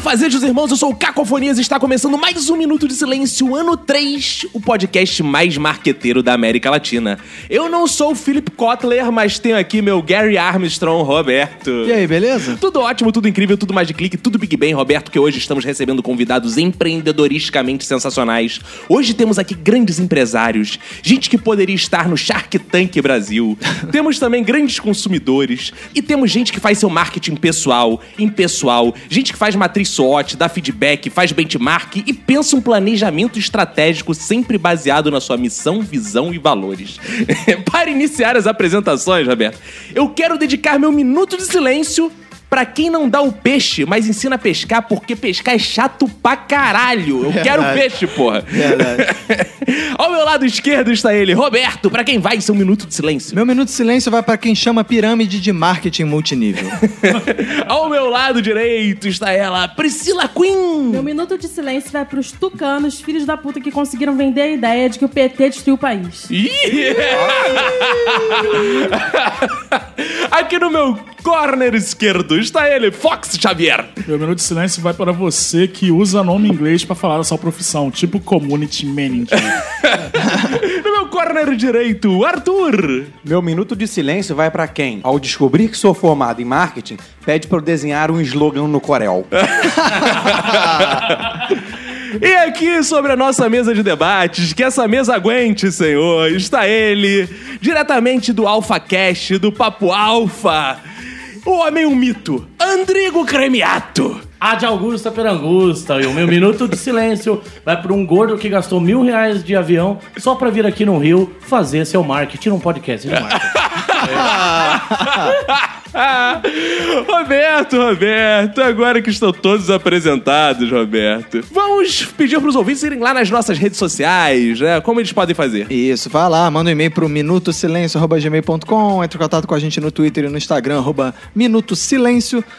Fazejos irmãos, eu sou o Cacofonias e está começando mais um Minuto de Silêncio, ano 3, o podcast mais marqueteiro da América Latina. Eu não sou o Philip Kotler, mas tenho aqui meu Gary Armstrong, Roberto. E aí, beleza? Tudo ótimo, tudo incrível, tudo mais de clique, tudo Big Bang, Roberto, que hoje estamos recebendo convidados empreendedoristicamente sensacionais. Hoje temos aqui grandes empresários, gente que poderia estar no Shark Tank Brasil. temos também grandes consumidores e temos gente que faz seu marketing pessoal, impessoal, gente que faz matriz SWOT, dá feedback, faz benchmark e pensa um planejamento estratégico sempre baseado na sua missão, visão e valores. Para iniciar as apresentações, Roberto, eu quero dedicar meu minuto de silêncio Pra quem não dá o peixe, mas ensina a pescar, porque pescar é chato pra caralho. Eu quero peixe, porra. Verdade. Ao meu lado esquerdo está ele, Roberto, pra quem vai ser um minuto de silêncio. Meu minuto de silêncio vai pra quem chama pirâmide de marketing multinível. Ao meu lado direito está ela, Priscila Queen. Meu minuto de silêncio vai pros tucanos, filhos da puta que conseguiram vender a ideia de que o PT destruiu o país. Aqui no meu corner esquerdo está ele, Fox Xavier. Meu minuto de silêncio vai para você que usa nome inglês pra falar da sua profissão, tipo community manager. No meu corner direito, Arthur. Meu minuto de silêncio vai pra quem, ao descobrir que sou formado em marketing, pede pra eu desenhar um slogan no Corel. E aqui sobre a nossa mesa de debates, que essa mesa aguente, senhor, está ele, diretamente do Alpha Cash, do Papo Alfa, o homem um mito, Andrigo Cremiato. A de Augusta per Angusta. E o meu minuto de silêncio vai para um gordo que gastou mil reais de avião só pra vir aqui no Rio fazer seu marketing num podcast de marketing. Roberto, Roberto, agora que estão todos apresentados, Roberto, vamos pedir pros ouvintes irem lá nas nossas redes sociais, né? Como eles podem fazer? Isso, vai lá, manda um e-mail pro minutosilencio.gmail.com, entre em contato com a gente no Twitter e no Instagram, arroba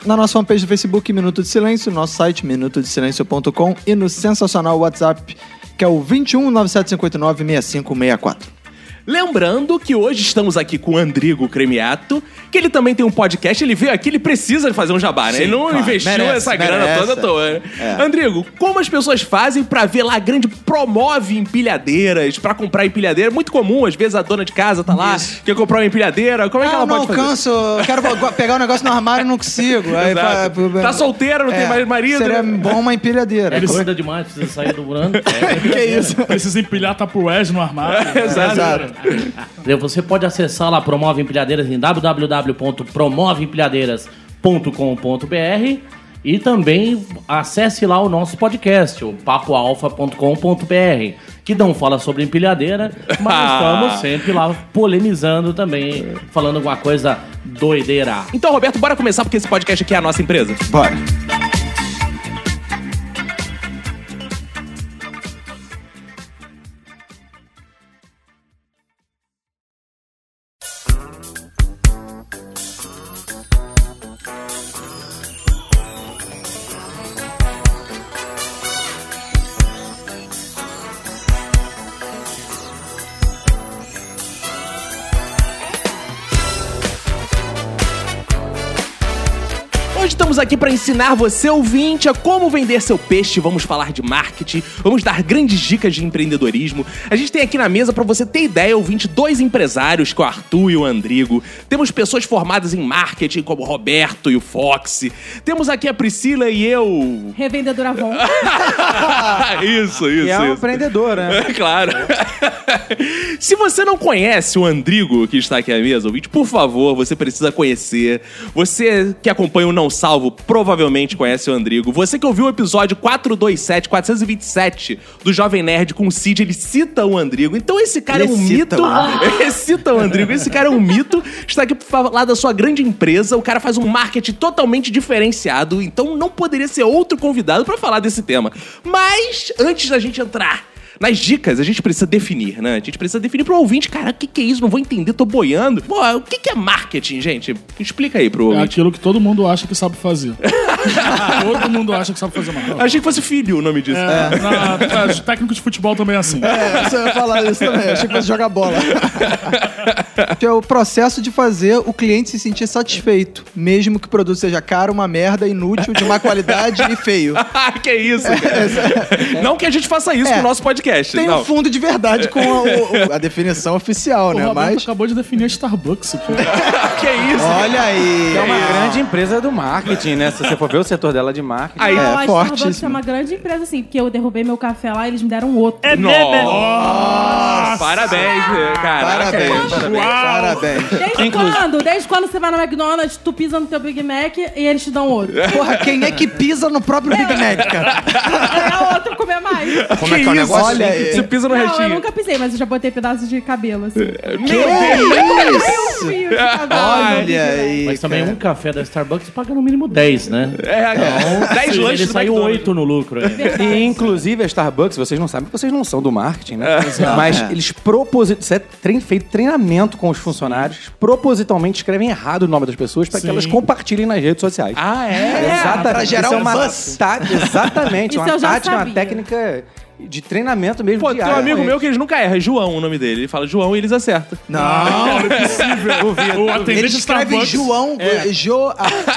na nossa fanpage do Facebook, Minuto de Silêncio, no nosso site, minutodesilencio.com e no sensacional WhatsApp, que é o 21 9759 6564. Lembrando que hoje estamos aqui com o Andrigo Cremiato, que ele também tem um podcast, ele veio aqui, ele precisa de fazer um jabá, né? Sim, ele não claro. investiu Merece, essa grana merece. toda à toa. né? É. Andrigo, como as pessoas fazem pra ver lá a grande promove empilhadeiras, pra comprar empilhadeira? Muito comum, às vezes a dona de casa tá lá, Isso. quer comprar uma empilhadeira, como é que Ah, ela não pode fazer? alcanço, eu quero pegar o negócio no armário e não consigo. Aí, Exato. pra- Tá solteira, não tem mais marido, Seria né? bom uma empilhadeira. Ele gorda demais, precisa sair do branco. que isso? Precisa empilhar tapués no armário. Exato. Exato. Você pode acessar lá Promove Empilhadeiras em www.promoveempilhadeiras.com.br e também acesse lá o nosso podcast, o papoalfa.com.br, que não fala sobre empilhadeira, mas estamos sempre lá polemizando também, falando alguma coisa doideira. Então, Roberto, bora começar, porque esse podcast aqui é a nossa empresa. Bora. Ensinar você, ouvinte, a como vender seu peixe. Vamos falar de marketing, vamos dar grandes dicas de empreendedorismo. A gente tem aqui na mesa, para você ter ideia, ouvinte, dois empresários, que é o Arthur e o Andrigo. Temos pessoas formadas em marketing, como o Roberto e o Fox. Temos aqui a Priscila e eu. Revendedor Avon. isso, isso, E é um isso. empreendedor, né? claro. Se você não conhece o Andrigo que está aqui à mesa, ouvinte, por favor, você precisa conhecer. Você que acompanha o Não Salvo salvo provavelmente conhece o Andrigo. Você que ouviu o episódio 427, 427 do Jovem Nerd com o Cid, ele cita o Andrigo. Então esse cara Ele é um mito. Ele cita o Andrigo. Esse cara é um mito. Está aqui pra falar da sua grande empresa. O cara faz um marketing totalmente diferenciado. Então não poderia ser outro convidado pra falar desse tema. Mas antes da gente entrar nas dicas, a gente precisa definir, né? A gente precisa definir pro ouvinte, cara, o que, que é isso? Não vou entender, tô boiando. Pô, o que, que é marketing, gente? Explica aí pro É ouvinte. aquilo que todo mundo acha que sabe fazer. todo mundo acha que sabe fazer mal. Achei que fosse filho o nome disso. É, na, é, técnico de futebol também é assim. É, você ia falar isso também. Achei que fosse jogar bola. Que é o processo de fazer o cliente se sentir satisfeito, mesmo que o produto seja caro, uma merda, inútil, de má qualidade e feio. que isso? cara. Não que a gente faça isso É. com o nosso podcast. Tem não. um fundo de verdade com a, o- a definição oficial, O né? Roberto Mas. acabou de definir a Starbucks aqui. que isso? Olha aí. É uma grande empresa do marketing, né? Se você for ver o setor dela de marketing. Aí, É, Não, a. Starbucks é uma grande empresa, assim, porque eu derrubei meu café lá e eles me deram outro. É Nossa! Parabéns, cara. Parabéns. Parabéns. Desde quando? Desde quando você vai no McDonald's, tu pisa no teu Big Mac e eles te dão outro? Porra, quem é que pisa no próprio Big Mac, cara? É outro comer mais. Como é que é o negócio? Olha aí. Você pisa no Não, eu nunca pisei, mas eu já botei pedaços de cabelo, assim. Meu isso? Fio de cabelo. Olha aí. Mas também cara. um café da Starbucks paga no mínimo 10, né? É, 10 Ele lanches do saiu McDonald's. 8 no lucro aí. E, inclusive, a Starbucks, vocês não sabem, porque vocês não são do marketing, né? É. Mas eles propositalmente, isso é trein, feito treinamento com os funcionários, propositalmente escrevem errado o nome das pessoas para que elas compartilhem nas redes sociais. Ah, é? Exatamente. pra gerar Isso é um uma buzz. tá- exatamente, Isso uma eu já tática, uma sabia. técnica de treinamento mesmo. Pô, tem um amigo meu que eles nunca erram. É João o nome dele. Ele fala João e eles acertam. Não. O atendente Ele escreve Starbucks. João, Jo,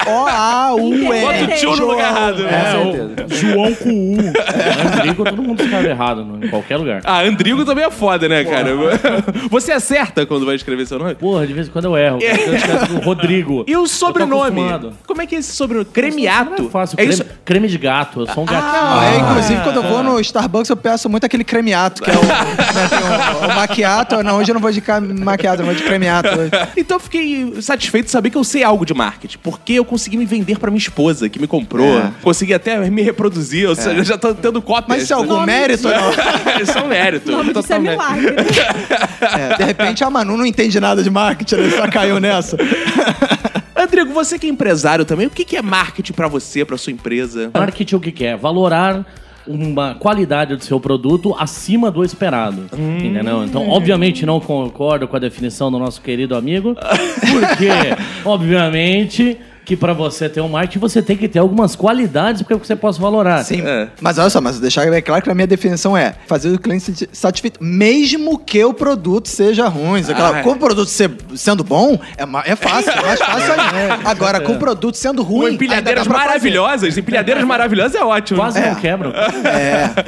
O-A-U-E. Bota o tio no lugar errado. Com É, certeza. o João com U. Andrigo, todo mundo escreve errado no- em qualquer lugar. Ah, Andrigo também é foda, né, cara? Você acerta quando vai escrever seu nome? Porra, de vez em quando eu erro. Eu escrevo Rodrigo. E o Eu sobrenome? acostumado. Como é que é esse sobrenome? Cremiato? Não é fácil. É creme, isso? creme de gato. Eu sou um gatinho. Não, é, inclusive, quando eu vou no Starbucks, eu peço muito aquele cremiato, que é o, né, tem o, o maquiato. Não, hoje eu não vou de maquiato, eu vou de cremiato. hoje. Então eu fiquei satisfeito de saber que eu sei algo de marketing. Porque eu consegui me vender pra minha esposa, que me comprou. É. Consegui até me reproduzir. Ou seja, eu já tô tendo cópias. Mas isso é algum Nome mérito ou não? Isso é um mérito. O nome disso é milagre. É, de repente a Manu não entende nada de marketing, né? Só caiu nessa. Andrigo, você que é empresário também, o que é marketing pra você, pra sua empresa? Marketing o que que é? Valorar uma qualidade do seu produto acima do esperado. Entendeu? Então, obviamente, não concordo com a definição do nosso querido amigo, porque, obviamente, que pra você ter um marketing, você tem que ter algumas qualidades para que você possa valorar. Sim. É. Mas olha só, mas deixar bem claro que a minha definição é fazer o cliente satisfeito, mesmo que o produto seja ruim. Aquela, Ah, é. Com o produto ser- sendo bom, é, é fácil, é mais fácil ainda. Agora, com o produto sendo Com ruim. empilhadeiras pra fazer. maravilhosas. Empilhadeiras maravilhosas é ótimo. Quase não quebram.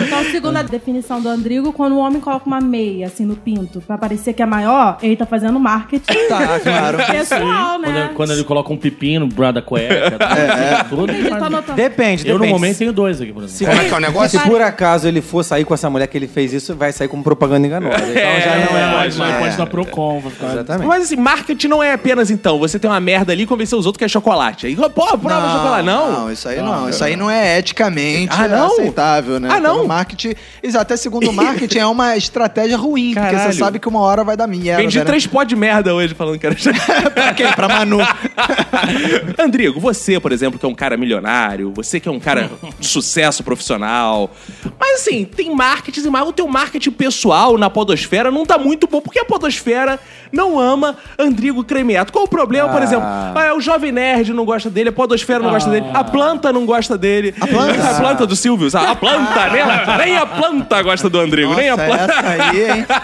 Então, segundo a definição do Andrigo, quando o homem coloca uma meia, assim, no pinto, pra parecer que é maior, ele tá fazendo marketing Tá, claro. pessoal, Quando, né? ele- quando ele coloca um pepino no braço da cueca, tudo. Entendi, tá anotando. Depende, depende. Eu, no momento, tenho dois aqui, por exemplo. Como é que é o negócio? Se por acaso ele for sair com essa mulher que ele fez isso, vai sair como propaganda enganosa. Então já não é mais. Pode, pode dar Procon, vai ficar... Exatamente. Mas assim, marketing não é apenas então, você tem uma merda ali e convencer os outros que é chocolate. Aí, pô, prova chocolate. Não. Não, isso aí não. Isso aí não é eticamente Ah, não? aceitável, né? Ah, não? Pelo marketing, exato, até segundo o marketing é uma estratégia ruim, porque Caralho. você sabe que uma hora vai dar merda. Vendi né? três pó de merda hoje falando que era pra quem? Pra Manu. Andrigo, você, por exemplo, que é um cara milionário, você que é um cara de sucesso profissional. Mas assim, tem marketing, mas o teu marketing pessoal na podosfera não tá muito bom, porque a podosfera não ama Andrigo Cremiato. Qual o problema, por Ah. exemplo? Ah, o Jovem Nerd não gosta dele, a podosfera não gosta dele, a planta não gosta dele. A planta? A planta do Silvio, sabe? A planta, nem a, nem a planta gosta do Andrigo, nem a Nossa, planta. essa aí, hein?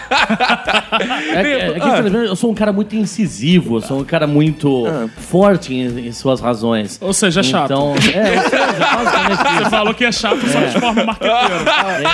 É, que- é que, Ah. eu sou um cara muito incisivo, eu sou um cara muito Ah. forte em, em suas razões. Ou seja, é chato. Então, é, ou seja, basicamente Você isso. falou que é chato só de forma marqueteira.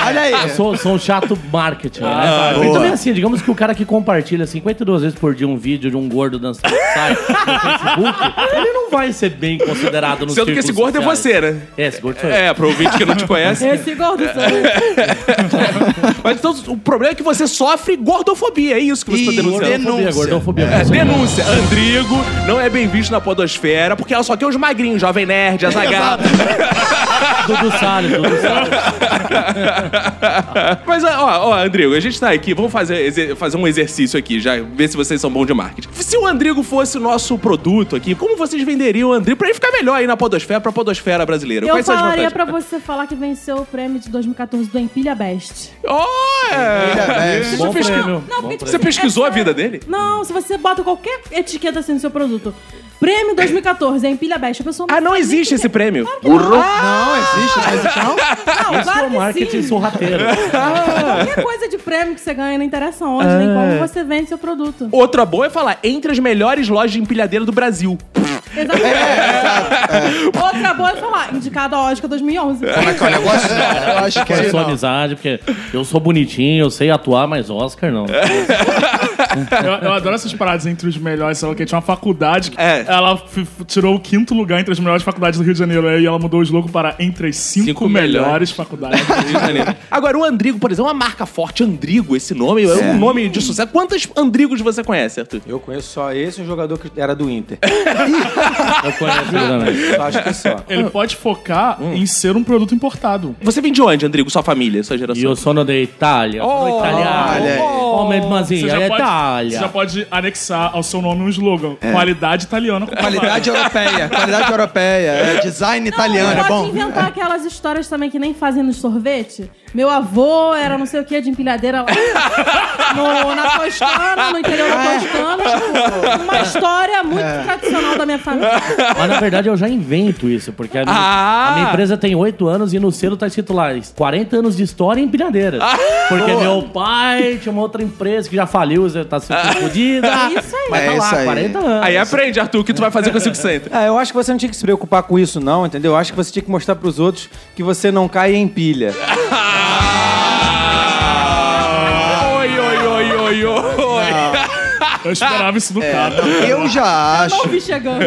Olha aí. Eu sou, sou um chato marketing, Ah, né? Então é assim, digamos que o cara que compartilha 52 vezes por dia um vídeo de um gordo dançando sai no Facebook, ele não vai ser bem considerado no Sendo que esse gordo é sociais. você, né? É, esse gordo sou eu. É, pro ouvinte que não te conhece. Esse gordo sou eu. Mas então o problema é que você sofre gordofobia, é isso que você Ih, tá denunciando. denúncia. Gordofobia, gordofobia. É, denúncia. Andrigo não é bem visto na podosfera porque ela só quer os magrinhos, Jovem Nerd, Azaghal. Dudu Salles, Dudu Salles. Mas, ó, ó, Andrigo, a gente tá aqui, vamos fazer, fazer um exercício aqui, já ver se vocês são bons de marketing. Se o Andrigo fosse o nosso produto aqui, como vocês venderiam o Andrigo pra ele ficar melhor aí na podosfera, pra podosfera brasileira? Eu Quais falaria pra você falar que venceu o prêmio de 2014 do Empilha Best. Oh, é. Bom pesqui- prêmio. Não, Bom você pesquisou a é- vida dele? Não, se você bota qualquer etiqueta assim no seu produto. Prêmio 2014, é Empilha Best. A pessoa Ah, não existe que esse é. prêmio. Não, existe, não existe, não? Não, Isso é claro o que marketing sim. sorrateiro. Qualquer coisa de prêmio que você ganha não interessa onde, nem como você vende seu produto. Outra boa é falar, entre as melhores lojas de empilhadeira do Brasil. Exatamente. Outra boa é falar, indicado a Oscar 2011. Como é que é o negócio? Eu acho que Com é. sua não. amizade, porque eu sou bonitinho, eu sei atuar, mas Oscar não. Eu, eu adoro essas paradas entre os melhores, sabe? Que tinha uma faculdade que É. ela tirou o quinto lugar entre as melhores faculdades do Rio de Janeiro. Aí ela mudou o slogan para entre as cinco, Cinco melhores, melhores. faculdades. Agora, o Andrigo, por exemplo, é uma marca forte. Andrigo, esse nome, é um nome de sucesso. Quantos Andrigos você conhece, Arthur? Eu conheço só esse e um jogador que era do Inter. Eu conheço ele também. Acho que só. Ele pode focar em ser um produto importado. Você vem de onde, Andrigo? Sua família, sua geração? Io sono d'Italia, sono Oh, italiano. olha aí. Oh, mesmazinha, é pode, você Itália. já pode anexar ao seu nome um slogan. Qualidade italiana. com Qualidade europeia, qualidade europeia, é design italiano, é pode bom? inventar aquelas histórias também que nem fazem no sorvete. Meu avô era não sei o que de empilhadeira lá no- na Toscana, no interior da Toscana. Tipo, uma história muito tradicional da minha Mas na verdade eu já invento isso, porque a minha, Ah! a minha empresa tem 8 anos e no selo tá escrito lá 40 anos de história em empilhadeiras. porque meu pai tinha uma outra empresa que já faliu, já tá sendo fodida. É isso aí. Mas É tá isso lá, aí. 40 anos. Aí aprende, Arthur, o que tu vai fazer com o Silk Center. Ah, eu acho que você não tinha que se preocupar com isso, não, entendeu? Eu acho que você tinha que mostrar pros outros que você não cai em pilha. Oi, Eu esperava isso do cara. Eu já acho, vi chegando.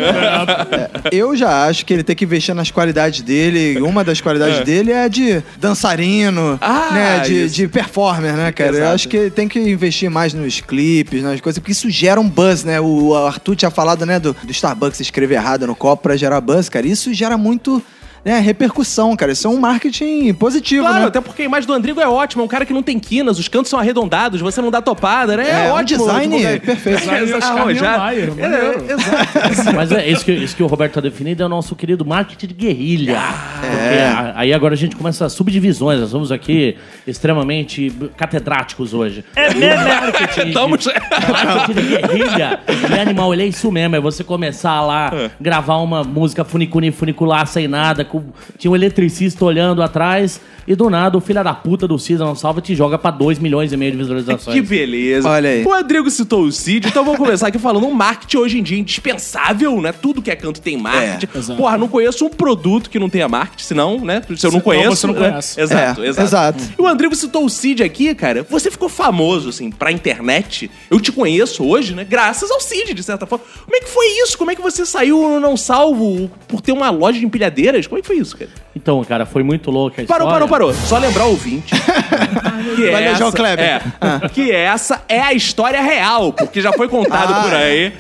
eu já acho que ele tem que investir nas qualidades dele. Uma das qualidades dele é de dançarino, Ah, né? De, de performer, né, cara? Eu Exato. acho que ele tem que investir mais nos clipes, nas coisas, porque isso gera um buzz, né? O Arthur tinha falado, né, do, do Starbucks escrever errado no copo pra gerar buzz, cara. Isso gera muito. Né, repercussão, cara. Isso é um marketing positivo, Claro, né? até porque a imagem do Andrigo é ótima. É um cara que não tem quinas, os cantos são arredondados, você não dá topada, né? É, É, ótimo. design divulgar- perfeito. Design. Niemeyer, É, é, exato. Mas é isso que, isso que o Roberto tá definindo é o nosso querido marketing de guerrilha. Porque a- aí agora a gente começa as subdivisões. Nós somos aqui extremamente catedráticos hoje. É mesmo marketing. Estamos- Marketing de guerrilha. E animal, ele é isso mesmo. É você começar lá, gravar uma música funicuni funicular sem nada. Com, tinha um eletricista olhando atrás. E do nada, o filho da puta do Cisa não salva te joga pra 2 milhões e meio de visualizações. Que beleza. Olha aí. O Rodrigo citou o Cid, então vamos começar aqui falando um marketing hoje em dia indispensável, né? Tudo que é canto tem marketing. exato. Porra, não conheço um produto que não tenha marketing, senão, né? Se eu não conheço. você não né? conhece. Exato, É, exato. exato. E o Rodrigo citou o Cid aqui, cara. Você ficou famoso, assim, pra internet. Eu te conheço hoje, né? Graças ao Cid, de certa forma. Como é que foi isso? Como é que você saiu no não salvo por ter uma loja de empilhadeiras? Como é que foi isso, cara? Então, cara, foi muito louco a Parou, história. parou, parou. Só lembrar o ouvinte. que Valeu, essa, João Kleber. É, que essa é a história real, porque já foi contado Ah, por aí.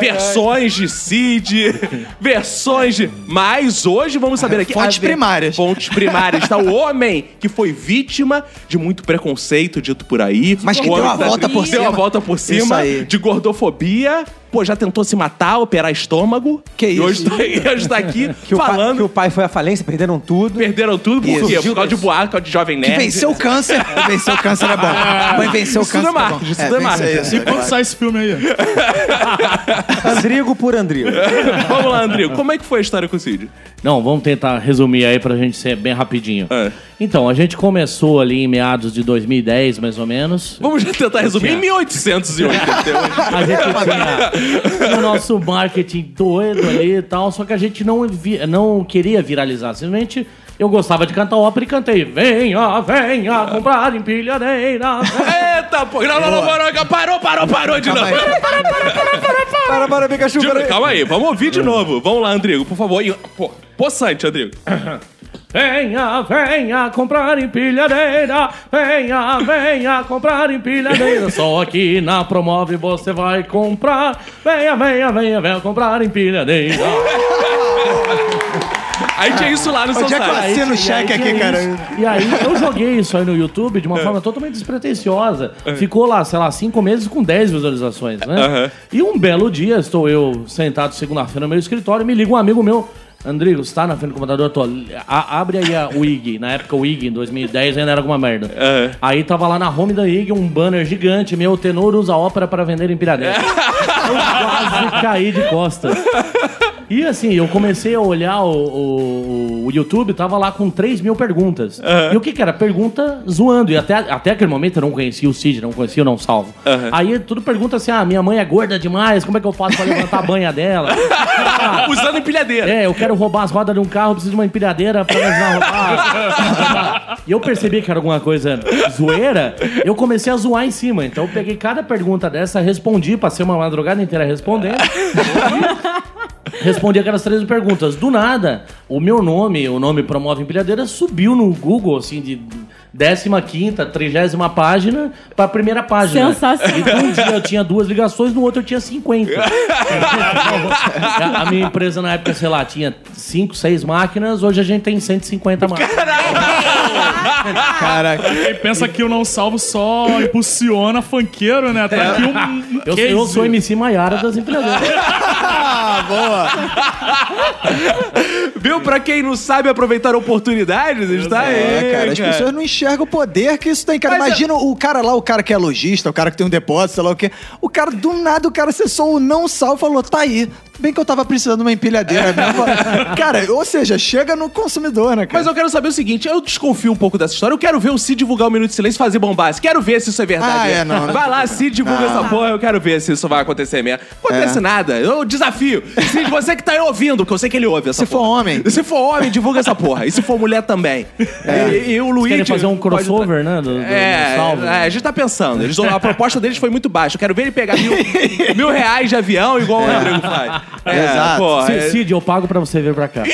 versões de Cid, versões de. Mas hoje vamos saber aqui. Fontes a ver- primárias. Fontes primárias. Tá o homem que foi vítima de muito preconceito dito por aí. Mas que O deu homem a volta por Deu cima. a volta por Isso cima. aí. De gordofobia. Pô, já tentou se matar, operar estômago. Que E isso? hoje tá, e hoje tá aqui Que o, pai, falando. que o pai foi à falência, perderam tudo. Perderam tudo por Isso. quê? Por causa de boato, por causa de jovem Que nerd. venceu o câncer. Venceu o câncer é bom. Mãe venceu o Isso tudo câncer. é é bom. marketing, isso tudo é vencer marketing. isso, E é quando sai esse filme aí? Andrigo por Andrigo. Vamos lá, Andrigo. Como é que foi a história com o Cid? Não, vamos tentar resumir aí pra gente ser bem rapidinho. É. Então, a gente começou ali em meados de 2010, mais ou menos. Vamos já tentar resumir em 1888. A gente tinha o nosso marketing doido ali e tal, só que a gente não, vi- não queria viralizar. Simplesmente eu gostava de cantar ópera e cantei Venha, venha comprar empilhadeira. Eita, pô. Não, não, não, parou, parou, parou, parou de novo. aí. Para, para, Pikachu, De- peraí. Calma aí, vamos ouvir de novo. Vamos lá, Andrigo, por favor. Pô, possante, Andrigo. Venha, venha comprar empilhadeira. Venha, venha comprar empilhadeira. Só aqui na Promove você vai comprar. Venha, venha, venha, venha comprar empilhadeira. Aí tinha isso lá no seu Onde é que eu site. assino o E cheque aí aqui, cara? E aí eu joguei isso aí no YouTube de uma É. forma totalmente despretensiosa. Ficou lá, sei lá, cinco meses com 10 visualizações, né? E um belo dia, estou eu sentado segunda-feira no meu escritório e me liga um amigo meu. Andrigo, você tá na frente do computador? Tô. A- abre aí a WIG. Na época o WIG, em 2010, ainda era alguma merda. Aham. Aí tava lá na home da WIG um banner gigante. Meu tenor usa ópera para vender em Piradeira. eu quase caí de costas. E assim, eu comecei a olhar o, o- o YouTube, tava lá com 3 mil perguntas. E o que que era? Pergunta zoando. E até, até aquele momento eu não conhecia o Cid, não conhecia o Não Salvo. Aí tudo pergunta assim, ah, minha mãe é gorda demais, como é que eu faço pra levantar a banha dela? Ah, Usando empilhadeira. é, eu quero roubar as rodas de um carro, preciso de uma empilhadeira pra me ajudar a roubar. e eu percebi que era alguma coisa zoeira, eu comecei a zoar em cima. Então eu peguei cada pergunta dessa, respondi, passei uma madrugada inteira respondendo. Respondi aquelas três perguntas. Do nada, o meu nome, o nome Promove Empilhadeira, subiu no Google, assim, de 15 30 página pra primeira página. Sensacional. E um dia eu tinha duas ligações, no outro eu tinha 50. a, a minha empresa na época, sei lá, tinha 5, 6 máquinas, hoje a gente tem 150 máquinas. Caraca. Quem pensa que o Não Salvo só impulsiona funkeiro, né? Tá aqui um, Eu, case. eu sou MC Maiara das. Ah, boa. Viu? Pra quem não sabe aproveitar oportunidades, está aí. É, cara, as pessoas não enxergam o poder que isso tem, cara. Mas Imagina o cara lá, o cara que é lojista, o cara que tem um depósito, sei lá o quê. O cara, do nada, o cara acessou o não sal e falou, tá aí. Bem que eu tava precisando de uma empilhadeira mesmo. cara, ou seja, chega no consumidor, né, cara? Mas eu quero saber o seguinte, eu desconfio um pouco dessa história. Eu quero ver o Cid divulgar o Minuto de Silêncio e fazer bombástico. Quero ver se isso é verdade. Ah, é, não, não. Vai lá, Cid, divulga essa porra. Eu quero ver se isso vai acontecer mesmo. Não acontece É. nada. Eu desafio. Cid, você que tá aí ouvindo, que eu sei que ele ouve essa Se for porra. homem. Se for homem, divulga essa porra. E se for mulher também. E, e o Luigi... querem fazer um pode- crossover, né, do- do- é, do é, a gente tá pensando. Eles, a proposta deles foi muito baixa. Eu quero ver ele pegar mil, mil reais de avião igual o Rodrigo faz. É, Exato. C- é- Cid, eu pago pra você vir pra cá.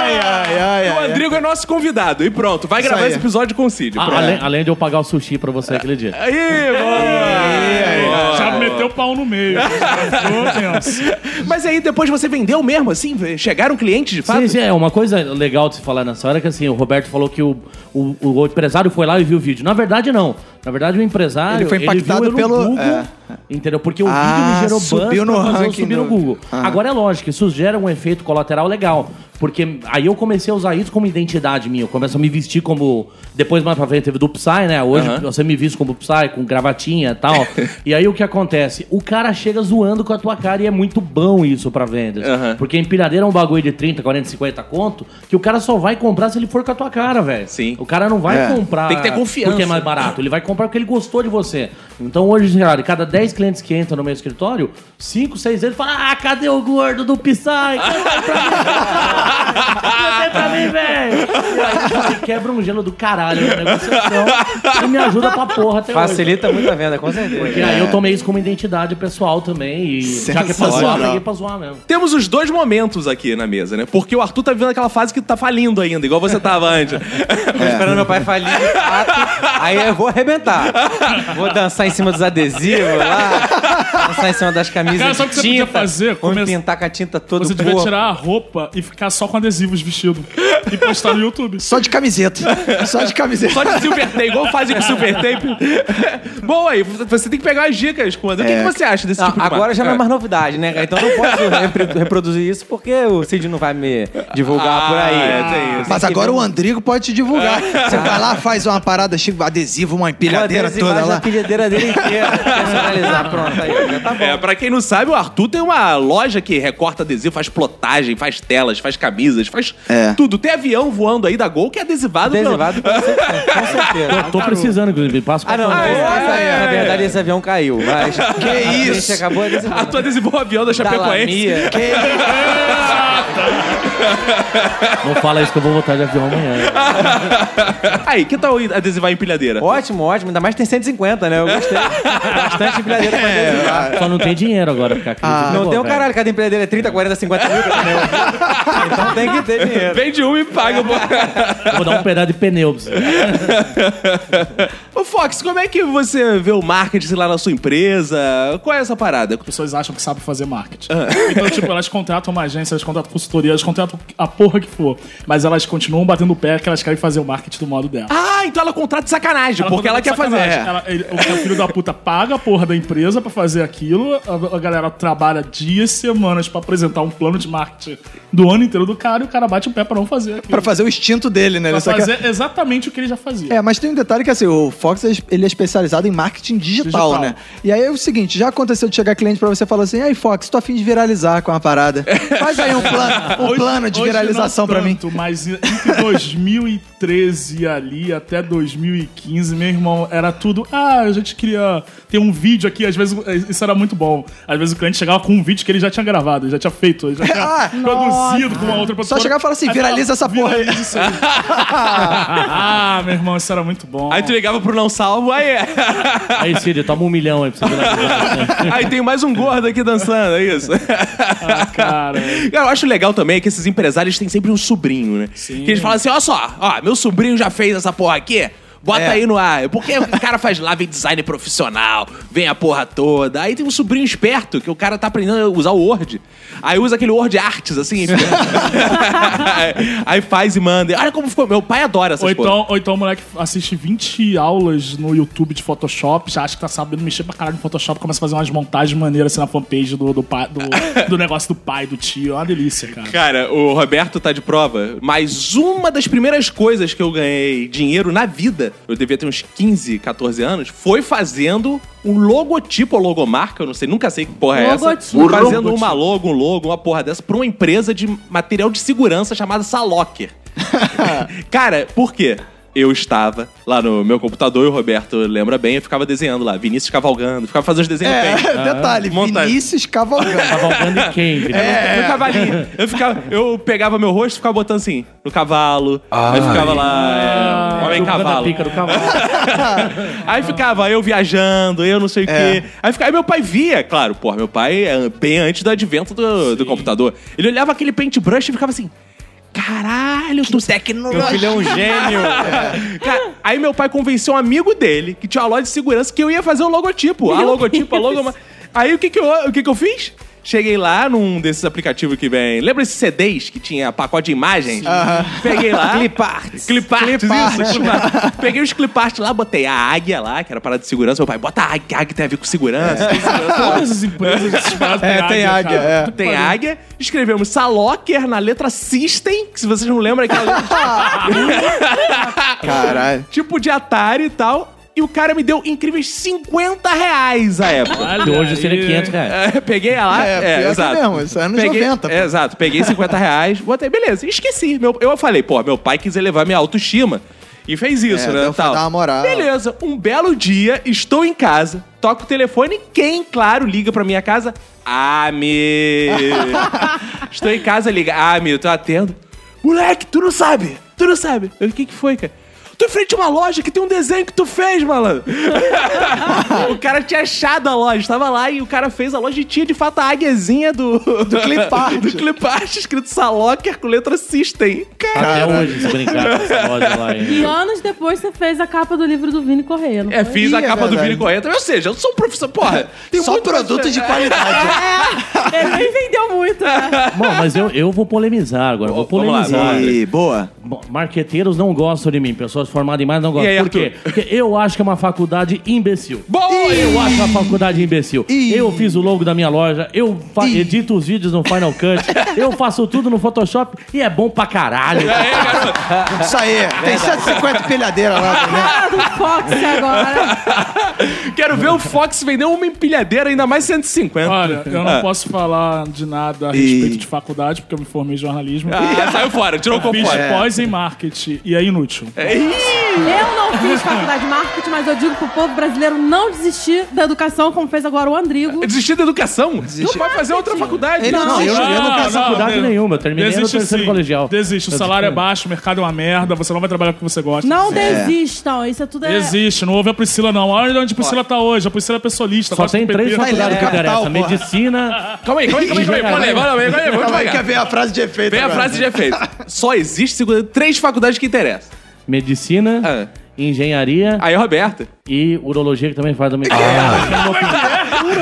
Ai, ai, ai, o ai. Rodrigo é nosso convidado. E pronto, vai Isso gravar aí. esse episódio com o Cid. Ah, Pronto. além, além de eu pagar o sushi pra você aquele dia. Aí, boa! Já meteu o pau no meio. Ficou tenso. Mas aí depois você vendeu mesmo, assim? Chegaram clientes de fato? Sim, sim, é uma coisa legal de se falar nessa hora é que assim, o Roberto falou que o, o, o empresário foi lá e viu o vídeo. Na verdade, não. Na verdade, o empresário. Ele foi impactado no pelo- Google, é. Entendeu? Porque o Ah, vídeo me gerou subiu no ranking subir no Google. Ah. Agora é lógico, isso gera um efeito colateral legal. Porque aí eu comecei a usar isso como identidade minha. Eu começo a me vestir como. Depois mais pra frente teve do Psy, né? Hoje Aham. você me viste como Psy, com gravatinha e tal. e aí o que acontece? O cara chega zoando com a tua cara e é muito bom isso pra vendas. Aham. Porque empilhadeira é um bagulho de 30, 40, 50 conto que o cara só vai comprar se ele for com a tua cara, velho. Sim. O cara não vai É. comprar Tem que ter confiança. porque é mais barato. Ele vai comprar porque ele gostou de você. Então hoje, de cada 10 clientes que entram no meu escritório, 5, 6 deles falam: Ah, cadê o gordo do Psy? Cadê pra mim? Mim, velho? E aí você quebra um gelo do caralho na negociação e me ajuda pra porra até hoje. Facilita muito a venda, com certeza. Porque aí eu tomei isso como identidade pessoal também. E já que é pra zoar, peguei pra zoar mesmo. Temos os dois momentos aqui na mesa, né? Porque o Arthur tá vivendo aquela fase que tá falindo ainda, igual você tava antes. Tô esperando meu pai falir de fato. Aí eu vou arrebentar. Vou dançar em cima dos adesivos lá. Dançar em cima das camisas Cara, sabe o que você podia tinta. fazer? Vou Come- pintar com a tinta toda Você devia tirar a roupa e ficar só com adesivos vestido. E postar no YouTube. Só de camiseta. Só de camiseta. Só de silver tape, igual fazem com silver tape. Bom, aí, você tem que pegar as dicas com o André. O que, que você acha desse Não, tipo de agora marca? já não é mais novidade, né? Então não posso reproduzir isso porque o Cid não vai me divulgar por aí. é, tem isso. Mas agora o Andrigo pode te divulgar. Você vai lá, faz uma parada chique, adesivo, uma empilhadeira toda a lá. pilhadeira dele inteira. Personalizar, pronto. Aí, já tá bom. É, pra quem não sabe, o Arthur tem uma loja que recorta adesivo, faz plotagem, faz telas, faz camisas, faz É. tudo. Tem avião voando aí da Gol que é adesivado. Adesivado com certeza. Com certeza. Eu tô precisando, inclusive. Passo Ah, não. Ah, é, é, na é. verdade, esse avião caiu. Mas Que A isso? gente acabou adesivando. Arthur adesivou o avião da Da Chapecoense. Lamia. Que Não fala isso que eu vou voltar de avião amanhã. Aí, que tal adesivar empilhadeira? Ótimo, ótimo. Ainda mais tem 150, né? Eu gostei. Bastante empilhadeira pra adesivar. Só não tem dinheiro agora pra ficar aqui. Ah, Não Pô, tem velho. caralho, cada empilhadeira é 30, 40, 50 mil, cara, né? Então tem que ter dinheiro. Vende um e paga. Vou dar um pedaço de pneu pra você. Ô, Fox, como é que você vê o marketing lá na sua empresa? Qual é essa parada? As pessoas acham que sabem fazer marketing. Então, tipo, elas contratam uma agência, elas contratam consultoria, elas contratam a porra que for. Mas elas continuam batendo o pé que elas querem fazer o marketing do modo dela. Ah, então ela contrata de sacanagem, Ela porque ela quer fazer. sacanagem. Ela- ele- o filho da puta paga a porra da empresa pra fazer aquilo, a, a galera trabalha dias, semanas pra apresentar um plano de marketing do ano inteiro do cara e o cara bate o pé pra não fazer aquilo. Pra fazer o instinto dele, né? Pra só quer- fazer exatamente o que ele já fazia. É, mas tem um detalhe que assim, o Fox ele é especializado em marketing digital, Digital. né? E aí é o seguinte, já aconteceu de chegar cliente pra você e falar assim, aí Fox, tô afim de viralizar com a parada. Faz aí um plano, um Hoje- plano de hoje viralização pra mim. Mas entre 2013 ali até 2015, meu irmão, era tudo. Ah, a gente queria ter um vídeo aqui. Às vezes isso era muito bom. Às vezes o cliente chegava com um vídeo que ele já tinha gravado, ele já tinha feito, ele já tinha Ah, produzido com uma outra produtora. chegar e falar assim, viraliza essa porra aí. "Viraliza isso aí." ah, meu irmão, isso era muito bom. Aí tu ligava pro não salvo, aí é. Aí, Cid, toma um milhão aí pra você. Aí tem mais um gordo aqui dançando, é isso. Ah, cara. Cara, eu acho legal também que esses empresários têm sempre um sobrinho, né? Sim. Que eles falam assim: ó só, ó, meu sobrinho já fez essa porra aqui. Bota É. aí no ar. Porque o cara faz lá, vem design profissional, vem a porra toda. Aí tem um sobrinho esperto que o cara tá aprendendo a usar o Word. Aí usa aquele Word Arts, assim. aí faz e manda. Olha como ficou. Meu pai adora essas Ou porra. então, ou então o moleque assiste 20 aulas no YouTube de Photoshop, já acha que tá sabendo mexer pra caralho no Photoshop, começa a fazer umas montagens maneiras assim na fanpage do, do, pai- do, do negócio do pai, do tio. É uma delícia, cara. Cara, o Roberto tá de prova, mas uma das primeiras coisas que eu ganhei dinheiro na vida, eu devia ter uns 15, 14 anos, foi fazendo um logotipo ou logomarca, eu não sei, nunca sei que porra é essa. Logotipo. Fazendo Logotipo. uma logo, um logo, uma porra dessa, pra uma empresa de material de segurança chamada Salocker. Cara, por quê? Eu estava lá no meu computador e o Roberto lembra bem, eu ficava desenhando lá, Vinícius cavalgando, ficava fazendo os desenhos É, bem. detalhe. Vinícius Cavalgando. Cavalgando em quem? filho? No cavalinho. Eu, ficava, eu pegava meu rosto e ficava botando assim, no cavalo. Aí ficava lá, é, homem Jogando a cavalo. pica do cavalo. Aí ficava eu viajando, eu não sei o É. quê. Aí, ficava, aí meu pai via, claro, porra, meu pai é bem antes do advento do, do computador. Ele olhava aquele paintbrush e ficava assim. Caralho, tu tecnologia. Meu filho é um gênio. Cara, aí meu pai convenceu um amigo dele, que tinha uma loja de segurança, que eu ia fazer o logotipo. a logotipo, a logo. Aí o que que eu, o que que eu fiz? Cheguei lá num desses aplicativos que vem. Lembra esses CDs que tinha pacote de imagens? Peguei lá. Cliparts. Cliparts, isso. Peguei os cliparts lá, botei a águia lá, que era parada de segurança. Meu pai, bota a águia, que a águia tem a ver com segurança. segurança. Todas as empresas É, tem águia, cara. é. Tem águia. Escrevemos Salocker na letra System, que se vocês não lembram, é aquela letra Caralho. tipo de Atari e tal. E o cara me deu incríveis 50 reais à época. Olha hoje seria aí. 500 reais. É, peguei lá. É, É, que exato. mesmo, isso é anos peguei, 90, pô. é, exato, peguei 50 reais, botei, beleza, esqueci. Meu, eu falei, pô, meu pai quis elevar minha autoestima e fez isso, É, né? pra tal. dar uma moral. Beleza, um belo dia, estou em casa, toco o telefone, quem, claro, liga pra minha casa? Ah, meu. estou em casa, liga. Ah, meu, tô atendo. Moleque, tu não sabe, tu não sabe. Eu, O que que foi, cara? Tô em frente a uma loja que tem um desenho que tu fez, malandro. o cara tinha achado a loja, tava lá e o cara fez a loja e tinha de fato a águiazinha do... Do Clipart. do Clipart, escrito Salocker com letra System. Cara, Até hoje, se brincar com essa loja lá. E hein? anos depois você fez a capa do livro do Vini Correia, não é, foi? fiz a é capa do verdade. Vini Correia. Ou seja, eu sou um professor, porra. Tem Só muito produto de qualidade. É, ele nem vendeu muito, né? Bom, mas eu, eu vou polemizar agora. Vou Vamos lá, polemizar. vamos lá. E boa. Bom, marqueteiros não gostam de mim, pessoas formadas em mais não gostam. E aí, Por quê? Porque eu acho que é uma faculdade imbecil. Boa! Eu acho uma faculdade imbecil. Ih. Eu fiz o logo da minha loja, eu Ih. edito os vídeos no Final Cut, eu faço tudo no Photoshop e é bom pra caralho. É, garoto. Isso aí. Tem 150 pilhadeiras lá também. Cara do Fox agora. Quero ver o Fox vender uma empilhadeira, ainda mais 150. Olha, eu não Ah. posso falar de nada a E- respeito de faculdade, porque eu me formei em jornalismo. Ah, saiu fora, tirou o Fiz fora. pós em marketing e é inútil. Ih, Eu não fiz faculdade de marketing, mas eu digo pro povo brasileiro não desistir da educação, como fez agora o Andrigo. Desistir da educação? Não vai fazer outra faculdade. Ele não. não, Eu, eu não faço não, faculdade não. nenhuma, eu terminei no Desiste terceiro sim. colegial. Desiste, o Eu salário é baixo, o mercado é uma merda, você não vai trabalhar com o que você gosta. Não desistam, isso é tudo é... Existe, não ouve a Priscila, não. Olha onde a Priscila tá hoje. A Priscila é pessoalista. Só tem três faculdades que Capital. Medicina... Calma aí, calma aí, calma aí. Calma aí, calma aí, calma aí, quer ver a frase de efeito Vem a frase de efeito. Só existe, três faculdades que interessam. Medicina, Ah. engenharia Aí, Roberto. e urologia, que também faz da medicina.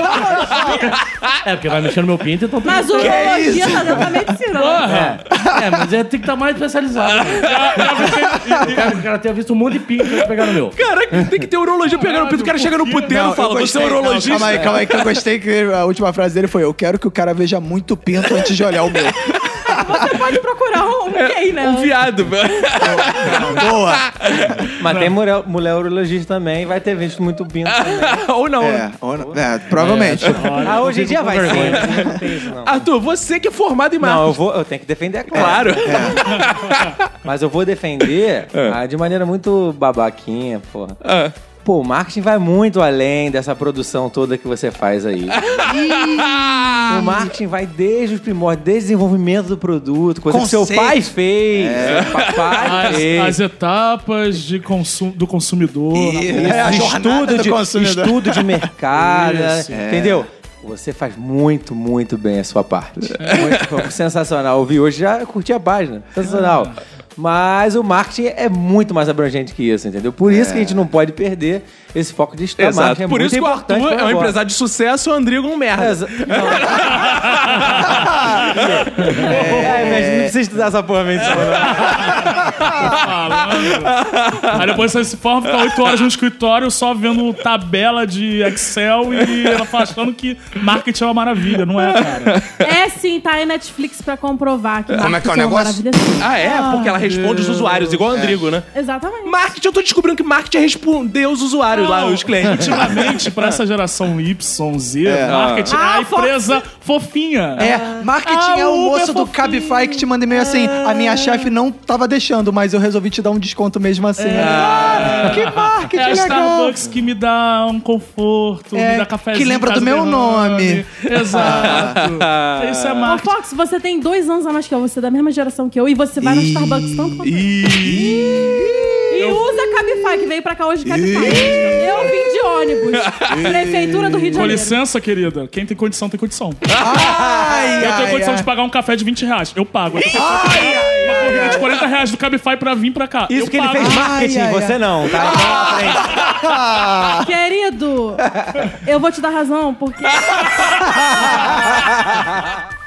É, porque vai mexer no meu pinto, então... tem Mas urologia tá dentro da medicina. né? É, é, mas é, tem que estar mais especializado. O cara tenha visto um monte de pinto antes de pegar no meu. Caraca, tem que ter urologia pegando o pinto. O cara chega no puteiro Não, e fala, você é gostei. urologista? Não, calma aí, calma aí, que eu gostei que a última frase dele foi: Eu quero que o cara veja muito pinto antes de olhar o meu. Você pode procurar um gay, né? Um viado. Boa! Mas tem mulher, mulher urologista também, vai ter visto muito pinto também. Ou não. É, né? ou não- é, provavelmente. Ah, hoje em dia vai ser. vergonha. Não tem isso, não. Arthur, você que é formado em Não, eu marketing. vou, eu tenho que defender, é claro. Claro. Mas eu vou defender ah, de maneira muito babaquinha, porra. Ah. Pô, o marketing vai muito além dessa produção toda que você faz aí. o marketing vai desde os primórdios, desde o desenvolvimento do produto, coisa que seu Conceito. pai fez. Seu papai As, fez. as etapas de consum, do consumidor. E- é a estudo, do de, consumidor. estudo de mercado, Isso. né? entendeu? Você faz muito, muito bem a sua parte. Muito, sensacional. Eu vi hoje, já curti a página. Sensacional. Mas o marketing é muito mais abrangente que isso, entendeu? Por isso que a gente não pode perder esse foco de estudar Exato. marketing. É Por muito isso que o Arthur é um empresário de sucesso e o Andrigo um merda. Exa- não. é, mas não precisa estudar essa porra mesmo. Falando. Aí depois você se forma, fica 8 horas no escritório só vendo tabela de Excel e ela achando que marketing é uma maravilha. Não é, cara. É sim, tá aí Netflix pra comprovar que Como é que é o uma negócio? maravilha, sim. Ah, é? Porque ela responde os usuários, igual o Andrigo, né? Exatamente. Marketing, eu tô descobrindo que marketing é responder os usuários lá, os clientes. Antigamente, pra essa geração Y, Z, marketing é Ah, a empresa fofinha. É, marketing Ah, é o Uber moço do. Cabify que te manda e-mail assim: a minha chefe não tava deixando, mas eu resolvi te dar um desconto mesmo assim. Ah, que marketing É a legal! Starbucks que me dá um conforto, É, me dá cafezinho. que lembra do meu nome. Exato. Isso é Ô, marketing. Fox, você tem dois anos a mais que eu, você é da mesma geração que eu, e você vai no Starbucks tanto quanto. E usa Cabify, que veio pra cá hoje de Cabify. Eu vim de ônibus. Prefeitura do Rio de Com Janeiro. licença, querida. Quem tem condição, tem condição. Ai, Eu tenho ai, condição ai. de pagar um café de 20 reais. Eu pago. Eu tenho condição de pagar uma corrida de 40 reais do Cabify pra vir pra cá. Isso eu que ele pago. fez marketing, Ai, ai, você ai. não, tá? Então. Querido, eu vou te dar razão, porque.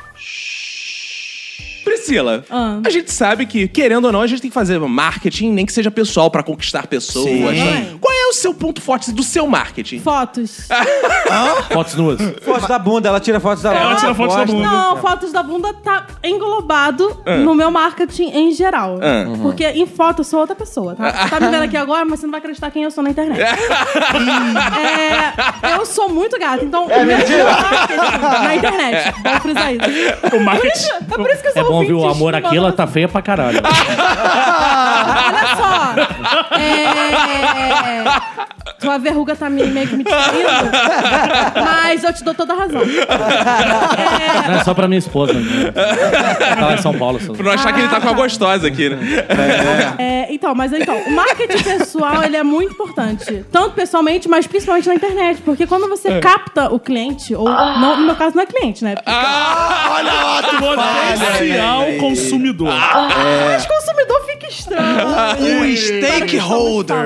Priscila, Ah. a gente sabe que, querendo ou não, a gente tem que fazer marketing, nem que seja pessoal, pra conquistar pessoas. Sim. Qual é o seu ponto forte do seu marketing? Fotos. Fotos nuas. Fotos da bunda, ela tira fotos da bunda. Ela tira fotos da bunda. Não, fotos da bunda tá englobado no meu marketing em geral. Ah. Porque em foto eu sou outra pessoa, tá? Você tá me vendo aqui agora, mas você não vai acreditar quem eu sou na internet. É, eu sou muito gata, então meu marketing na internet. Vou frisar isso. O Por marketing. isso, é por isso que eu sou É bom, viu? O amor aqui, ela tá feia pra caralho. Olha só. É... Sua verruga tá me- meio que me destruindo. Mas eu te dou toda a razão. É, Não é só pra minha esposa. Né? Tá lá em São Paulo. Só. Pra não achar que ele tá com a gostosa aqui, né? É, então, mas então, o marketing pessoal, ele é muito importante. Tanto pessoalmente, mas principalmente na internet. Porque quando você capta o cliente, ou não, no meu caso não é cliente, né? Porque Olha o Potencial consumidor. Mas consumidor fica estranho. O stakeholder.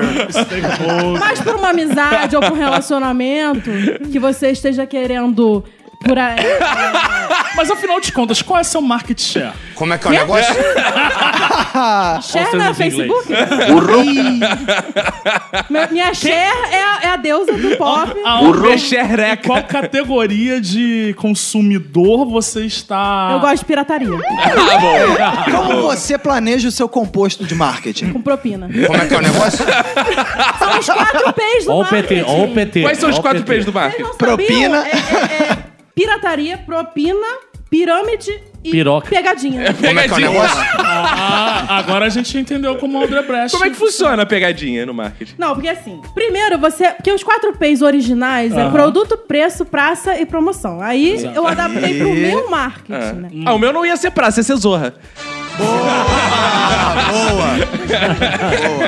Mas por uma amizade ou um relacionamento que você esteja querendo por aí. Mas afinal de contas, qual é seu market share? Como é que é o negócio? Share na em. Facebook? Meu- Minha share é a, é a deusa do pop. Aonde- Xereca. Qual categoria de consumidor você está. Eu gosto de pirataria. Ah, bom. Como você planeja o seu composto de marketing? Com propina. Como é que é o negócio? São os quatro P's do Ó o marketing. PT, ó o PT. Quais são os o quatro PT. P's do Vocês marketing? não Propina. É, é- é pirataria, propina, pirâmide e Piroca. pegadinha. Pegadinha. Ah, agora a gente entendeu como o André Brecht. Como é que funciona a pegadinha no marketing? Não, porque assim, primeiro você. Porque os quatro P's originais é Aham. produto, preço, praça e promoção. Aí eu adaptei pro meu marketing, né? Ah, o meu não ia ser praça, ia ser zorra.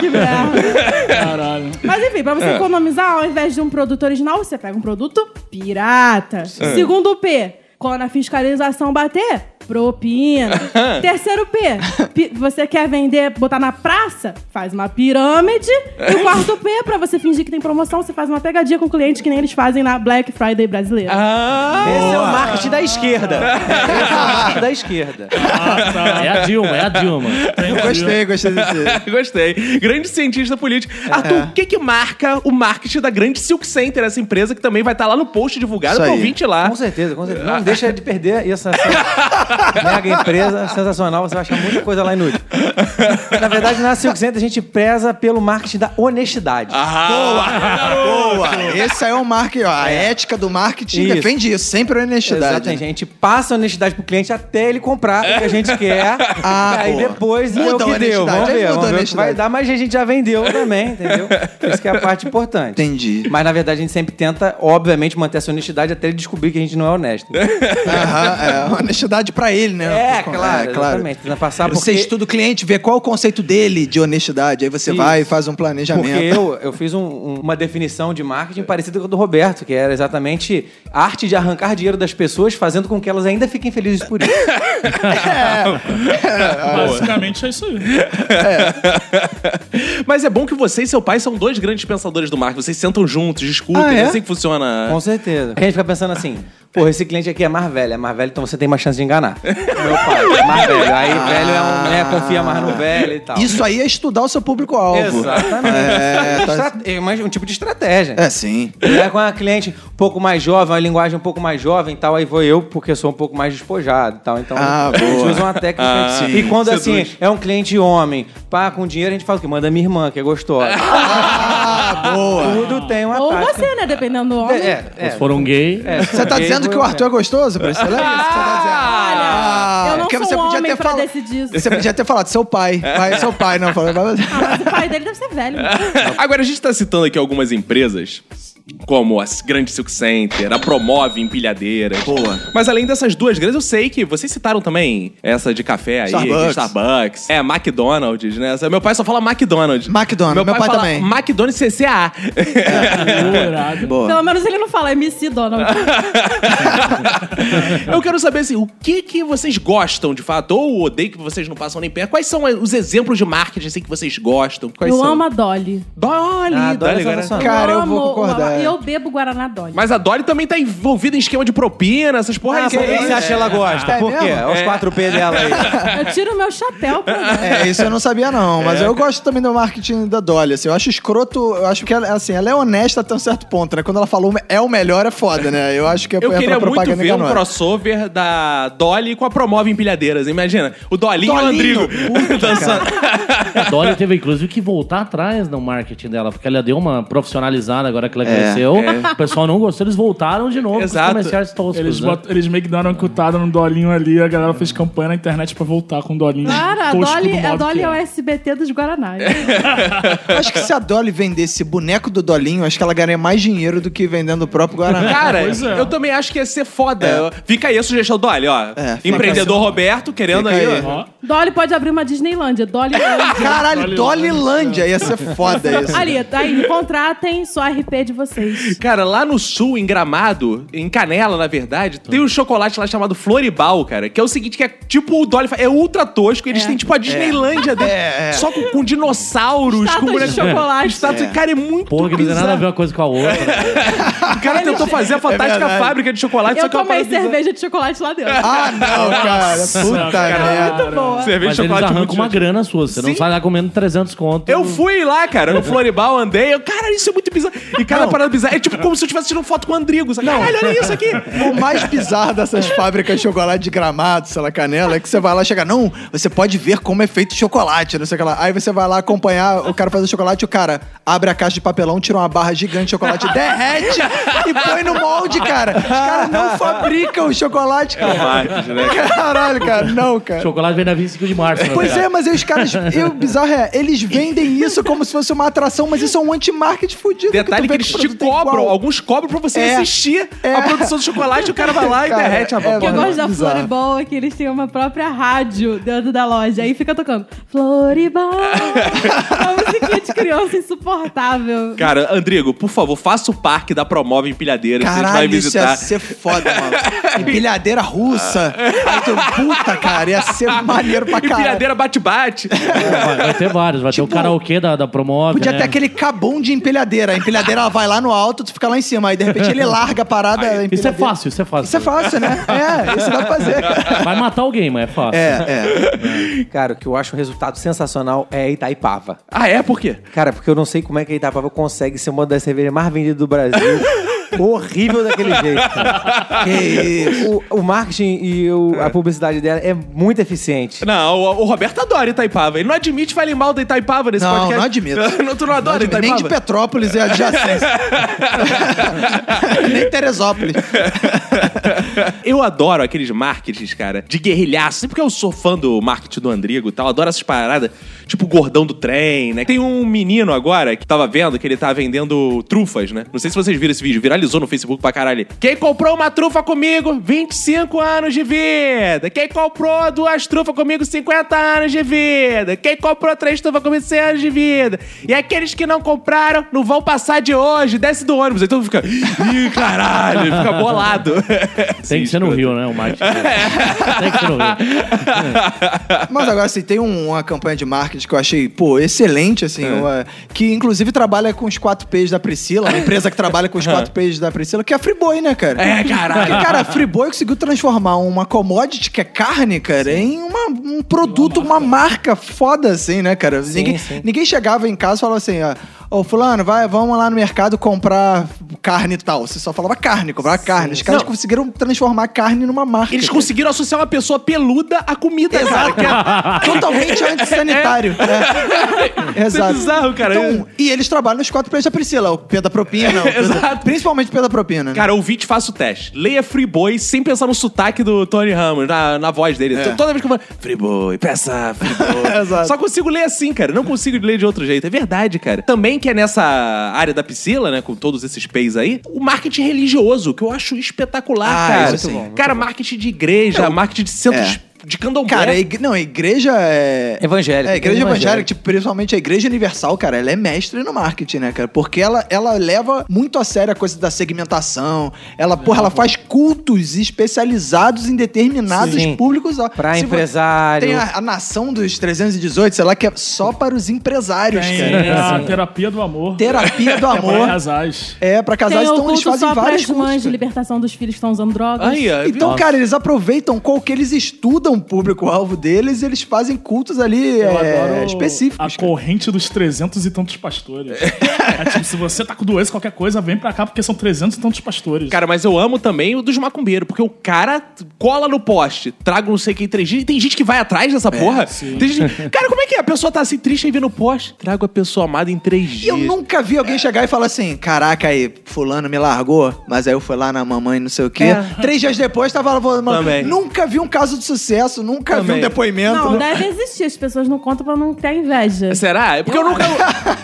Que merda. Caralho. Mas enfim, pra você economizar, ao invés de um produto original, você pega um produto pirata. Segundo P, quando a fiscalização bater, propina. Terceiro P, você quer vender, botar na praça? Faz uma pirâmide. E o quarto P, pra você fingir que tem promoção, você faz uma pegadinha com o cliente que nem eles fazem na Black Friday brasileira. Ah! Esse é o marketing da esquerda. Esse é o marketing da esquerda. Ah, tá. É a Dilma, é a Dilma. Gostei, gostei desse. Gostei. Grande cientista político. É. Arthur, o que que marca o marketing da grande Silk Center, essa empresa que também vai estar lá no post divulgado Isso aí. ouvinte lá. Com certeza, com certeza. Não deixa de perder essa, essa mega empresa sensacional. Você vai achar muita coisa lá inútil. Na verdade, na Silk Center a gente preza pelo marketing da honestidade. Boa! Esse aí é o marketing, ó, a ética do marketing Isso. defende isso, sempre a honestidade. Exatamente. A gente passa a honestidade pro cliente até ele comprar o que a gente quer. Ah, aí boa. depois Muda é o a que deu. Vamos ver, vamos ver o que vai dar, mas a gente já vendeu também, entendeu? Isso que é a parte importante. Entendi. Mas na verdade a gente sempre tenta, obviamente, manter essa honestidade até ele descobrir que a gente não é honesto. Aham, é, honestidade pra ele, né? É, claro, exatamente. Tenta passar Você porque- estuda o cliente, vê qual é o conceito dele de honestidade, aí você Isso. vai e faz um planejamento. Porque eu, eu fiz um- um- uma definição de marketing parecida com a do Roberto, que era exatamente arte de arrancar dinheiro das pessoas, fazendo com que elas ainda fiquem felizes por isso. Basicamente é isso aí. Mas é bom que você e seu pai são dois grandes pensadores do marketing. Vocês sentam juntos, discutem. Ah, é? É assim que funciona. Com certeza. A gente fica pensando assim, porra, esse cliente aqui é mais velho, é mais velho, então você tem mais chance de enganar. Meu pai, é mais velho. Aí velho é um, né, confia mais no velho e tal. Isso aí é estudar o seu público-alvo. Exatamente. É, tá- é mais um tipo de estratégia. É, sim. Aí, com a cliente um pouco mais jovem, uma linguagem um pouco mais jovem e tal, aí vou eu, porque sou um pouco mais despojado e tal. Então, Ah, a gente boa. usa uma técnica. Ah, e quando seduz. assim, é um cliente homem, pá, com dinheiro, a gente fala o quê? Manda minha irmã, que é gostosa. Ah, boa. Tudo tem uma Ou tática. você, né? Dependendo do homem. É, é. Se for um gay, é, Você tá gay, dizendo que o Arthur é gostoso, Priscila? É isso que você tá dizendo. Olha, eu não porque sou você um podia homem ter pra fala- decidir isso. Você podia ter falado seu pai. Pai, seu pai, não. Falou, Ah, mas o pai dele deve ser velho. Agora, a gente tá citando aqui algumas empresas, como a Grande Silk Center, a Promove Empilhadeiras. Boa. Mas além dessas duas grandes, eu sei que vocês citaram também essa de café aí, Starbucks. Starbucks. É, McDonald's, né? Meu pai só fala McDonald's. McDonald's, meu pai fala também. McDonald's CCA. Irado. Boa. Pelo menos ele não fala MC Donald. eu quero saber assim, o que que vocês gostam de fato, ou odeio que vocês não passam nem perto. Quais são os exemplos de marketing assim, que vocês gostam? Quais eu são? amo a Dolly. Dolly, Ah, Dolly é agora- sensacional. Cara, eu vou concordar. E eu bebo Guaraná Dolly. Mas a Dolly também tá envolvida em esquema de propina, essas porra Ah, aí. por que você acha que ela gosta? É Por quê? Olha os 4P dela aí. Eu tiro meu chapéu pra ela. É, isso eu não sabia não, mas eu gosto também do marketing da Dolly, assim, eu acho escroto, eu acho que ela, assim, ela é honesta até um certo ponto, né? Quando ela falou é o melhor é foda, né? Eu acho que é, Eu é queria muito propaganda ver um crossover da Dolly com a Promove Empilhadeiras. Imagina, o Dolinho e o. Andrigo dançando. a Dolly teve inclusive que voltar atrás no marketing dela, porque ela deu uma profissionalizada agora que ela É, cresceu. O pessoal não gostou, eles voltaram de novo Exato. com os comerciais toscos. Eles, né? bot- eles meio que deram uma cutada no dolinho ali, a galera fez campanha na internet pra voltar com o dolinho. Cara, a Dolly, do a modo Dolly que é o é. SBT dos Guaranás. Eu acho que se a Dolly vendesse boneco do Dolinho, acho que ela ganharia mais dinheiro do que vendendo o próprio Guaraná. Cara, Pois é. eu também acho que ia ser foda. Fica aí a sugestão, Dolly, ó. É, Empreendedor Roberto querendo aí, aí. ó. Dolly pode abrir uma Disneylândia. Dolly Caralho, Dolly Dollylândia, ia ser foda isso. Ali, tá aí, contratem, a RP de vocês. Cara, lá no sul, em Gramado, em Canela, na verdade, tem um chocolate lá chamado Floribal, cara, que é o seguinte, que é tipo o Dolly, é ultra tosco, eles É. têm tipo a Disneylândia dele, É, é. só com, com dinossauros, Estátuas com de boneco- chocolate. Estátua, cara, é muito Porra, que não tem nada a bizarro. ver uma coisa com a outra. O cara tentou fazer a fantástica verdade. fábrica de chocolate, só Eu que é uma tomei parada cerveja de chocolate lá dentro. Ah, não, cara. Puta cara. merda. Muito boa. Cerveja de Mas eles chocolate arrancam muito uma grana sua. Você não Sim. sai lá comendo 300 conto. Eu fui lá, cara, no Floribal, andei. Eu, cara, isso é muito bizarro. E cada Não, parada bizarro. É tipo como se eu estivesse tirando foto com o Andrigo. Sabe? Caralho, olha isso aqui. O mais bizarro dessas fábricas de chocolate de gramado, sei lá, canela, é que você vai lá e chega, não, você pode ver como é feito chocolate, não sei o que lá. Aí você vai lá acompanhar o cara fazer chocolate, o cara abre a caixa de papelão, tira uma barra gigante de chocolate, derrete e põe no molde, cara. Os caras não fabricam o chocolate, cara. Marketing, né? Caralho, cara, não, cara. Chocolate vem na 25 de março. Pois é, mas aí os caras. E o bizarro é, eles vendem isso como se fosse uma atração, mas isso é um anti-marketing fudido. Detalhe que vê eles te é cobram, igual. alguns cobram pra você É. assistir É. a produção do chocolate, o cara vai lá e Cara, derrete a é, bola. O que eu gosto da bizarro. Floribol é que eles têm uma própria rádio dentro da loja. Aí fica tocando Floribol. uma musiquinha de criança insuportável. Cara, Andrigo, por favor, faça o parque da Promove Empilhadeira que a gente vai Caralho, isso visitar. ia ser foda, mano. Empilhadeira russa. Puta, cara, ia ser maneiro pra caralho. Empilhadeira bate-bate. Vai, vai ter vários. Vai ter o karaokê da, da Promove. Podia né? ter aquele cabum de empilhadeira. A empilhadeira ela vai lá no alto, tu fica lá em cima. Aí de repente ele larga a parada. a Isso é fácil, isso é fácil. Isso é fácil, né? É, isso dá pra fazer, cara. Vai matar alguém, mas é fácil. É, é. Cara, o que eu acho um resultado sensacional é a Itaipava. Ah, é? Por quê? Cara, porque eu não sei como é que a Itaipava consegue ser uma das cervejas mais vendidas do Brasil. Horrível daquele jeito. Cara. Que isso. O, o marketing e o- a publicidade dela é muito eficiente. Não, o, o Roberto adora Itaipava. Ele não admite falar mal da Itaipava nesse Não, podcast. não admito. Não, tu não adora Nem Itaipava? de Petrópolis e adjacência. Nem Teresópolis. Eu adoro aqueles marketings, cara, de guerrilhaço. Sempre porque eu sou fã do marketing do Andrigo e tal. Adoro essas paradas, tipo o gordão do trem, né? Tem um menino agora que tava vendo que ele tá vendendo trufas, né? Não sei se vocês viram esse vídeo, viralizou no Facebook pra caralho. Quem comprou uma trufa comigo, 25 anos de vida. Quem comprou duas trufas comigo, 50 anos de vida. Quem comprou três trufas comigo, 100 anos de vida. E aqueles que não compraram, não vão passar de hoje, desce do ônibus. Aí todo mundo fica, ih, caralho, fica bolado. Tem que ser no Rio, né? O marketing. Tem que ser no Rio. Mas agora, assim, tem um- uma campanha de marketing que eu achei, pô, excelente, assim, uma- que inclusive trabalha com os 4Ps da Priscila, uma empresa que trabalha com os 4Ps da Priscila, que é a Friboi, né, cara? É, caralho. Porque, cara, a Friboi conseguiu transformar uma commodity, que é carne, cara, em uma- um produto, uma marca foda, assim, né, cara? ninguém, sim. ninguém chegava em casa e falava assim, ó, ô, fulano, vai, vamos lá no mercado comprar carne e tal. Você só falava carne, comprava carne. Os caras Não. conseguiram transformar carne numa marca. Eles cara. conseguiram associar uma pessoa peluda à comida, cara. que é- Totalmente antissanitário. É. Exato. bizarro, cara. Então, e eles trabalham nos quatro P's da Priscila, o P da propina. Exato. Principalmente o P da propina. né? Cara, ouvinte, faça o teste. Leia Free Boy sem pensar no sotaque do Tony Ramos, na, na voz dele. É. Toda vez que eu falo, Free Boy, peça Free Boy. Exato. Só consigo ler assim, cara. Não consigo ler de outro jeito. É verdade, cara. Também que é nessa área da Priscila, né, com todos esses P's aí, o marketing religioso, que eu acho espetacular, Ah, cara. isso sim. Cara, marketing de igreja, marketing de centros É. de candomblé. Cara, a igre- não, a igreja é. Evangélica. É, a igreja Evangélica. evangélica, tipo, principalmente a igreja universal, cara, ela é mestre no marketing, né, cara? Porque ela, ela leva muito a sério a coisa da segmentação. Ela, porra, ela faz cultos especializados em determinados Sim. públicos. ó. Pra Se empresário. Tem a, a nação dos 318, sei lá, que é só para os empresários, Tem cara. a terapia do amor. Terapia do Que é pra amor. casais. É, pra casais, Tem então eles fazem só para vários as cultos. mães de libertação dos filhos que estão usando drogas. Aí, ó, Então, cara, eles aproveitam qual que eles estudam o público-alvo deles e eles fazem cultos ali Eu é, adoro específicos. a cara. corrente dos 300 e tantos pastores. é tipo, se você tá com doença, qualquer coisa, vem pra cá porque são 300 e tantos pastores. Cara, mas eu amo também o dos macumbeiros, porque o cara cola no poste, traga não sei quem três dias, e tem gente que vai atrás dessa porra. Tem gente- Cara, como é que é? A pessoa tá assim triste e vê no poste, trago a pessoa amada em três E dias. eu nunca vi alguém chegar e falar assim: caraca, aí, fulano me largou, mas aí eu fui lá na mamãe, não sei o quê. É. Três dias depois tava lá falando, mano, Também. nunca vi um caso de sucesso, nunca Também. vi um depoimento. Não, né? deve existir. As pessoas não contam pra não ter inveja. Será? É porque eu, nunca,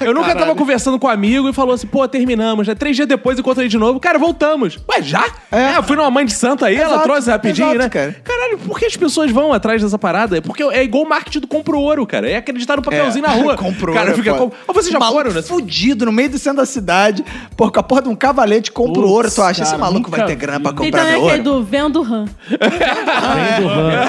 eu nunca tava conversando com um amigo e falou assim, pô, terminamos. Já três dias depois encontrei de novo. Cara, voltamos. Ué, já? É. eu fui numa mãe de santo aí, ela Exato, trouxe rapidinho, exato, né? cara. Caralho, por que as pessoas vão atrás dessa parada? É Porque é igual o marketing do compro ouro, cara. É acreditar no papelzinho na rua. Comprou. Cara, né, fica foda. como. Ah, vocês já Maluco foram, né? fudido, no meio do centro da cidade, por com a porra de um cavalete, compra o Putz, ouro. Tu acha, esse cara, maluco vai ter grana pra comprar também meu aquele ouro? do Vendo Ram. Vem do RAM.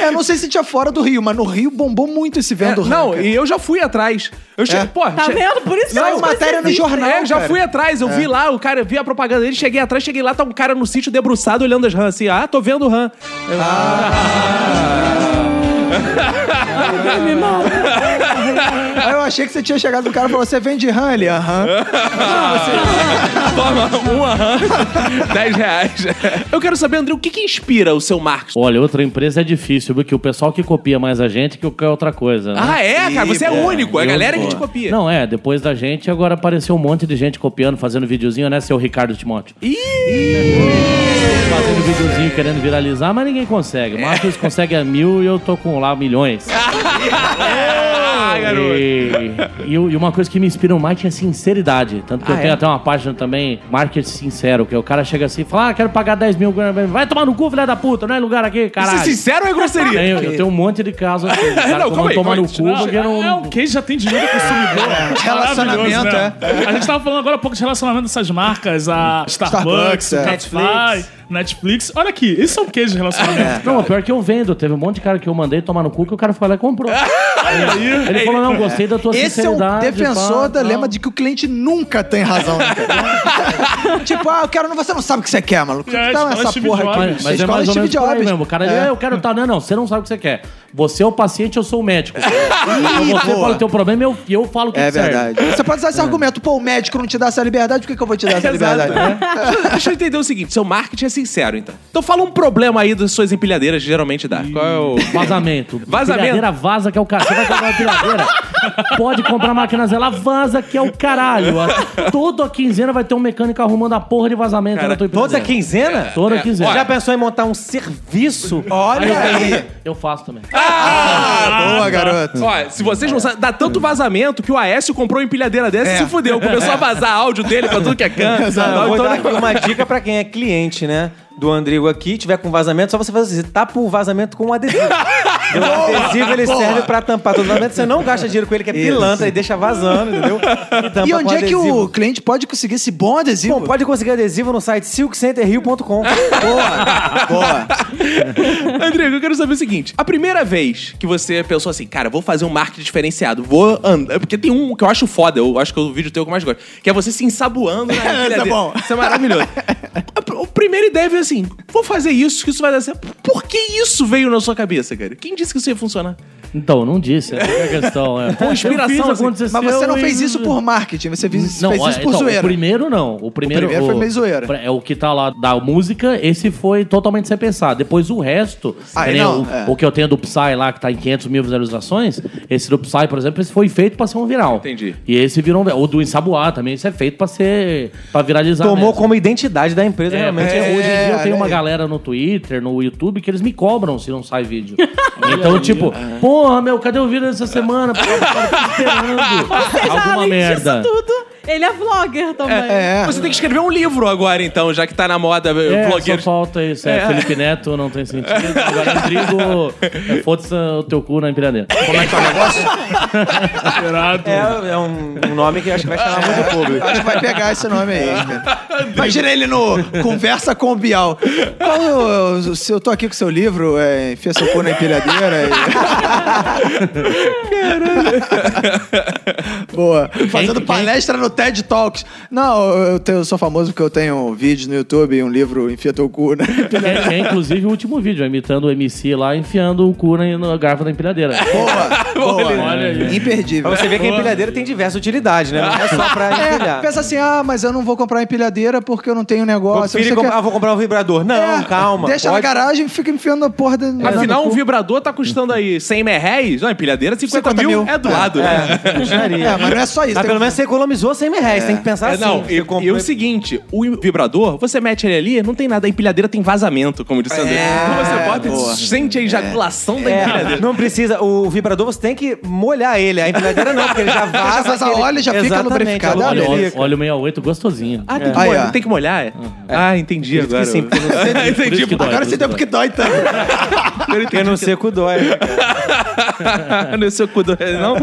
É, não sei se tinha fora do Rio, mas no Rio bombou muito esse É, vendo não, ranca. e eu já fui atrás. Eu che... É. Pô, Tá che- vendo? Por isso que Saiu eu matéria no jornal, É, eu já cara. fui atrás, eu vi lá, o cara, vi a propaganda dele, cheguei atrás, cheguei lá, tá um cara no sítio debruçado olhando as rãs assim, ah, tô vendo o rã. Me mata. Aí eu achei que você tinha chegado no cara e falou: Você vende RAM? Ele, aham. Toma, um aham, 10 reais. Eu quero saber, André, o que, que inspira o seu marketing? Olha, outra empresa é difícil, porque o pessoal que copia mais a gente que quer outra coisa. né? Ah, é, cara? Você é pô. único. É a Eu- galera que te copia. Não, é, depois da gente, agora apareceu um monte de gente copiando, fazendo videozinho, né, seu Ricardo Timóteo? Ih! Fazendo videozinho querendo viralizar, mas ninguém consegue. O Marcos consegue a mil e eu tô com lá milhões. Ah, garoto. E, e, e uma coisa que me inspira marketing é sinceridade. Tanto que Ah, eu tenho é? até uma página também, Marketing Sincero, que o cara chega assim e fala: Ah, quero pagar 10 mil, vai tomar no cu, filha da puta, não é lugar aqui, Isso é caralho. sincero ou é grosseria? Tenho- eu tenho um monte de casos assim. O cara Não, aí, tomar calma no aí. cu Não, porque não. É o que já tem dinheiro do consumidor. relacionamento, Maravilhoso, né? A gente tava falando agora há pouco de relacionamento dessas marcas, a Starbucks, Starbucks, é. Netflix. Netflix. Olha aqui, isso é um queijo de relacionamento. Não, pior que eu vendo. Teve um monte de cara que eu mandei tomar no cu que o cara foi lá e comprou. Ele falou: não, gostei da tua Esse é um sinceridade. defensor pá, da tal. lema de que o cliente nunca tem razão. Né, tipo, ah, eu quero. Você não sabe o que você quer, maluco. É, Então, escola essa Steve porra aqui. Jobs. Mas, mas é Escola mais ou Steve menos por aí Jobs. mesmo. O cara diz, É. "Ah, eu quero tal. Não, não, você não sabe o que você quer. Você é o paciente, eu sou o médico. então você boa. fala o teu problema e eu, e eu falo o que É serve. verdade. Você pode usar esse argumento. Pô, o médico não te dá essa liberdade, por que, que eu vou te dar essa liberdade? Deixa eu entender o seguinte: seu marketing é sincero, então. Então fala um problema aí das suas empilhadeiras, geralmente dá. Qual é o. Vazamento. Vazamento. Empilhadeira vaza que é o cara. Você vai comprar uma empilhadeira, pode comprar máquina zela, vaza que é o caralho. Toda quinzena vai ter um mecânico arrumando a porra de vazamento Cara, na tua Toda quinzena? Toda É, quinzena. Já pensou em montar um serviço? Olha aí. Eu faço também. Ah, boa, garoto. Ó, se vocês não sabem, dá tanto vazamento que o Aécio comprou uma empilhadeira dessa e É. se fudeu. Começou a vazar áudio dele pra tudo que é canto. Não, eu vou Então, dar uma dica pra quem é cliente, né? Do Andrigo aqui, tiver com vazamento, só você fazer assim, tapa o vazamento com um adesivo. o adesivo ele boa. serve pra tampar todo o vazamento, você não gasta dinheiro com ele, que é pilantra, e deixa vazando, entendeu? E, tampa E com onde é que o cliente pode conseguir esse bom adesivo? Bom, pode conseguir adesivo no site silkcenterrio.com. Boa, boa. Andrigo, eu quero saber o seguinte: a primeira vez que você pensou assim, cara, vou fazer um marketing diferenciado, vou andar. Porque tem um que eu acho foda, eu acho que é o vídeo teu que eu mais gosto, que é você se ensaboando na empilhadeira. bom. Isso é maravilhoso. Primeira ideia veio assim: vou fazer isso, que isso vai dar certo. Por que isso veio na sua cabeça, cara? Quem disse que isso ia funcionar? Então, não disse. Essa é a questão. É. Com inspiração, Eu fiz, assim. Mas você não e- fez isso por marketing, você fez, Não, fez olha, isso por então, zoeira. O primeiro não. O primeiro, primeiro foi meio zoeira. É o que tá lá da música, esse foi totalmente sem pensar. Depois o resto, nem não, o, é. o que eu tenho do Psy lá, que tá em 500 mil visualizações, esse do Psy, por exemplo, esse foi feito pra ser um viral. Entendi. E esse virou um viral. O do Ensaboar também, isso é feito pra ser. pra viralizar. Tomou mesmo. como identidade da empresa, É, realmente. porque hoje em dia eu olha tenho uma aí. galera no Twitter, no YouTube, que eles me cobram se não sai vídeo. então, tipo, porra, meu, cadê o vídeo dessa semana? Pô, eu tava esperando alguma merda. disso tudo, ele é vlogger também. É. Você tem que escrever um livro agora, então, já que tá na moda É, vlogueiro. só falta isso. É, Felipe Neto não tem sentido. Agora, Rodrigo, é, foda-se o teu cu na empilhadeira. Como é que é o negócio? É, é um, um nome que acho que vai chamar muito o público. Acho que vai pegar esse nome aí. Imagina ele no Conversa com o Bial. Qual o- o- se eu tô aqui com seu livro, é, enfia seu cu na empilhadeira. E... Boa. Fazendo palestra no TED Talks. Não, eu, tenho- eu sou famoso porque eu tenho vídeos no YouTube e um livro Enfia teu cu empilhadeira. Que é, inclusive o último vídeo, imitando o MC lá, enfiando o cu na, na garrafa da empilhadeira. Boa, boa. Olha aí. Imperdível. Pra você ver que a empilhadeira tem diversa utilidade, né? Não é só pra É, empilhar. pensa assim, ah, mas eu não vou comprar empilhadeira porque eu não tenho negócio. Compra- quer- ah, vou comprar um vibrador. Não, É, calma. Deixa na pode- garagem e fica enfiando a porra da. Afinal, um vibrador tá custando aí 100 mil reais. Não, empilhadeira, 50, 50 mil, mil. é do lado. né? É, puxaria. É, mas não é só isso. Mas tem- pelo menos você economizou 100 mil reais. Tem que pensar É, assim. não, e, e o seguinte, o vibrador, você mete ele ali, não tem nada, a empilhadeira tem vazamento, como disse o André. Então você bota boa. e sente a ejaculação da É, empilhadeira. não precisa. O vibrador você tem que molhar ele. A empilhadeira não, porque ele já vaza. vaza aquele- óleo e já fica lubrificado. o óleo Olha, Óleo, óleo 68, gostosinho. Ah, tem que, Aí, molhar, ó. tem que molhar? é? Ah, entendi que agora. sim, porque não- Por entendi. isso que dói, Agora você tem que porque dói tanto. Porque no seco dói. né, no seu cu do... Não?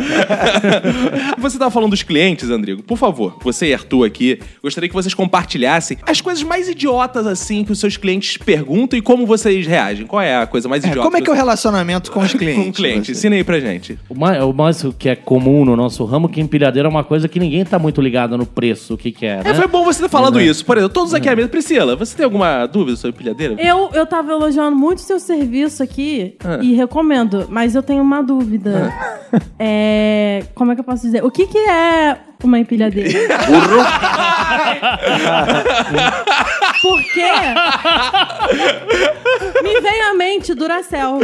você tava falando dos clientes, Andrigo. Por favor, você e Arthur aqui, gostaria que vocês compartilhassem as coisas mais idiotas, assim, que os seus clientes perguntam e como vocês reagem. Qual é a coisa mais idiota? Como é que é o relacionamento com os clientes? Com o cliente? Você? Ensina aí pra gente. O mais, o mais que é comum no nosso ramo que empilhadeira é uma coisa que ninguém tá muito ligado no preço, o que que é, né? É, foi bom você ter falado isso. Por exemplo, todos aqui à mesa. Priscila, você tem alguma dúvida sobre pilhadeira? Eu, eu tava elogiando muito o seu serviço aqui Ah. e recomendo, mas eu tenho uma dúvida. É, como é que eu posso dizer? O que, que é uma empilhadeira? Porque me vem à mente Duracell.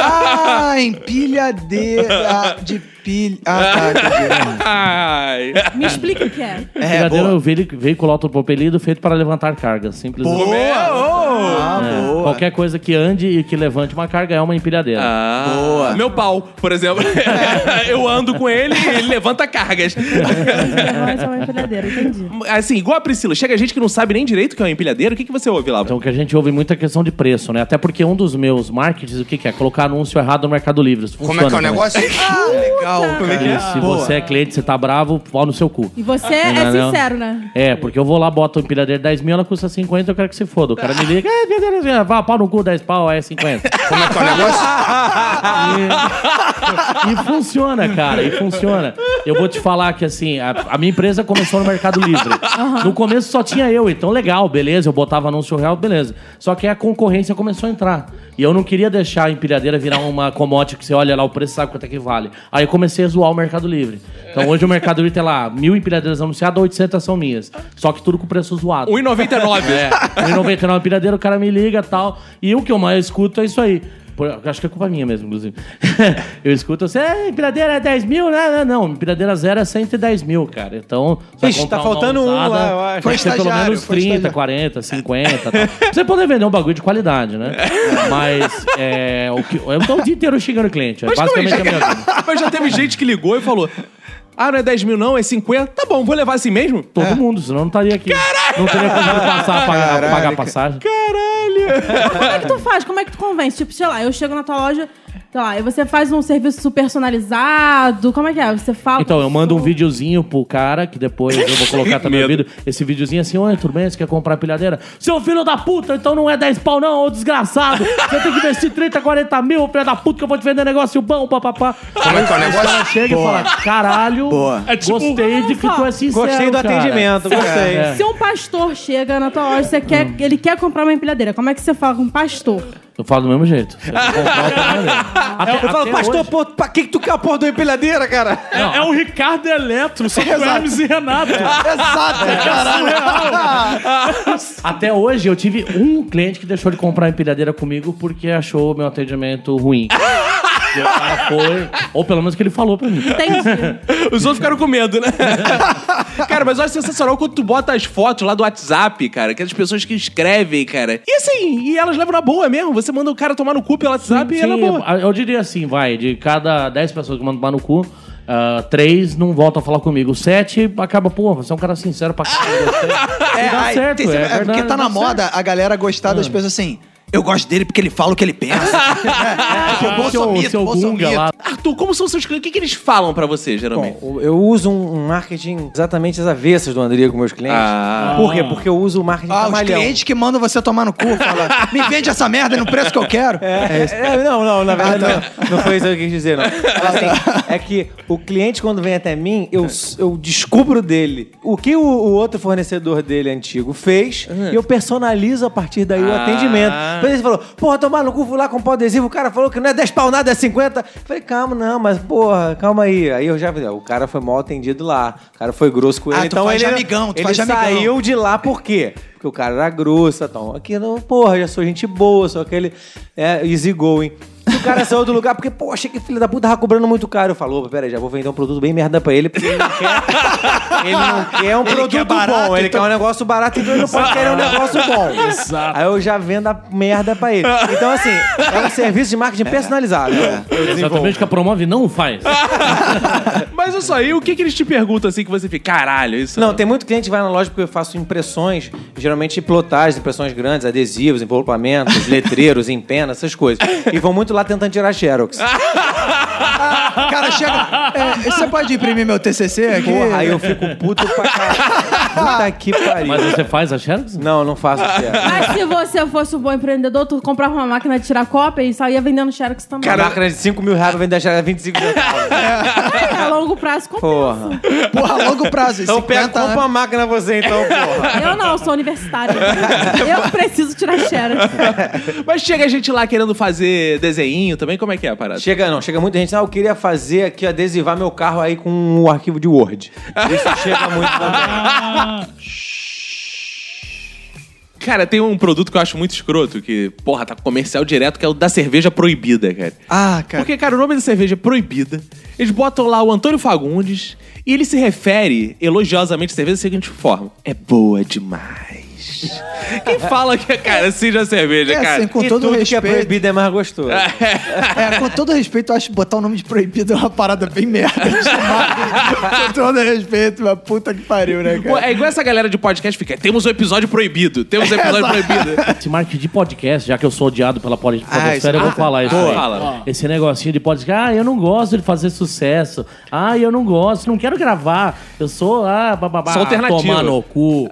Ah, empilhadeira de pilha. Ah, tá. Ai. Me explica o que é. É, Empilhadeira é boa. um veí- veículo autopropelido feito para levantar cargas. Simplesmente. Boa! Ah, É, boa. Qualquer coisa que ande e que levante uma carga é uma empilhadeira. Ah, Boa. Meu pau, por exemplo. Eu ando com ele e ele levanta cargas. É uma empilhadeira, entendi. Assim, igual a Priscila, chega gente que não sabe nem direito o que é uma empilhadeira. O que, que você ouve lá? Então, o que a gente ouve muita questão de preço, né? Até porque um dos meus marketings, o que, que é? Colocar anúncio errado no Mercado Livre. Isso Como é que é o funciona negócio? Ah, legal. Como é que é? Se você é cliente, você tá bravo, pau no seu cu. E você é sincero, né? É, porque eu vou lá, boto a empilhadeira 10 mil, ela custa 50, eu quero que se foda. O cara me liga, é, vá, pau no cu, 10 pau, é 50. Como é que é o negócio? E funciona, cara, e funciona. Eu vou te falar que, assim, a, a minha empresa começou no Mercado Livre. No começo só tinha eu, então legal, beleza, eu botava anúncio real, beleza. Só que a concorrência começou a entrar. E eu não queria deixar a empilhadeira virar uma commodity que você olha lá o preço sabe quanto é que vale. Aí eu comecei a zoar o Mercado Livre. Então hoje o Mercado Livre tem lá mil empilhadeiras anunciadas, 800 são minhas. Só que tudo com preço zoado. 1,99. É, 1,99 empilhadeira, o cara me liga e tal. E o que eu mais escuto é isso aí. Por- acho que é culpa minha mesmo, inclusive. eu escuto assim, é, empilhadeira é 10 mil? Não, não, não. Empilhadeira zero é 110 mil, cara. Então, você vai Ixi, tá faltando um usada, lá, eu acho. Que ser pelo menos foi 30, estagiário. 40, 50. Tal. Pra você poder vender um bagulho de qualidade, né? Mas é, o que, eu tô o dia inteiro xingando o cliente. É Mas aí, basicamente a já, minha vida. mas já teve gente que ligou e falou: Ah, não é 10 mil, não, é 50. Tá bom, vou levar assim mesmo? Todo mundo, senão eu não estaria aqui. Não teria conseguido passar, pagar, Caralho, pagar a passagem. Caralho! Como é que tu faz? Como é que tu convence? Tipo, sei lá, eu chego na tua loja, lá, e você faz um serviço personalizado. Como é que é? Você fala. Então, eu mando um videozinho pro cara, que depois eu vou colocar também o vídeo. Esse videozinho assim, oi, tudo bem? Você quer comprar pilhadeira? Seu filho da puta, então não é 10 pau não, ô desgraçado. Você tem que investir 30, 40 mil, filho da puta, que eu vou te vender negócio bom, papapá. Como é que é o negócio? cara chega e fala, caralho, Boa. É tipo- gostei de que tu é sincero, Gostei do cara." atendimento, gostei. É. Se um pastor chega na tua loja, você quer, Hum. ele quer comprar uma empilhadeira, como é que você fala com um pastor? Eu falo do mesmo jeito. Você. Até- Eu falo, pastor, hoje- pô, pra que, que tu quer a porra da empilhadeira, cara? É, é o Ricardo Eletro, só que o Hermes e Renato. Exato, caralho. Até hoje eu tive um cliente que deixou de comprar empilhadeira comigo porque achou o meu atendimento ruim. E foi, ou pelo menos que ele falou pra mim. Entendi. Os outros ficaram com medo, né? cara, mas eu acho sensacional quando tu bota as fotos lá do WhatsApp, cara, que é das pessoas que escrevem, cara. E assim, e elas levam na boa mesmo. Você manda o cara tomar no cu pelo WhatsApp e é na Sim, boa. eu, diria assim, vai, de cada 10 pessoas que mandam tomar no cu, ah, três não voltam a falar comigo. Sete acaba, pô, você é um cara sincero pra caralho. E dá aí certo, tem- é, é porque tá na moda a galera gostar das pessoas assim. Eu gosto dele porque ele fala o que ele pensa. é. O seu, seu Gunga lá. Arthur, como são seus clientes? O que, que eles falam pra você, geralmente? Bom, eu uso um um marketing exatamente às avessas do André com meus clientes. Ah. Por quê? Porque eu uso o marketing Ah, os camalhão. clientes que mandam você tomar no cu, fala, me vende essa merda no preço que eu quero. É, é, não, não, na verdade não, não foi isso que eu quis dizer, não. Assim, é que o cliente, quando vem até mim, eu, eu descubro dele o que o, o outro fornecedor dele antigo fez e eu personalizo a partir daí o Ah. atendimento. Exemplo, você falou, porra, tomar no cu, fui lá com pau adesivo, o cara falou que não é 10 pau nada, é 50. Eu falei, calma, não, mas porra, calma aí. Aí eu já o cara foi mal atendido lá, o cara foi grosso com ele. Ah, então ele, amigão, tu ele de amigão. saiu de lá por quê? Porque o cara era grosso, então. Aqui não, porra, já sou gente boa, sou aquele é, easy going. O cara saiu do lugar porque, pô, achei que filho da puta tava cobrando muito caro. Eu falo, opa, peraí, já vou vender um produto bem merda pra ele, porque ele não quer. ele não quer um Ele produto quer barato, bom, ele então- quer um negócio barato, então ele não pode querer um negócio bom. Exato. Aí eu já vendo a merda pra ele. Então, assim, é um serviço de marketing personalizado. Eu desenvolvo. Exatamente o que a Promove não faz. Mas olha só, e o que, que eles te perguntam assim que você fica, caralho, isso Não, tem muito cliente que vai na loja porque eu faço impressões, geralmente plotagens, impressões grandes, adesivos, envelopamentos, letreiros, em pena, essas coisas. E vão muito lá tentando tirar xerox. Cara, chega. É, você pode imprimir meu TCC aqui? Porra, aí eu fico puto pra caralho. Puta que pariu. Mas você faz a Xerox? Não, eu não faço xerox. Mas se você fosse um bom empreendedor, tu comprava uma máquina de tirar cópia e saía vendendo Xerox também. Cara, máquina de 5 mil reais pra vender xerox a 25 centavos. É, a longo prazo compensa. Porra. Porra, a longo prazo. Então pega, 50, compra uma máquina você então, porra. Eu não, sou universitária. Eu preciso tirar Xerox. Mas chega a gente lá querendo fazer desenho também? Como é que é a parada? Chega, não, chega muita gente. Ah, eu queria fazer aqui, adesivar meu carro aí com o arquivo de Word. Isso chega muito também. Cara, tem um produto que eu acho muito escroto, que, porra, tá com comercial direto, que é o da cerveja proibida, cara. Ah, cara. Porque, cara, o nome da cerveja é proibida. Eles botam lá o Antônio Fagundes e ele se refere elogiosamente à cerveja da seguinte forma: é boa demais. Quem fala que, cara, seja cerveja, É cara? assim, com E todo tudo que é respeito. proibido é mais gostoso. É, com todo respeito, eu acho que botar o nome de proibido é uma parada bem merda. com todo respeito, mas puta que pariu, né, cara? É igual essa galera de podcast fica, temos um episódio proibido, temos um episódio proibido. Esse marketing de podcast, já que eu sou odiado pela pod- Ah, podosfera, eu vou ah, falar isso aí. Fala. Esse negocinho de podcast, ah, eu não gosto de fazer sucesso. Ah, eu não gosto, não quero gravar. Eu sou, ah, bababá. Sou alternativo. Tomar no cu.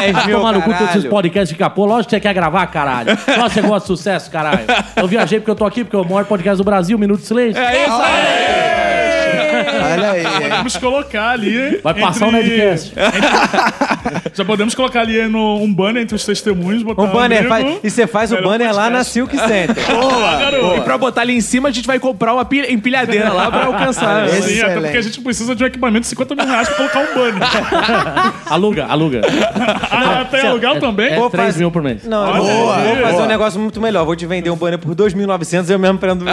10 mil, Tomar no cu todos esses podcasts fica, pô, lógico que você quer gravar, caralho. Lógico que você gosta de sucesso, caralho. Eu viajei porque eu tô aqui, porque é o maior podcast do Brasil, Minuto de Silêncio. É isso Olha aí. Podemos colocar ali. Vai passar o Nerdcast. Já podemos colocar ali no, um banner entre os testemunhos. Botar Um banner, amigo. faz, e você faz o Melhor banner lá na. Silk Center. Boa, garoto. E pra botar ali em cima, a gente vai comprar uma pilha- empilhadeira lá pra alcançar. Sim, até Excelente. porque a gente precisa de um equipamento de 50 mil reais pra colocar um banner. Aluga, aluga. ah, tem aluguel também? É Vou 3 fazer- mil por mês. Não, eu vou, aí. vou fazer Boa. um negócio muito melhor. Vou te vender um banner por 2.900 e eu mesmo prendo o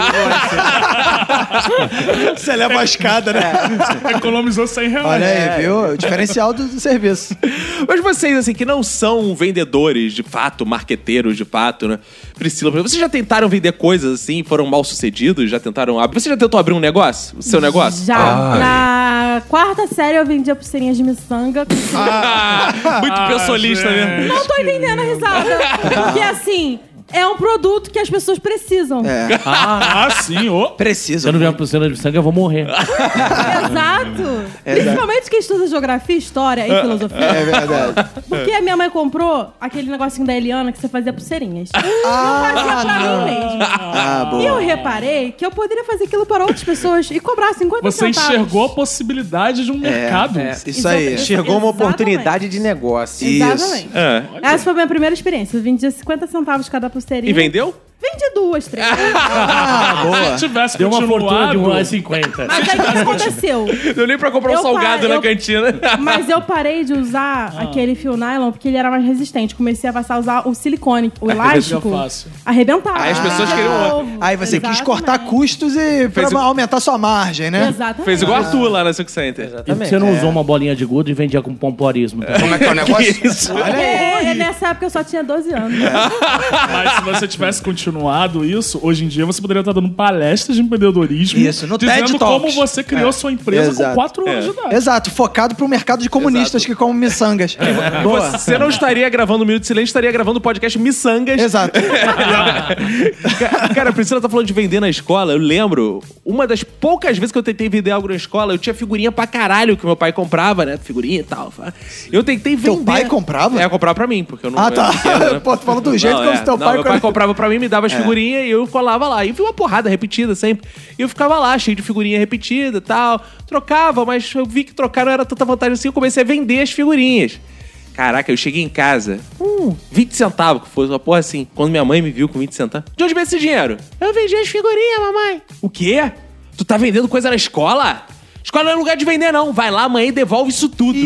Você leva a escada, né? Economizou 100 reais. Olha aí, viu? O diferencial do, do serviço. Mas vocês, assim, que não são vendedores de fato, marqueteiros de fato, né? Priscila, vocês já tentaram vender coisas assim, foram mal sucedidos? Já tentaram abrir? Você já tentou abrir um negócio? O seu negócio? Já. Na quarta série eu vendia pulseirinhas de miçanga. Muito Ah, pessoalista gente. mesmo. Não tô entendendo a risada. Porque assim, é um produto que as pessoas precisam. É. Ah, sim. ô. Se Precisa. eu não vier uma pulseira de sangue, eu vou morrer. Exato. Principalmente quem estuda geografia, história e filosofia. É verdade. Porque a minha mãe comprou aquele negocinho da Eliana que você fazia pulseirinhas. Ah, eu fazia pra não. mim mesmo. Ah, E eu reparei que eu poderia fazer aquilo para outras pessoas e cobrar 50 Você centavos. enxergou a possibilidade de um mercado. Isso aí. Exatamente. Chegou uma oportunidade de negócio. Exatamente. É. Essa foi a minha primeira experiência. Eu vendia 50 centavos cada pulseirinha. E vendeu? Vendi duas, três. Ah, boa. Se tivesse Deu uma fortuna de continuado... 1,50. Mas aí o que aconteceu? Deu nem pra comprar um Eu salgado pa- na eu- cantina. Mas eu parei de usar aquele fio nylon porque ele era mais resistente. Comecei a passar a usar o silicone, o elástico. Arrebentava. Aí as pessoas Ah, queriam outro. Aí você quis cortar custos e pra Fez o- aumentar sua margem, né? Exatamente. Fez igual o Arthur lá na Silk Center. E você não usou uma bolinha de gudo e vendia com pompoarismo. Como é que é o negócio? Que isso? Porque é, nessa época eu só tinha 12 anos. Mas se você tivesse continuado isso, hoje em dia você poderia estar dando palestras de empreendedorismo. Isso, no dizendo TED como Talks. você criou É. sua empresa Exato. com 4 anos É. de idade. Exato, focado pro mercado de comunistas que comem miçangas. Boa. Você não estaria gravando o Minuto de Silêncio, estaria gravando o podcast Missangas. Exato. Ca- Cara, a Priscila tá falando de vender na escola. Eu lembro, uma das poucas vezes que eu tentei vender algo na escola, eu tinha figurinha pra caralho que meu pai comprava, né? Figurinha e tal. Eu tentei vender. Teu pai comprava? É, comprava pra mim, porque eu não Ah, tá. pequeno, né? Pô, tu falou do jeito Não, como é. se teu Não, pai... meu pai comprava pra mim, me dava as figurinhas e eu colava lá. E vi uma porrada repetida sempre. E eu ficava lá, cheio de figurinha repetida e tal. Trocava, mas eu vi que trocar não era tanta vantagem assim. Eu comecei a vender as figurinhas. Caraca, eu cheguei em casa, hum, 20 centavos, que foi uma porra assim. Quando minha mãe me viu com 20 centavos, de onde veio esse dinheiro? Eu vendi as figurinhas, mamãe. O quê? Tu tá vendendo coisa na escola? Escola não é lugar de vender, não. Vai lá amanhã e devolve isso tudo.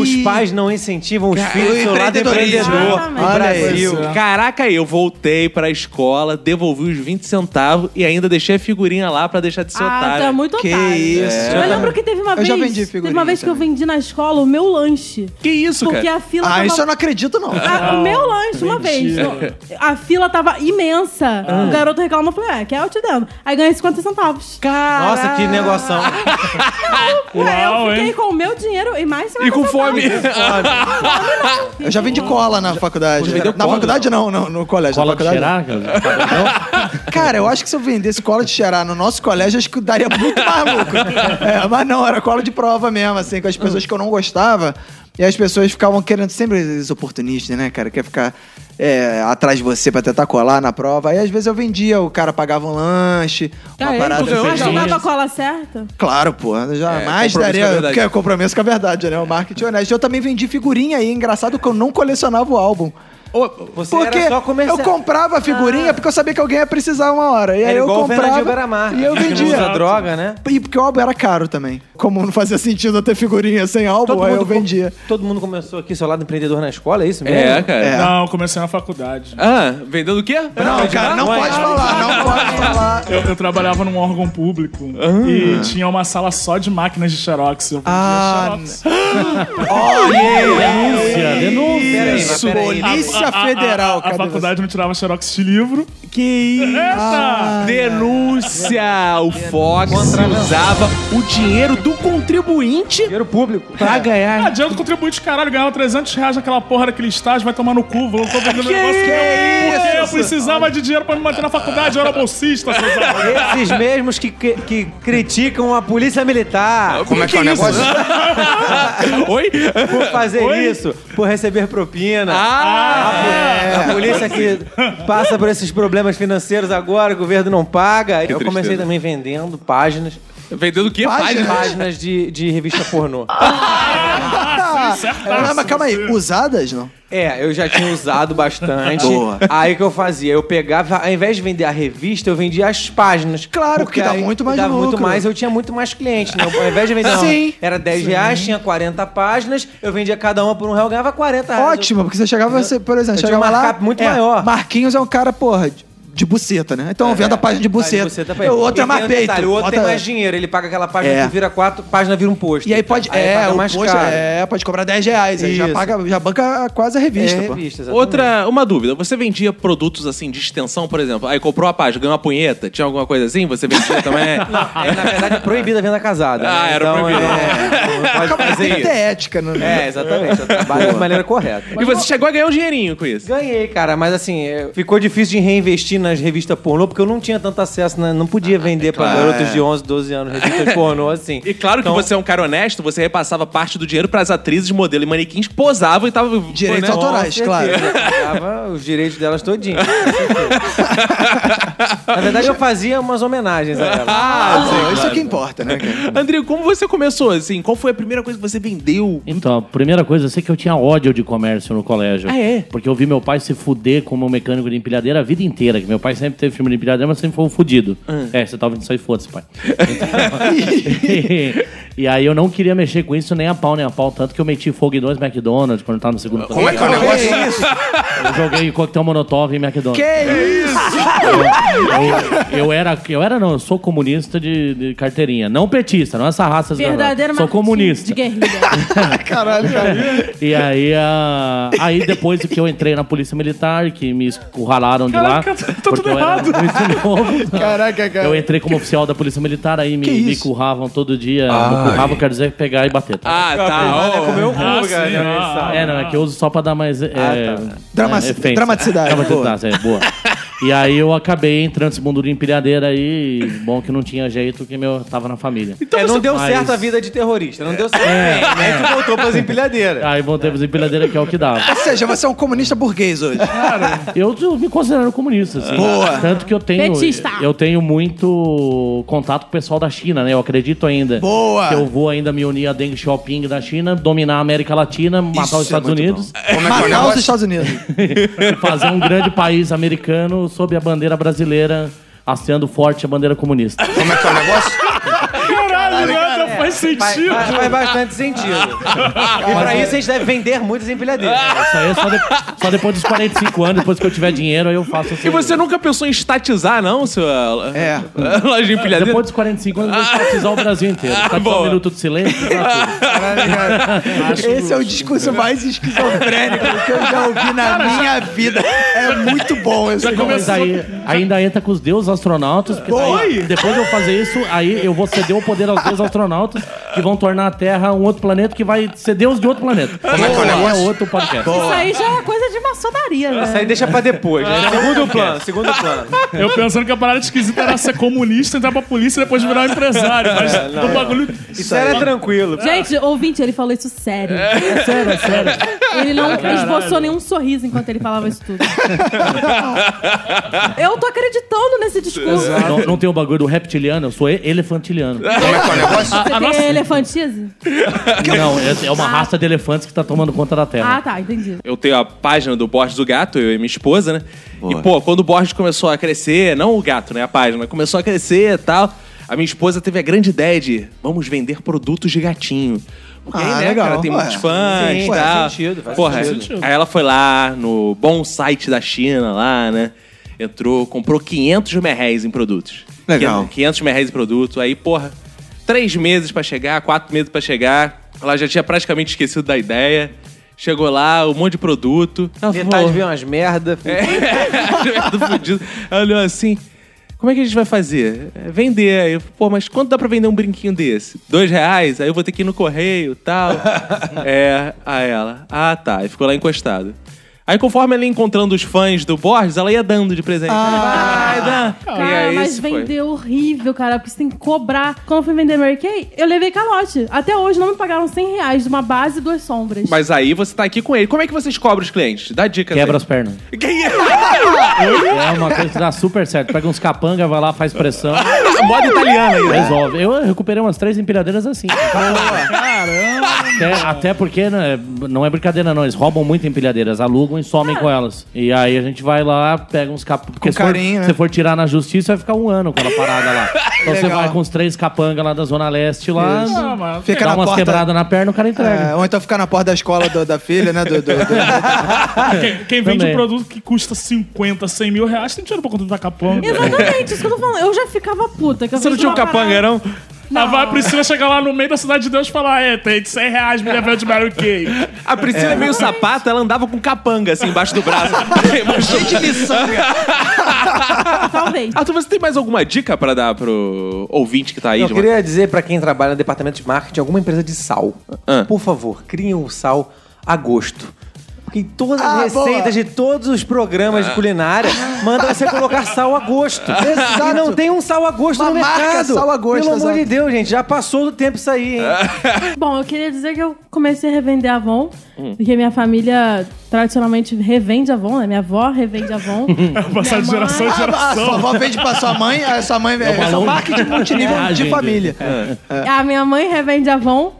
Os pais não incentivam os filhos do seu lado empreendedor no. Olha. Brasil. É. Caraca, eu voltei pra escola, devolvi os 20 centavos e ainda deixei a figurinha lá pra deixar de ser Ah, otário. tu é muito Que otário. isso. Eu lembro que teve uma Eu vez. já vendi teve figurinha uma vez que eu também. vendi na escola o meu lanche. Que isso, Porque cara? a fila Ah, tava. isso eu não acredito, não. Ah, o meu lanche, uma vez. A fila tava imensa. Ah. O garoto reclamou, falei, é, que é eu te dando. Aí ganhei 50 centavos. Nossa, que negoção. Ué, eu Uau, fiquei hein? com o meu dinheiro e mais 50 E com fome. centavos. Eu já vendi cola na faculdade. vendeu Na cola? faculdade não, no, no colégio. Cola na de faculdade, cheirar? cara? Cara, eu acho que se eu vendesse cola de cheirar no nosso colégio, acho que daria muito mais lucro. É, mas não, era cola de prova mesmo, assim, com as pessoas que eu não gostava. E as pessoas ficavam querendo sempre os oportunistas, né, cara? Quer ficar é, atrás de você pra tentar colar na prova. Aí às vezes eu vendia, o cara pagava um lanche, uma Ah, é? parada ganhou Mas não dava a cola certa? Claro, pô. Jamais compromisso com a daria. Porque é compromisso com a verdade, né? O marketing honesto. Eu também vendi figurinha aí. Engraçado que eu não colecionava o álbum. Você porque era só comercial. eu comprava a figurinha porque eu sabia que alguém ia precisar uma hora. E aí Era eu igual comprava Beiramar. e eu não vendia. usa droga, né? E porque o álbum era caro também. Como não fazia sentido eu ter figurinha sem álbum, aí eu com- vendia. todo mundo começou aqui, seu lado empreendedor na escola, é isso mesmo? É, cara. É. Não, comecei na faculdade. Ah, vendendo o quê? Não, cara, não pode falar, não pode falar. Eu, eu trabalhava num órgão público e tinha uma sala só de máquinas de xerox. Eu vendia Ah, xerox. Denúncia, denúncia. Peraí, peraí. Polícia A- a- Federal, A, a, cadê faculdade não tirava xerox de livro. Que isso? Eita! Denúncia! O Fox usava o dinheiro do contribuinte Dinheiro público. pra Ah, ganhar. adianta o contribuinte, caralho, ganhava 300 reais naquela porra daquele estágio, vai tomar no cu, vou tô vendendo Que negócio meu. Porque eu precisava de dinheiro pra me manter na faculdade, eu era bolsista. Esses mesmos que, que, que criticam a polícia militar Como é que é o negócio? Oi? por fazer Oi? isso, por receber propina. Ah! A polícia que passa por esses problemas financeiros agora, o governo não paga. eu comecei tristeza. também vendendo páginas, Vendendo o quê? Página? páginas de, de revista pornô. Ah, sim. Ah, mas calma aí, usadas não? É, eu já tinha usado bastante. Boa. Aí o que eu fazia? Eu pegava, ao invés de vender a revista, eu vendia as páginas. Claro, porque dá aí muito mais dava muito mais, eu tinha muito mais clientes, né? Ao invés de vender, não, Sim. era 10 reais, tinha 40 páginas, eu vendia cada uma por um real, eu ganhava 40 reais. Ótimo, porque você chegava, você, por exemplo, Eu tinha chegava um lá. muito é, maior. Marquinhos é um cara, porra, de, buceta, né? Então eu vendo a página de buceta. Buceta pra o ele. outro E é mais tem um peito. detalhe, o outro bota- tem mais dinheiro, ele paga aquela página É. que vira quatro, página vira um posto. E aí pode. Aí é, paga o mais post, caro. é, pode cobrar 10 reais. Aí já, Isso. paga, já banca quase a É revista, pô. revista, exatamente. Outra, uma dúvida. Você vendia produtos assim de extensão, por exemplo? Aí comprou a página, ganhou uma punheta? Tinha alguma coisa assim? Você vendia também? É, na verdade, é proibida a venda casada. Ah, né? era então, proibido. É, não pode fazer isso. ter ética, não É, exatamente. Eu trabalho de maneira correta. e você chegou a ganhar um dinheirinho com isso? Ganhei, cara, mas assim, é, ficou difícil de reinvestir nas revistas pornô, porque eu não tinha tanto acesso, né? não podia vender pra claro, garotos é. de 11, 12 anos revistas pornô, assim. E claro que Então, você é um cara honesto, você repassava parte do dinheiro pras atrizes, modelo e manequins que posavam e estavam... Direitos né? autorais, claro. pagava os direitos delas todinhos. Na verdade, eu fazia umas homenagens a elas. Ah, Pô, sim, isso é claro. que importa, né, cara? André, como você começou, assim? Qual foi a primeira coisa que você vendeu? Então, a primeira coisa, eu sei que eu tinha ódio de comércio no colégio. Ah, é? Porque eu vi meu pai se fuder como mecânico de empilhadeira a vida inteira. Que meu pai sempre teve filme de mas sempre foi um fudido. Ah. É, você ouvindo isso aí, foda-se, pai. Então, e, aí eu não queria mexer com isso nem a pau, nem a pau. Tanto que eu meti fogo em dois McDonald's quando eu tava no segundo Como é que é o negócio? Eu joguei coquetel Molotov em McDonald's. Que isso? Eu, eu era, eu era não, eu sou comunista de, de carteirinha. Não petista, não essa raça Verdadeiro Sou comunista. De guerrilha. Caralho, cara. E aí, ah, aí depois que eu entrei na polícia militar, que me escurralaram de lá, Caraca, tá porque tudo eu era errado. novo. Caraca, cara. Eu entrei como oficial da polícia militar, aí me, Que me isso? curravam todo dia. Me curravam quer dizer pegar e bater. Tá? Ah, tá. É ó. comer o cu, Ah, cara. né? ah, É, não, é que eu uso só pra dar mais. É, Drama- é, efeito. dramaticidade, Dramaticidade, é, boa. E aí eu acabei entrando nesse mundo de empilhadeira aí. Bom que não tinha jeito, que meu tava na família. é, não deu Mas- certo a vida de terrorista, não deu certo. É, aí tu voltou pras empilhadeiras. Aí voltei pras empilhadeiras, que é o que dava. Ou seja, você é um comunista burguês hoje. Eu, eu me considero comunista, assim. Boa. Tanto que eu tenho. Petista. Eu tenho muito contato com o pessoal da China, né? Eu acredito ainda. Boa. Que eu vou ainda me unir a Deng Xiaoping da China, dominar a América Latina, matar Isso os é Estados Unidos Como é que é Matar os? Estados Unidos. fazer um grande país americano sob a bandeira brasileira, hasteando forte a bandeira comunista. Como é que é o negócio? Faz sentido. faz- faz bastante sentido. E pra isso a gente deve vender muitas empilhadeiras. Isso aí é só, de- só depois dos 45 anos, depois que eu tiver dinheiro, aí eu faço assim. E você nunca pensou em estatizar, não, sua É. loja de empilhadeira? Depois dos 45 anos, eu vou estatizar o Brasil inteiro. Tá só boa. um minuto de silêncio. tá. Esse é o discurso mais esquizofrênico que eu já ouvi na minha vida. É muito bom esse Não, mas aí ainda entra com os deuses astronautas, porque daí, depois de eu fazer isso, aí eu vou ceder o poder aos deuses astronautas, que vão tornar a Terra um outro planeta, que vai ser deus de outro planeta. Como é que é o é negócio? outro podcast. Isso aí já é coisa de daria, né? Isso aí deixa pra depois. né? Segundo plano, segundo plano. Eu pensando que a parada esquisita era ser comunista, entrar pra polícia e depois virar um empresário. Mas o bagulho. Isso era tranquilo. Gente, ouvinte, ele falou isso sério. É sério, é sério. Ele não esboçou nenhum sorriso enquanto ele falava isso tudo. Eu tô acreditando nesse discurso. Não, não tem o bagulho do reptiliano, eu sou elefantiliano. Como é que é o negócio? Você tem elefantise? Não, é, é uma raça de elefantes que tá tomando conta da Terra. Ah, tá, entendi. Eu tenho a página do Borges do Gato, eu e minha esposa, né? E, pô, quando o Borges começou a crescer, não o gato, né? A página, começou a crescer e tal. A minha esposa teve a grande ideia de vamos vender produtos de gatinho. Porque aí, Ah, né, legal. cara, tem Ué, muitos fãs sim, e faz tal. sentido, faz Porra, sentido. Aí ela foi lá no bom site da China lá, né? Entrou, comprou 500 mil reais em produtos. Legal. 500 mil reais em produto. Aí, porra, três meses pra chegar, quatro meses pra chegar. Ela já tinha praticamente esquecido da ideia. Chegou lá, um monte de produto. Ela Metade veio umas merda. é, do fudido. Ela olhou assim. Como é que a gente vai fazer? É, Vender. Aí eu, pô, mas quanto dá pra vender um brinquinho desse? Dois reais? Aí eu vou ter que ir no correio e tal. é, a ela. Ah, tá. E ficou lá encostado. Aí, conforme ela ia encontrando os fãs do Borges, ela ia dando de presente. Vai, dá. E Cara, aí, mas vender horrível, cara, porque você tem que cobrar. Quando eu fui vender Mary Kay, eu levei calote. Até hoje não me pagaram 100 reais de uma base e duas sombras. Mas aí você tá aqui com ele. Como é que vocês cobram os clientes? Dá dica Quebra as pernas. Quem é? É uma coisa que dá super certo. Pega uns capanga, vai lá, faz pressão. Moda italiana aí, né? Resolve. Eu recuperei umas três empilhadeiras assim. Até, até porque né, não é brincadeira, não. Eles roubam muito empilhadeiras, alugam e somem com elas. E aí a gente vai lá, pega uns capanga. Porque Com se for, carinho, né? se for tirar na justiça, vai ficar um ano com ela parada lá. Então você vai com os três capanga lá da Zona Leste lá, Ah, mas- Fica dá na umas porta. quebradas na perna, o cara entrega. É, ou então ficar na porta da escola do- da filha, né? Do, do- do- Quem, quem vende Também. um produto que custa 50, 100 mil reais tem dinheiro pra contratar capanga. Exatamente, isso que eu tô falando. Eu já ficava puta. Que eu Você não tinha um capanga, parada- não? A Priscila chegar lá no meio da cidade de Deus e falar: É, tem de 100 reais, me levando de Mary Kay. A Priscila é meio sapata, ela andava com capanga assim embaixo do braço. Cheio de miçanga. Talvez. Arthur, você tem mais alguma dica pra dar pro ouvinte que tá aí? Eu queria dizer pra quem trabalha no departamento de marketing, alguma empresa de sal. Ah. Por favor, criem um sal a gosto. Porque em todas Ah, as receitas de todos os programas de culinária, manda você colocar sal a gosto. Exato. E não tem um sal a gosto Uma no marca mercado. sal a gosto, Pelo amor exato. de Deus, gente, já passou do tempo isso aí, hein? Bom, eu queria dizer que eu comecei a revender Avon, Hum. porque minha família tradicionalmente revende Avon, né? Minha avó revende Avon. Passar de geração em Ah, a sua geração. avó vende pra sua mãe, a sua mãe vende. é o longa marketing multinível de viagem família. A minha mãe revende Avon.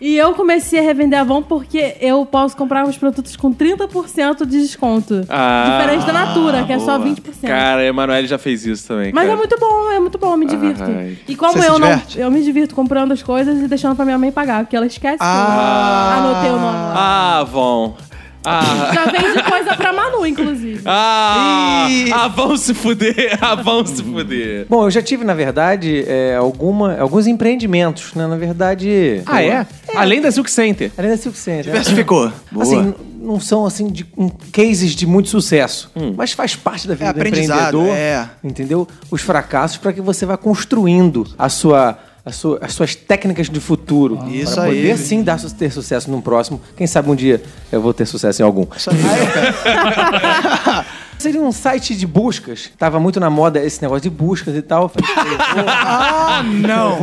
E eu comecei a revender Avon porque eu posso comprar os produtos com 30% de desconto. Ah, Diferente da Natura, que é só boa. 20%. Cara, a Emanuele já fez isso também. Mas cara. é muito bom, é muito bom, eu me divirto. Ai. E como Você eu não. Eu me divirto comprando as coisas e deixando pra minha mãe pagar, porque ela esquece que Ah. eu anotei o nome lá. Ah, Von. Ah. Já vende coisa pra Manu, inclusive. Ah, Ih. ah, vão se fuder, ah, vão se fuder. Bom, eu já tive, na verdade, é, alguma, alguns empreendimentos, né? Na verdade... Ah, é? Além da Silk Center. Além da Silk Center. Diversificou. Boa. Assim, não são assim de um, cases de muito sucesso, mas faz parte da vida É do empreendedor, é. entendeu? Os fracassos para que você vá construindo a sua, a sua- as suas técnicas de futuro. Isso pra aí. poder sim dar, su- ter sucesso num próximo. Quem sabe um dia eu vou ter sucesso em algum. Isso aí. Seria um site de buscas. Tava muito na moda esse negócio de buscas e tal. Eu falei, Ah, não.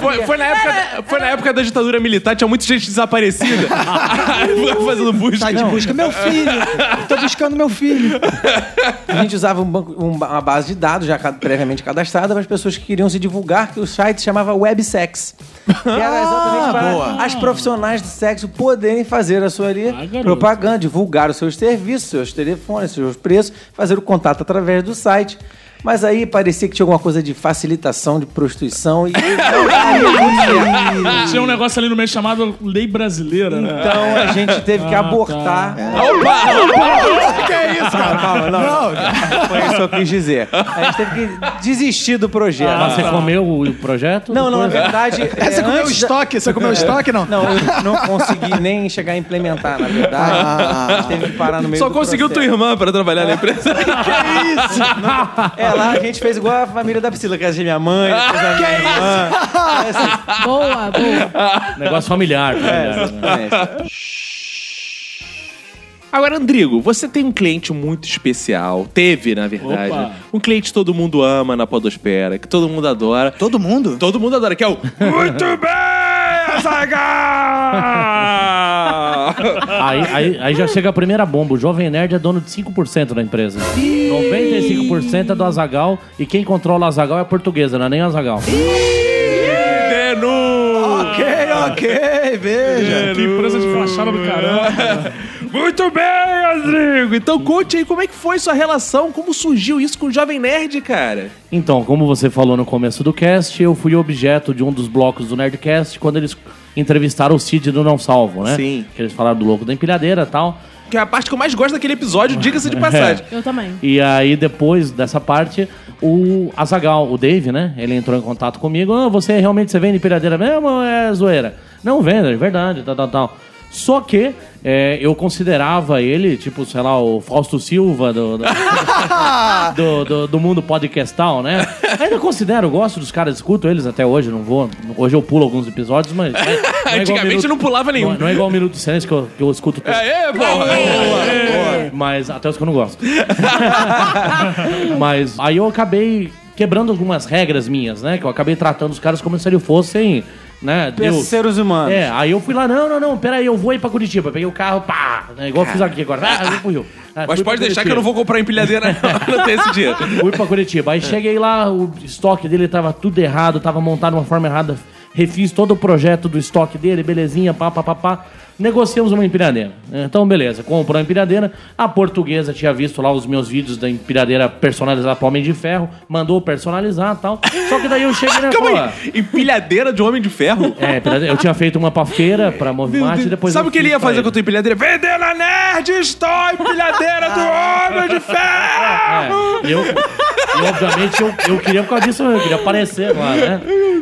Foi, foi na época, foi na época da ditadura militar, tinha muita gente desaparecida. Fazendo busca. Tá de busca. Meu filho. Tô buscando meu filho. A gente usava um banco- um- uma base de dados já previamente cadastrada para as pessoas que queriam se divulgar, que o site chamava Websex. Que era exatamente para boa. as profissionais do sexo poderem fazer a sua ali garoto. propaganda, divulgar os seus serviços, seus telefones, seus preços, fazer o contato através do site. Mas aí parecia que tinha alguma coisa de facilitação de prostituição e. Tinha um negócio ali no meio chamado Lei Brasileira, né? Então a gente teve que abortar. Opa! que é isso, cara? Calma, não. Foi isso que eu quis dizer. A gente teve que desistir do projeto. Mas você comeu o projeto? Não, não, na depois? verdade. é, Você comeu antes da- estoque? Você comeu estoque, não? Não, eu não consegui nem chegar a implementar, na verdade. Ah. A gente teve que parar no meio Só do conseguiu tua processo. irmã pra trabalhar na empresa. É, lá a gente fez igual a família da Priscila, que é minha mãe, depois a minha irmã. É assim, Boa, boa. Negócio familiar. é, familiar. exatamente. Agora, Andrigo, você tem um cliente muito especial. Teve, na verdade. Opa. Um cliente que todo mundo ama na podosfera, que todo mundo adora. Todo mundo? Todo mundo adora, que é o Muito bem, Azaghal! Aí, aí, aí já chega a primeira bomba. O Jovem Nerd é dono de 5% da empresa. 95% é do Azagal e quem controla o Azagal é a portuguesa, não é nem o Azagal. Denu! Ok, ok, veja. Que empresa de fachada do caramba. Muito bem, Rodrigo! Então conte aí como é que foi sua relação, como surgiu isso com o Jovem Nerd, cara. Então, como você falou no começo do cast, eu fui objeto de um dos blocos do Nerdcast quando eles entrevistaram o Cid do Não Salvo, né? Sim. Que eles falaram do louco da empilhadeira e tal. Que é a parte que eu mais gosto daquele episódio, diga-se de passagem. Eu também. E aí, depois dessa parte, o Azagal, o Dave, né? Ele entrou em contato comigo. Ah, você realmente você vende empilhadeira mesmo ou é zoeira? Não, vendo, é verdade, tal, tal, tal. Só que é, eu considerava ele, tipo, sei lá, o Fausto Silva do, do, do, do- do mundo podcastal, né? Ainda considero, gosto dos caras, escuto eles até hoje, não vou. Hoje eu pulo alguns episódios, mas. não é- não é Antigamente Minuto- não pulava nenhum. Não, não é igual o Minuto de Silêncio que eu, que eu escuto todos. Aê, porra! Mas até os que eu não gosto. Mas aí eu acabei quebrando algumas regras minhas, né? Que eu acabei tratando os caras como se eles fossem, né? Deus. Seres humanos. É, aí eu fui lá, não, não, não, peraí, eu vou ir pra Curitiba. Peguei o carro, pá, né, igual eu fiz aqui agora. Ah, fui eu. Ah, Mas pode deixar que eu não vou comprar empilhadeira, não, não tem esse dinheiro. Fui pra Curitiba. Aí cheguei lá, o estoque dele tava tudo errado, tava montado de uma forma errada. Refiz todo o projeto do estoque dele, belezinha, pá, pá, pá, pá. Negociamos uma empilhadeira. Então, beleza, comprou a empilhadeira. A portuguesa tinha visto lá os meus vídeos da empilhadeira personalizada pro Homem de Ferro, mandou personalizar e tal. Só que daí eu cheguei na Calma pô, aí, empilhadeira de Homem de Ferro? É, eu tinha feito uma pra feira, pra Movimart, e depois. Sabe o que ele ia fazer com a tua empilhadeira? Vender na Nerd Store, empilhadeira do Homem de Ferro! É, e eu, e obviamente eu, eu queria por causa disso, eu queria aparecer lá, né?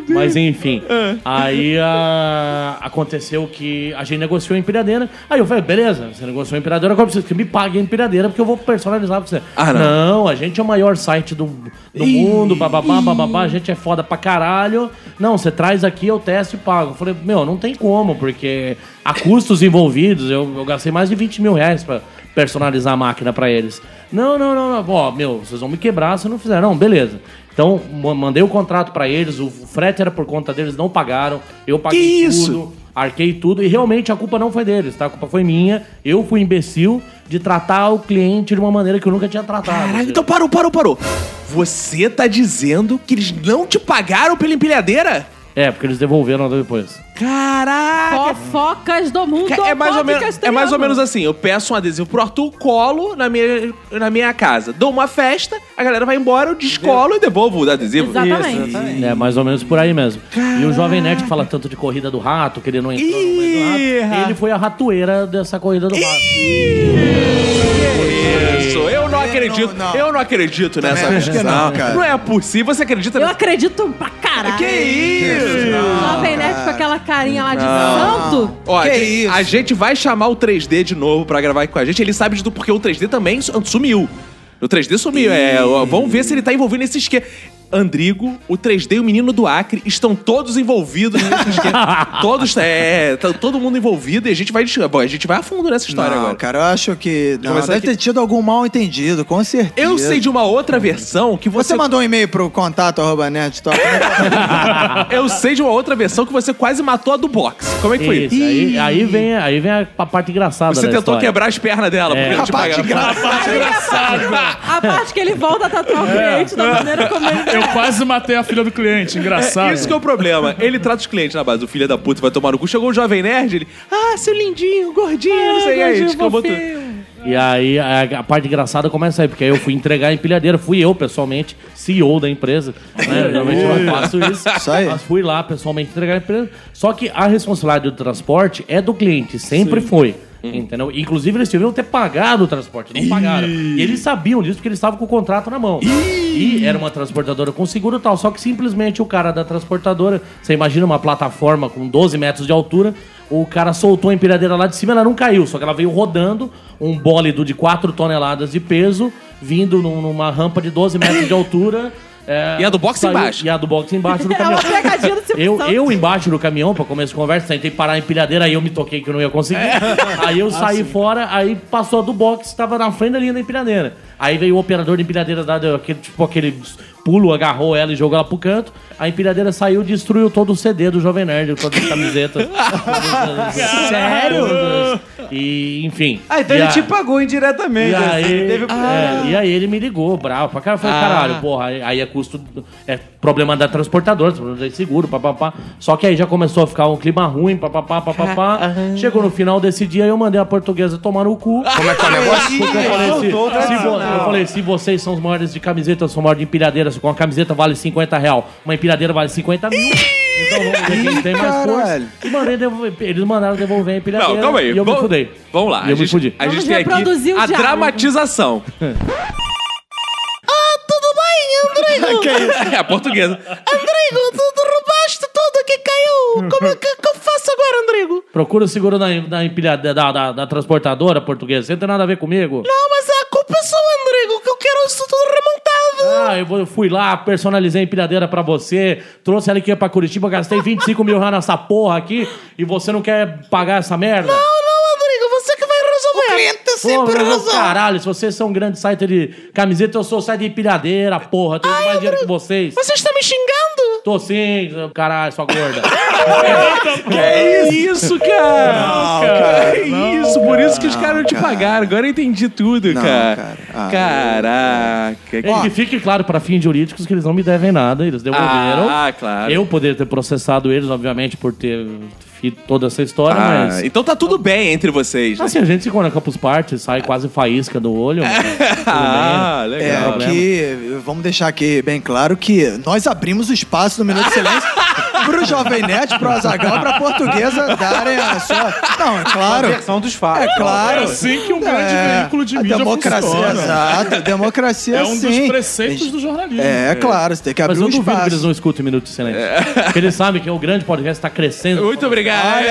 Mas enfim. Aí ah, aconteceu que a gente negociou a empilhadeira. Aí eu falei, beleza, você negociou a empilhadeira, agora eu preciso que me pague a empilhadeira, porque eu vou personalizar pra você. Ah, não. a gente é o maior site do, do mundo, bababá, bababá, a gente é foda pra caralho. Não, você traz aqui, eu testo e pago. Eu falei, meu, não tem como, porque há custos envolvidos, eu, eu gastei mais de 20 mil reais pra personalizar a máquina pra eles. Não, não, não, não. Ó, meu, vocês vão me quebrar se não fizer. Não, beleza. Então, ma- mandei o contrato pra eles, o frete era por conta deles, não pagaram. Eu paguei Que isso? tudo, arquei tudo, e realmente a culpa não foi deles, tá? A culpa foi minha. Eu fui imbecil de tratar o cliente de uma maneira que eu nunca tinha tratado. Caralho, então parou, parou, parou. Você tá dizendo que eles não te pagaram pela empilhadeira? É, porque eles devolveram depois. Caraca! Fofocas do mundo É mais, ou menos, é mais ou menos assim, eu peço um adesivo pro Arthur, colo na minha, na minha casa, dou uma festa, a galera vai embora, eu descolo e devolvo o adesivo. Exatamente. É, mais ou menos por aí mesmo. E o Jovem Nerd que fala tanto de corrida do rato, que ele não entrou no meio do Ih, rato. Ele foi a ratoeira dessa corrida do rato. Isso, eu não acredito, não, não. eu não acredito nessa acho não, cara. Não é possível, você acredita Eu nessa... acredito pra caralho. Que isso? Jovem Nerd com aquela carinha lá de santo. Ó, Que a, gente, isso? a gente vai chamar o 3D de novo pra gravar aqui com a gente. Ele sabe de tudo, porque o 3D também su- sumiu. O 3D sumiu. É, ó, vamos ver se ele tá envolvido nesse esquema. Andrigo, o 3D e o menino do Acre estão todos envolvidos nesse esquema. todos, é, tá todo mundo envolvido e a gente vai, bom, a gente vai a fundo nessa história não, agora. cara, eu acho que. Não, deve aqui. ter tido algum mal entendido, com certeza. Eu sei de uma outra versão que você. Você mandou um e-mail pro contato arroba nerdstop, né? Eu sei de uma outra versão que você quase matou a do box. Como é que foi Isso, aí, aí vem, aí vem a, a parte engraçada Você tentou história. quebrar as pernas dela. É. porque A te parte pagaram. A parte que ele volta a tatuar o cliente da maneira como ele Eu quase matei a filha do cliente, engraçado. É, isso que é o problema. Ele trata os clientes na base. O filho da puta vai tomar no cu. Chegou o jovem nerd, ele... Ah, seu lindinho, gordinho, não sei. aí, descambou tudo. E aí a, a parte engraçada começa aí, porque aí eu fui entregar a empilhadeira, fui eu pessoalmente, CEO da empresa, né? Geralmente eu não faço isso. Isso aí. Mas fui lá pessoalmente entregar a empilhadeira. Só que a responsabilidade do transporte é do cliente, sempre foi. Entendeu? Inclusive, eles deviam ter pagado o transporte, não pagaram. E eles sabiam disso porque eles estavam com o contrato na mão. E era uma transportadora com seguro e tal. Só que simplesmente o cara da transportadora, você imagina uma plataforma com 12 metros de altura, o cara soltou a empilhadeira lá de cima, ela não caiu, só que ela veio rodando, um bólido de 4 toneladas de peso, vindo num- numa rampa de 12 metros de altura. É, E a do boxe saiu- embaixo. E a do boxe embaixo do É caminhão. uma pegadinha do Eu, eu embaixo do caminhão, pra começo de conversa, tentei parar a empilhadeira, aí eu me toquei que eu não ia conseguir. Aí eu saí fora, aí passou a do boxe, tava na frente da linha da empilhadeira. Aí veio o operador de empilhadeira, dado aquele, tipo aquele pulo, agarrou ela e jogou ela pro canto. A empilhadeira saiu e destruiu todo o CD do Jovem Nerd, todas as camisetas. Sério? E, enfim. Ah, então E ele a- te pagou indiretamente. e assim, aí, teve- é, e aí ele me ligou, bravo. Pra cara, eu falei, Ah. caralho, porra, aí, é custo. É problema da transportadora, problema de seguro, papapá. Só que aí já começou a ficar um clima ruim, papapá, papapá. Chegou no final desse dia, eu mandei a portuguesa tomar no cu. Como é que é o negócio? Eu falei, se, se vo-. Eu falei, se vocês são os maiores de camiseta, eu sou o maior de empilhadeira, se com uma camiseta vale 50 real, uma empilhadeira vale 50 mil. Então vamos ver quem tem mais força. E mandei devolver, eles mandaram devolver a empilhadeira. Não, calma aí. E eu me Vamos- fudei. Vamos lá. E eu a me gente, fudi. a gente Vamos tem aqui reproduzir o a diálogo. dramatização. É a portuguesa. Andrigo, tu derrubaste tudo que caiu. Como que, que eu faço agora, Andrigo? Procura o seguro na, na empilhada da, da, da transportadora portuguesa. Você não tem nada a ver comigo. Não, Isso tudo remontado. Ah, eu, vou- eu fui lá, personalizei a empilhadeira pra você, trouxe ela aqui pra Curitiba, gastei 25 mil reais nessa porra aqui e você não quer pagar essa merda? Não, não, Andrigo, você que vai resolver. O cliente Pô, meu caralho, se vocês são um grande site de camiseta, eu sou site de empilhadeira, porra. Eu tenho mais dinheiro que vocês. Você está me xingando? Tô sim, caralho, sua gorda. Que isso, cara? que isso, por isso que os caras não te cara. pagaram. Agora eu entendi tudo, Não, cara. cara. Ah, Caraca. E que fique claro para fins jurídicos que eles não me devem nada, eles devolveram. Ah, claro. Eu poderia ter processado eles, obviamente, por ter feito toda essa história, Ah, mas. então tá tudo bem entre vocês. né? Assim, a gente se encontra na Campus Party, sai quase faísca do olho. bem. Ah, legal. É, que vamos deixar aqui bem claro que nós abrimos o espaço no Minuto de Silêncio pro Jovem Nerd, pro Azagal, pra portuguesa darem a sua. Não, é claro. versão dos fatos. É claro. É assim que um grande veículo de a mídia democracia, funciona. exato. Democracia, É um sim. dos preceitos do jornalismo. É, claro, você tem que Mas abrir eu um duvido que eles espaço. não escutem o Minuto de Silêncio. Porque eles sabem que o grande podcast está crescendo. Muito obrigado.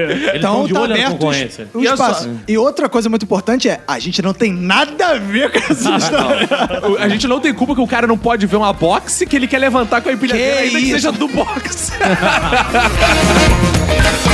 Eles estão Então de tá olho na aberto concorrência. o E espaço. E outra coisa muito importante é, a gente não tem nada a ver com essa história. O- A gente não tem culpa que o cara não pode ver uma boxe que ele quer levantar com a empilhadeira, Que ainda que seja do boxe.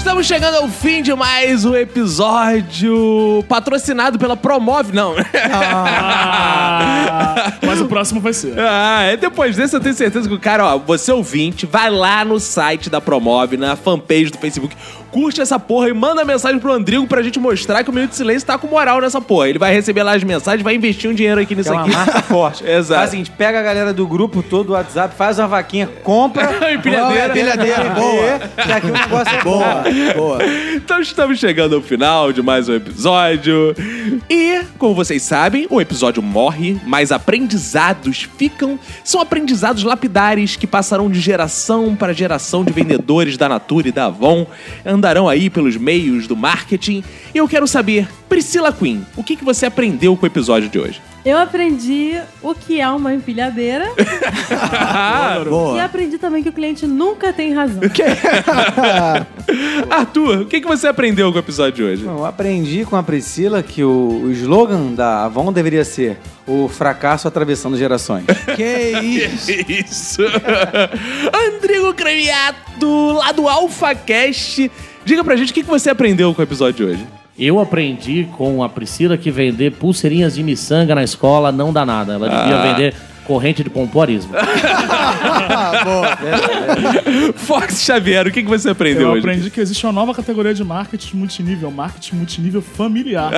Estamos chegando ao fim de mais um episódio patrocinado pela Promove. Não. Ah, mas o próximo vai ser. Ah, é depois desse eu tenho certeza que o cara, ó, você ouvinte, vai lá no site da Promove, na fanpage do Facebook, curte essa porra e manda mensagem pro Andrigo pra gente mostrar que o Minuto de Silêncio tá com moral nessa porra. Ele vai receber lá as mensagens, vai investir um dinheiro aqui nisso É uma aqui. marca forte. Exato. Faz o seguinte, pega a galera do grupo todo do WhatsApp, faz uma vaquinha, compra. Empilhadeira. Empilhadeira, boa. Que aqui o negócio é Boa, bom. Boa. Então estamos chegando ao final de mais um episódio. E, como vocês sabem, o episódio morre, mas aprendizados ficam. São aprendizados lapidares que passarão de geração para geração de vendedores da Natura e da Avon. Andarão aí pelos meios do marketing. E eu quero saber, Priscila Queen, o que, que você aprendeu com o episódio de hoje? Eu aprendi o que é uma empilhadeira e Boa. aprendi também que o cliente nunca tem razão. Arthur, o que, que você aprendeu com o episódio de hoje? Eu aprendi com a Priscila que o, o slogan da Avon deveria ser o fracasso atravessando gerações. Que isso. Isso. Andrigo Cremiato, lá do AlphaCast. Diga pra gente o que que você aprendeu com o episódio de hoje. Eu aprendi com a Priscila que vender pulseirinhas de miçanga na escola não dá nada. Ela devia Ah. vender corrente de pompoarismo. Fox Xavier, o que que você aprendeu Eu hoje? aprendi que existe uma nova categoria de marketing multinível, marketing multinível familiar.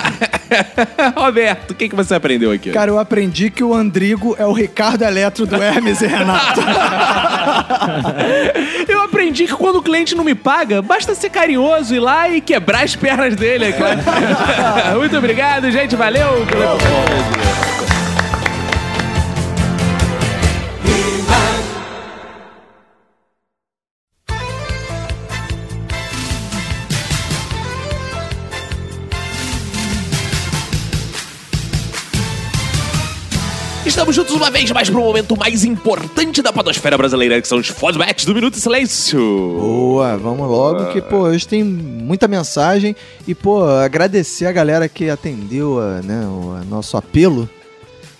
Roberto, o que que você aprendeu aqui? Cara, eu aprendi que o Andrigo é o Ricardo Eletro do Hermes e Renato. Eu aprendi que quando o cliente não me paga, basta ser carinhoso, ir lá e quebrar as pernas dele. é claro. Muito obrigado, gente. Valeu pelo Estamos juntos uma vez mais para o momento mais importante da podosfera brasileira, que são os fodbacks do Minuto Silêncio. Boa, vamos logo que, pô, hoje tem muita mensagem e, pô, agradecer a galera que atendeu a, né, o nosso apelo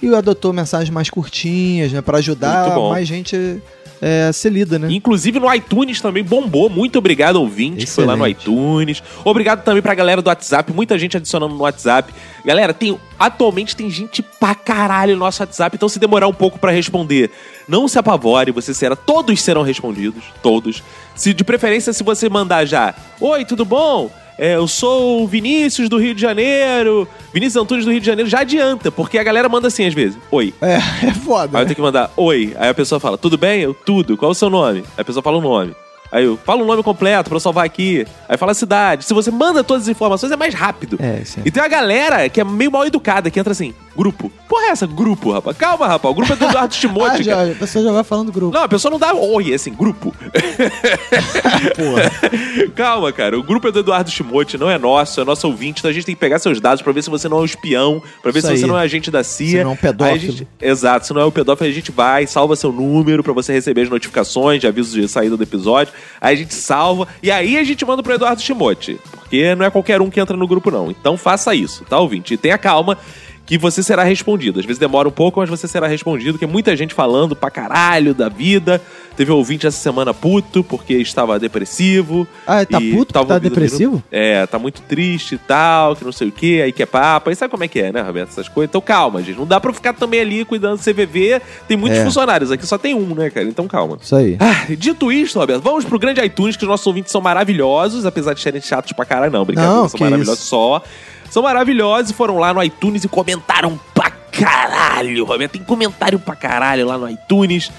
e adotou mensagens mais curtinhas, né, pra ajudar mais gente é, a ser lida, né? Inclusive no iTunes também bombou. Muito obrigado, ouvinte, que foi lá no Excelente. iTunes. Obrigado também pra galera do WhatsApp. Muita gente adicionando no WhatsApp. Galera, tem atualmente tem gente pra caralho no nosso WhatsApp. Então, se demorar um pouco pra responder, não se apavore. Você será. Todos serão respondidos. Todos. Se De preferência, se você mandar já. Oi, tudo bom? É, eu sou o Vinícius do Rio de Janeiro. Vinícius Antunes do Rio de Janeiro. Já adianta, porque a galera manda assim às vezes. Oi. É, é foda. Aí eu né? tenho que mandar oi. Aí a pessoa fala, tudo bem? Eu, tudo. Qual é o seu nome? Aí a pessoa fala o nome. Aí eu falo o nome completo pra eu salvar aqui. Aí fala a cidade. Se você manda todas as informações, é mais rápido. É, sim. E tem uma galera que é meio mal educada, que entra assim, grupo. Porra, é essa? Grupo, rapaz. Calma, rapaz. O grupo é do Eduardo Ah, Timote, já, a pessoa já vai falando do grupo. Não, a pessoa não dá oi, é assim, grupo. Porra. Calma, cara. O grupo é do Eduardo Timote, não é nosso, é nosso ouvinte. Então a gente tem que pegar seus dados pra ver se você não é um espião, pra ver Isso se você aí. não é agente da CIA. Se não é um pedófilo. A gente- Exato, se não é o pedófilo, a gente vai, salva seu número pra você receber as notificações de avisos de saída do episódio. Aí a gente salva e aí a gente manda pro Eduardo Timote. Porque não é qualquer um que entra no grupo, não. Então faça isso, tá, ouvinte? E tenha calma. Que você será respondido. Às vezes demora um pouco, mas você será respondido. Que é muita gente falando pra caralho da vida. Teve um ouvinte essa semana puto porque estava depressivo. Ah, tá puto? tava Tá depressivo? É, tá muito triste e tal, que não sei o que, aí que é papo. Aí sabe como é que é, né, Roberto? Essas coisas. Então calma, gente. Não dá pra ficar também ali cuidando do CVV. Tem muitos É. funcionários. Aqui só tem um, né, cara? Então calma. Isso aí. Ah, dito isto, Roberto, vamos pro grande iTunes, que os nossos ouvintes são maravilhosos, apesar de serem chatos pra caralho, não. Brincadeira, Não, são maravilhosos isso. só. São maravilhosos e foram lá no iTunes e comentaram pra caralho, Roberto. Tem comentário pra caralho lá no iTunes.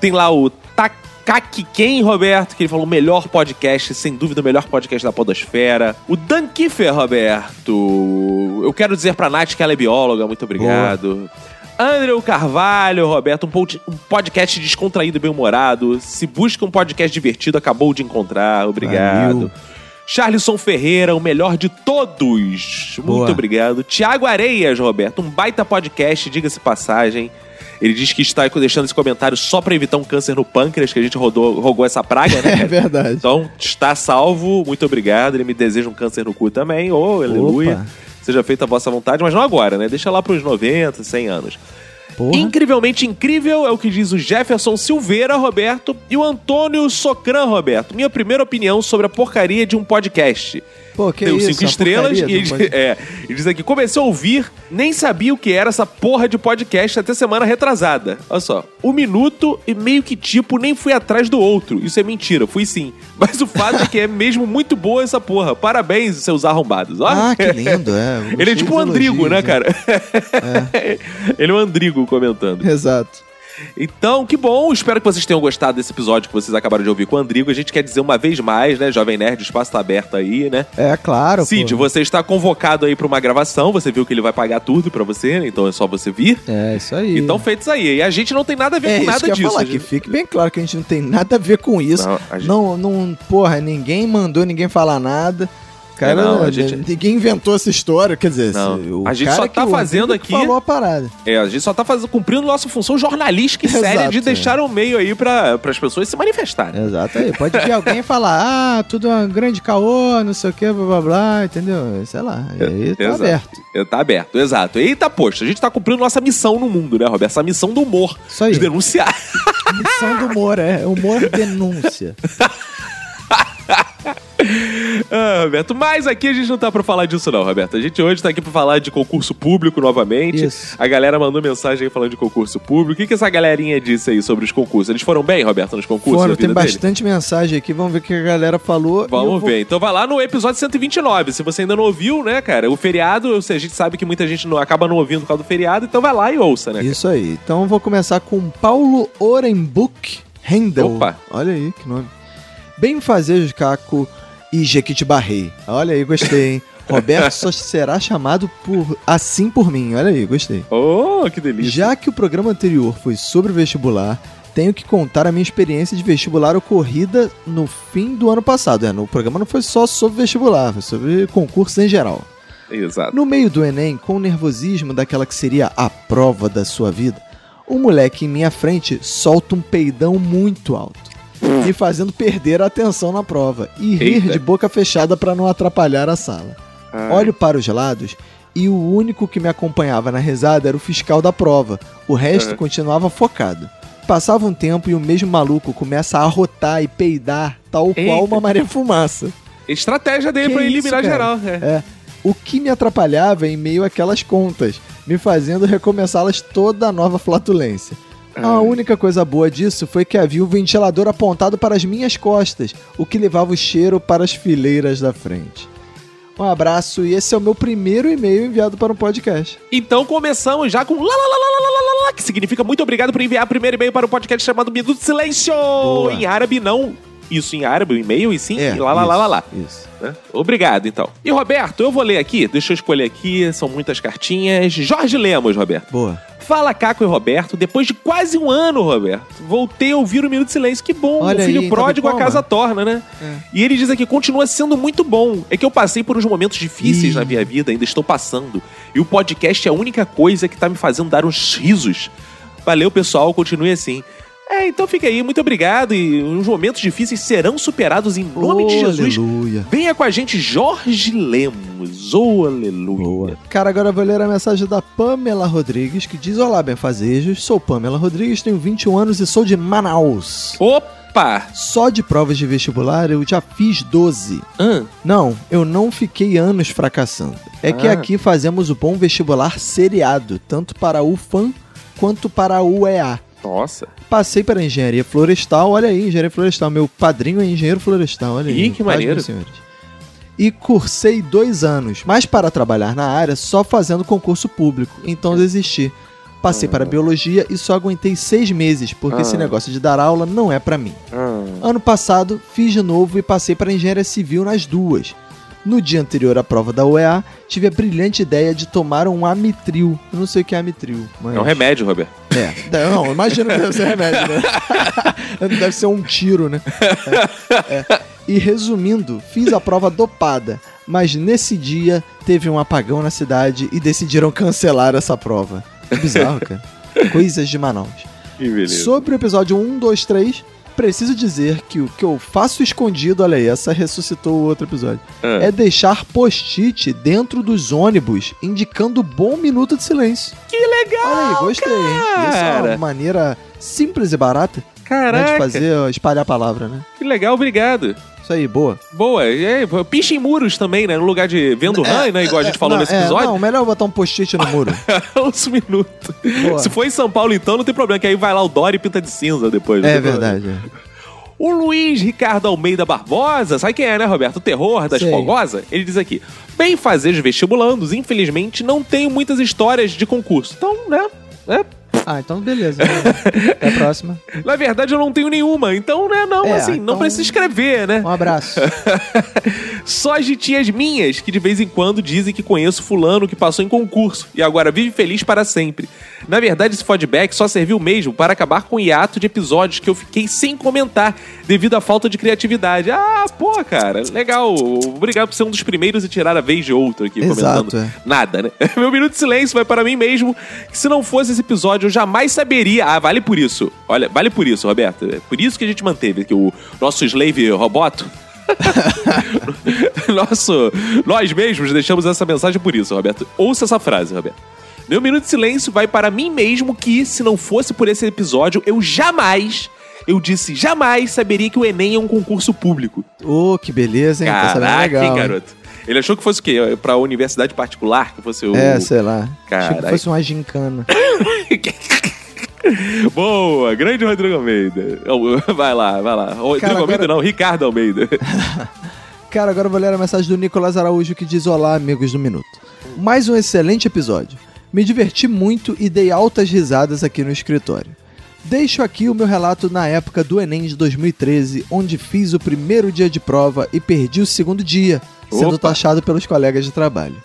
Tem lá o Takaki Ken, Roberto, que ele falou o melhor podcast, sem dúvida o melhor podcast da podosfera. O Dan Kiffer, Roberto. Eu quero dizer pra Nath que ela é bióloga, muito obrigado. Andrew Carvalho, Roberto, um, um podcast descontraído e bem-humorado. Se busca um podcast divertido, acabou de encontrar. Obrigado. Valeu. Charlison Ferreira, o melhor de todos. Muito Boa. obrigado. Tiago Areias, Roberto, um baita podcast, diga-se passagem. Ele diz que está deixando esse comentário só pra evitar um câncer no pâncreas, que a gente rodou, rogou essa praga, né? É verdade. Então, está salvo. Muito obrigado. Ele me deseja um câncer no cu também. Oh, aleluia. Opa. Seja feita a vossa vontade, mas não agora, né? Deixa lá pros 90, 100 anos. Porra. Incrivelmente incrível é o que diz o Jefferson Silveira, Roberto, e o Antônio Socran, Roberto. Minha primeira opinião sobre a porcaria de um podcast. Pô, que Deu isso? cinco estrelas e porcaria podcast. é, ele diz aqui: comecei a ouvir, nem sabia o que era essa porra de podcast até semana retrasada. Olha só, um minuto e meio que tipo, nem fui atrás do outro. Isso é mentira, fui sim. Mas o fato é que é mesmo muito boa essa porra. Parabéns, seus arrombados. Ó. Ah, que lindo, é. Ele é tipo um Andrigo, elogios, né, cara? Ele é um Andrigo comentando. Exato. Então, que bom. Espero que vocês tenham gostado desse episódio que vocês acabaram de ouvir com o Andrigo. A gente quer dizer uma vez mais, né, Jovem Nerd, o espaço tá aberto aí, né? É claro. Cid, pô. você está convocado aí pra uma gravação. Você viu que ele vai pagar tudo pra você, né? Então é só você vir. É, isso aí. Então, feitos aí. E a gente não tem nada a ver é com nada disso. falar, A que gente- fique bem claro que a gente não tem nada a ver com isso. Não, gente- Não, não, porra, ninguém mandou ninguém falar nada. Cara, É, não, a gente- ninguém inventou essa história, quer dizer, Não, a gente só tá fazendo aqui- falou a parada. É, a gente só tá fazendo, cumprindo nossa função jornalística e séria de é. deixar o meio aí para as pessoas se manifestarem. Exato aí. Pode vir alguém falar, ah, tudo é um grande caô, não sei o que, blá blá blá, entendeu? Sei lá. E aí tá Exato. aberto. É, Tá aberto, exato. Eita, poxa, a gente tá cumprindo nossa missão no mundo, né, Roberto? Essa missão do humor. Isso aí. De denunciar. Missão do humor, é. Humor denúncia. Ah, Roberto, mas aqui a gente não tá pra falar disso, não, Roberto. A gente hoje tá aqui pra falar de concurso público novamente. Isso. A galera mandou mensagem aí falando de concurso público. O que, que essa galerinha disse aí sobre os concursos? Eles foram bem, Roberto, nos concursos? Foram, tem vida dele? bastante mensagem aqui, vamos ver o que a galera falou. Vamos vou- ver. Então vai lá no episódio 129. Se você ainda não ouviu, né, cara? O feriado, ou seja, a gente sabe que muita gente não, acaba não ouvindo por causa do feriado, então vai lá e ouça, né? Isso aí. Então vou começar com Paulo Orenbuch Rendel. Opa. Olha aí, que nome. Bem fazer, Caco e Jequitibarrei. Olha aí, gostei, hein? Roberto só será chamado por assim por mim. Olha aí, gostei. Oh, que delícia. Já que o programa anterior foi sobre vestibular, tenho que contar a minha experiência de vestibular ocorrida no fim do ano passado. É, no programa não foi só sobre vestibular, foi sobre concursos em geral. Exato. No meio do Enem, com o nervosismo daquela que seria a prova da sua vida, O moleque em minha frente solta um peidão muito alto, me fazendo perder a atenção na prova e rir Eita. de boca fechada para não atrapalhar a sala. Olho para os lados e o único que me acompanhava na risada era o fiscal da prova. O resto continuava focado. Passava um tempo e o mesmo maluco começa a arrotar e peidar, tal qual Eita. uma Maria Fumaça. Estratégia dele Que pra isso, eliminar geral. é. É. O que me atrapalhava em meio àquelas contas, me fazendo recomeçá-las toda a nova flatulência. A única coisa boa disso foi que havia um ventilador apontado para as minhas costas, o que levava o cheiro para as fileiras da frente. Um abraço e esse é o meu primeiro e-mail enviado para um podcast. Então começamos já com lá, lá, lá, lá que significa muito obrigado por enviar o primeiro e-mail para um podcast chamado Minuto Silêncio. Boa. Em árabe não isso em árabe, o e-mail, e sim, é, e lá, lá, isso, lá, lá, lá. Isso. Né? Obrigado, então. E, Roberto, eu vou ler aqui, deixa eu escolher aqui, são muitas cartinhas. Jorge Lemos, Roberto. Boa. Fala, Caco e Roberto. Depois de quase um ano, Roberto, voltei a ouvir o Minuto de Silêncio. Que bom, Olha o filho aí, então pródigo me a casa torna, né? E ele diz aqui, continua sendo muito bom. É que eu passei por uns momentos difíceis Ih. na minha vida, ainda estou passando. E o podcast é a única coisa que tá me fazendo dar uns risos. Valeu, pessoal, continue assim. É, então fica aí, muito obrigado. E os momentos difíceis serão superados em nome de Oh, Jesus. Aleluia. Venha com a gente, Jorge Lemos. Oh, aleluia. Cara, agora eu vou ler a mensagem da Pamela Rodrigues, que diz: Olá, benfazejos. Sou Pamela Rodrigues, tenho 21 anos e sou de Manaus. Opa! Só de provas de vestibular eu já fiz 12. Hã? Não, eu não fiquei anos fracassando. É que Ah. aqui fazemos o bom vestibular seriado, tanto para a UFAM quanto para a UEA. Nossa. Passei para engenharia florestal, olha aí, engenharia florestal. Meu padrinho é engenheiro florestal, olha aí. Ih, que Paz, maneiro. E cursei dois anos, mas para trabalhar na área só fazendo concurso público, então desisti. Passei para biologia e só aguentei seis meses, porque esse negócio de dar aula não é para mim. Ano passado, fiz de novo e passei para engenharia civil nas duas. No dia anterior à prova da UEA, tive a brilhante ideia de tomar um Amitril. Eu não sei o que é Amitril, mas... É um remédio, Roberto. É, não, imagina que deve ser remédio, né? deve ser um tiro, né? É, é. E resumindo, fiz a prova dopada, mas nesse dia teve um apagão na cidade e decidiram cancelar essa prova. Que bizarro, cara. Coisas de Manaus. Que beleza. Sobre o episódio 1, 2, 3, preciso dizer que o que eu faço escondido, olha aí, essa ressuscitou o outro episódio, Ah. é deixar post-it dentro dos ônibus indicando bom minuto de silêncio. Que legal! Olha aí, gostei. hein? Isso é cara. uma maneira simples e barata né, Caraca, de fazer, espalhar a palavra, né? que legal, obrigado. Isso aí, boa. Boa, e aí, picha em muros também, né? No lugar de vendo rã, né? Igual a gente falou Não, nesse é, episódio. não, melhor botar um post-it no muro. Uns minutos. Boa. Se for em São Paulo, então, não tem problema, que aí vai lá o Dória e pinta de cinza depois. é problema. verdade. é. O Luiz Ricardo Almeida Barbosa, sabe quem é, né, Roberto? O terror das Sei. fogosas? Ele diz aqui: Bem fazer vestibulandos, infelizmente, não tenho muitas histórias de concurso. Então, né? é, Ah, então beleza. Até a próxima. na verdade, eu não tenho nenhuma. Então, né, não, É, assim, não então- precisa escrever, né? Um abraço. Só as de tias minhas que de vez em quando dizem que conheço fulano que passou em concurso e agora vive feliz para sempre. Na verdade, esse feedback só serviu mesmo para acabar com o hiato de episódios que eu fiquei sem comentar devido à falta de criatividade. Ah, pô, cara, legal. Obrigado por ser um dos primeiros e tirar a vez de outro aqui Exato, comentando é. nada, né? Meu minuto de silêncio vai para mim mesmo, que se não fosse esse episódio eu jamais saberia. Ah, vale por isso. Olha, vale por isso, Roberto. É por isso que a gente manteve aqui o nosso slave roboto. Nosso, nós mesmos deixamos essa mensagem por isso, Roberto. Ouça essa frase, Roberto. Meu minuto de silêncio vai para mim mesmo que, se não fosse por esse episódio, eu jamais, eu disse jamais, saberia que o Enem é um concurso público. Ô, que beleza, hein? Tá Caraca, legal. hein, hein? garoto? Ele achou que fosse o quê? Pra universidade particular? Que fosse o. É, sei lá. Achei Caralho. que fosse uma gincana. Boa, grande Rodrigo Almeida. Vai lá, vai lá. Rodrigo Cara, Almeida agora- não, Ricardo Almeida. Cara, agora eu vou ler a mensagem do Nicolas Araújo que diz: Olá, amigos do Minuto. Mais um excelente episódio. Me diverti muito e dei altas risadas aqui no escritório. Deixo aqui o meu relato na época do Enem de 2013, onde fiz o primeiro dia de prova e perdi o segundo dia, sendo Opa. taxado pelos colegas de trabalho.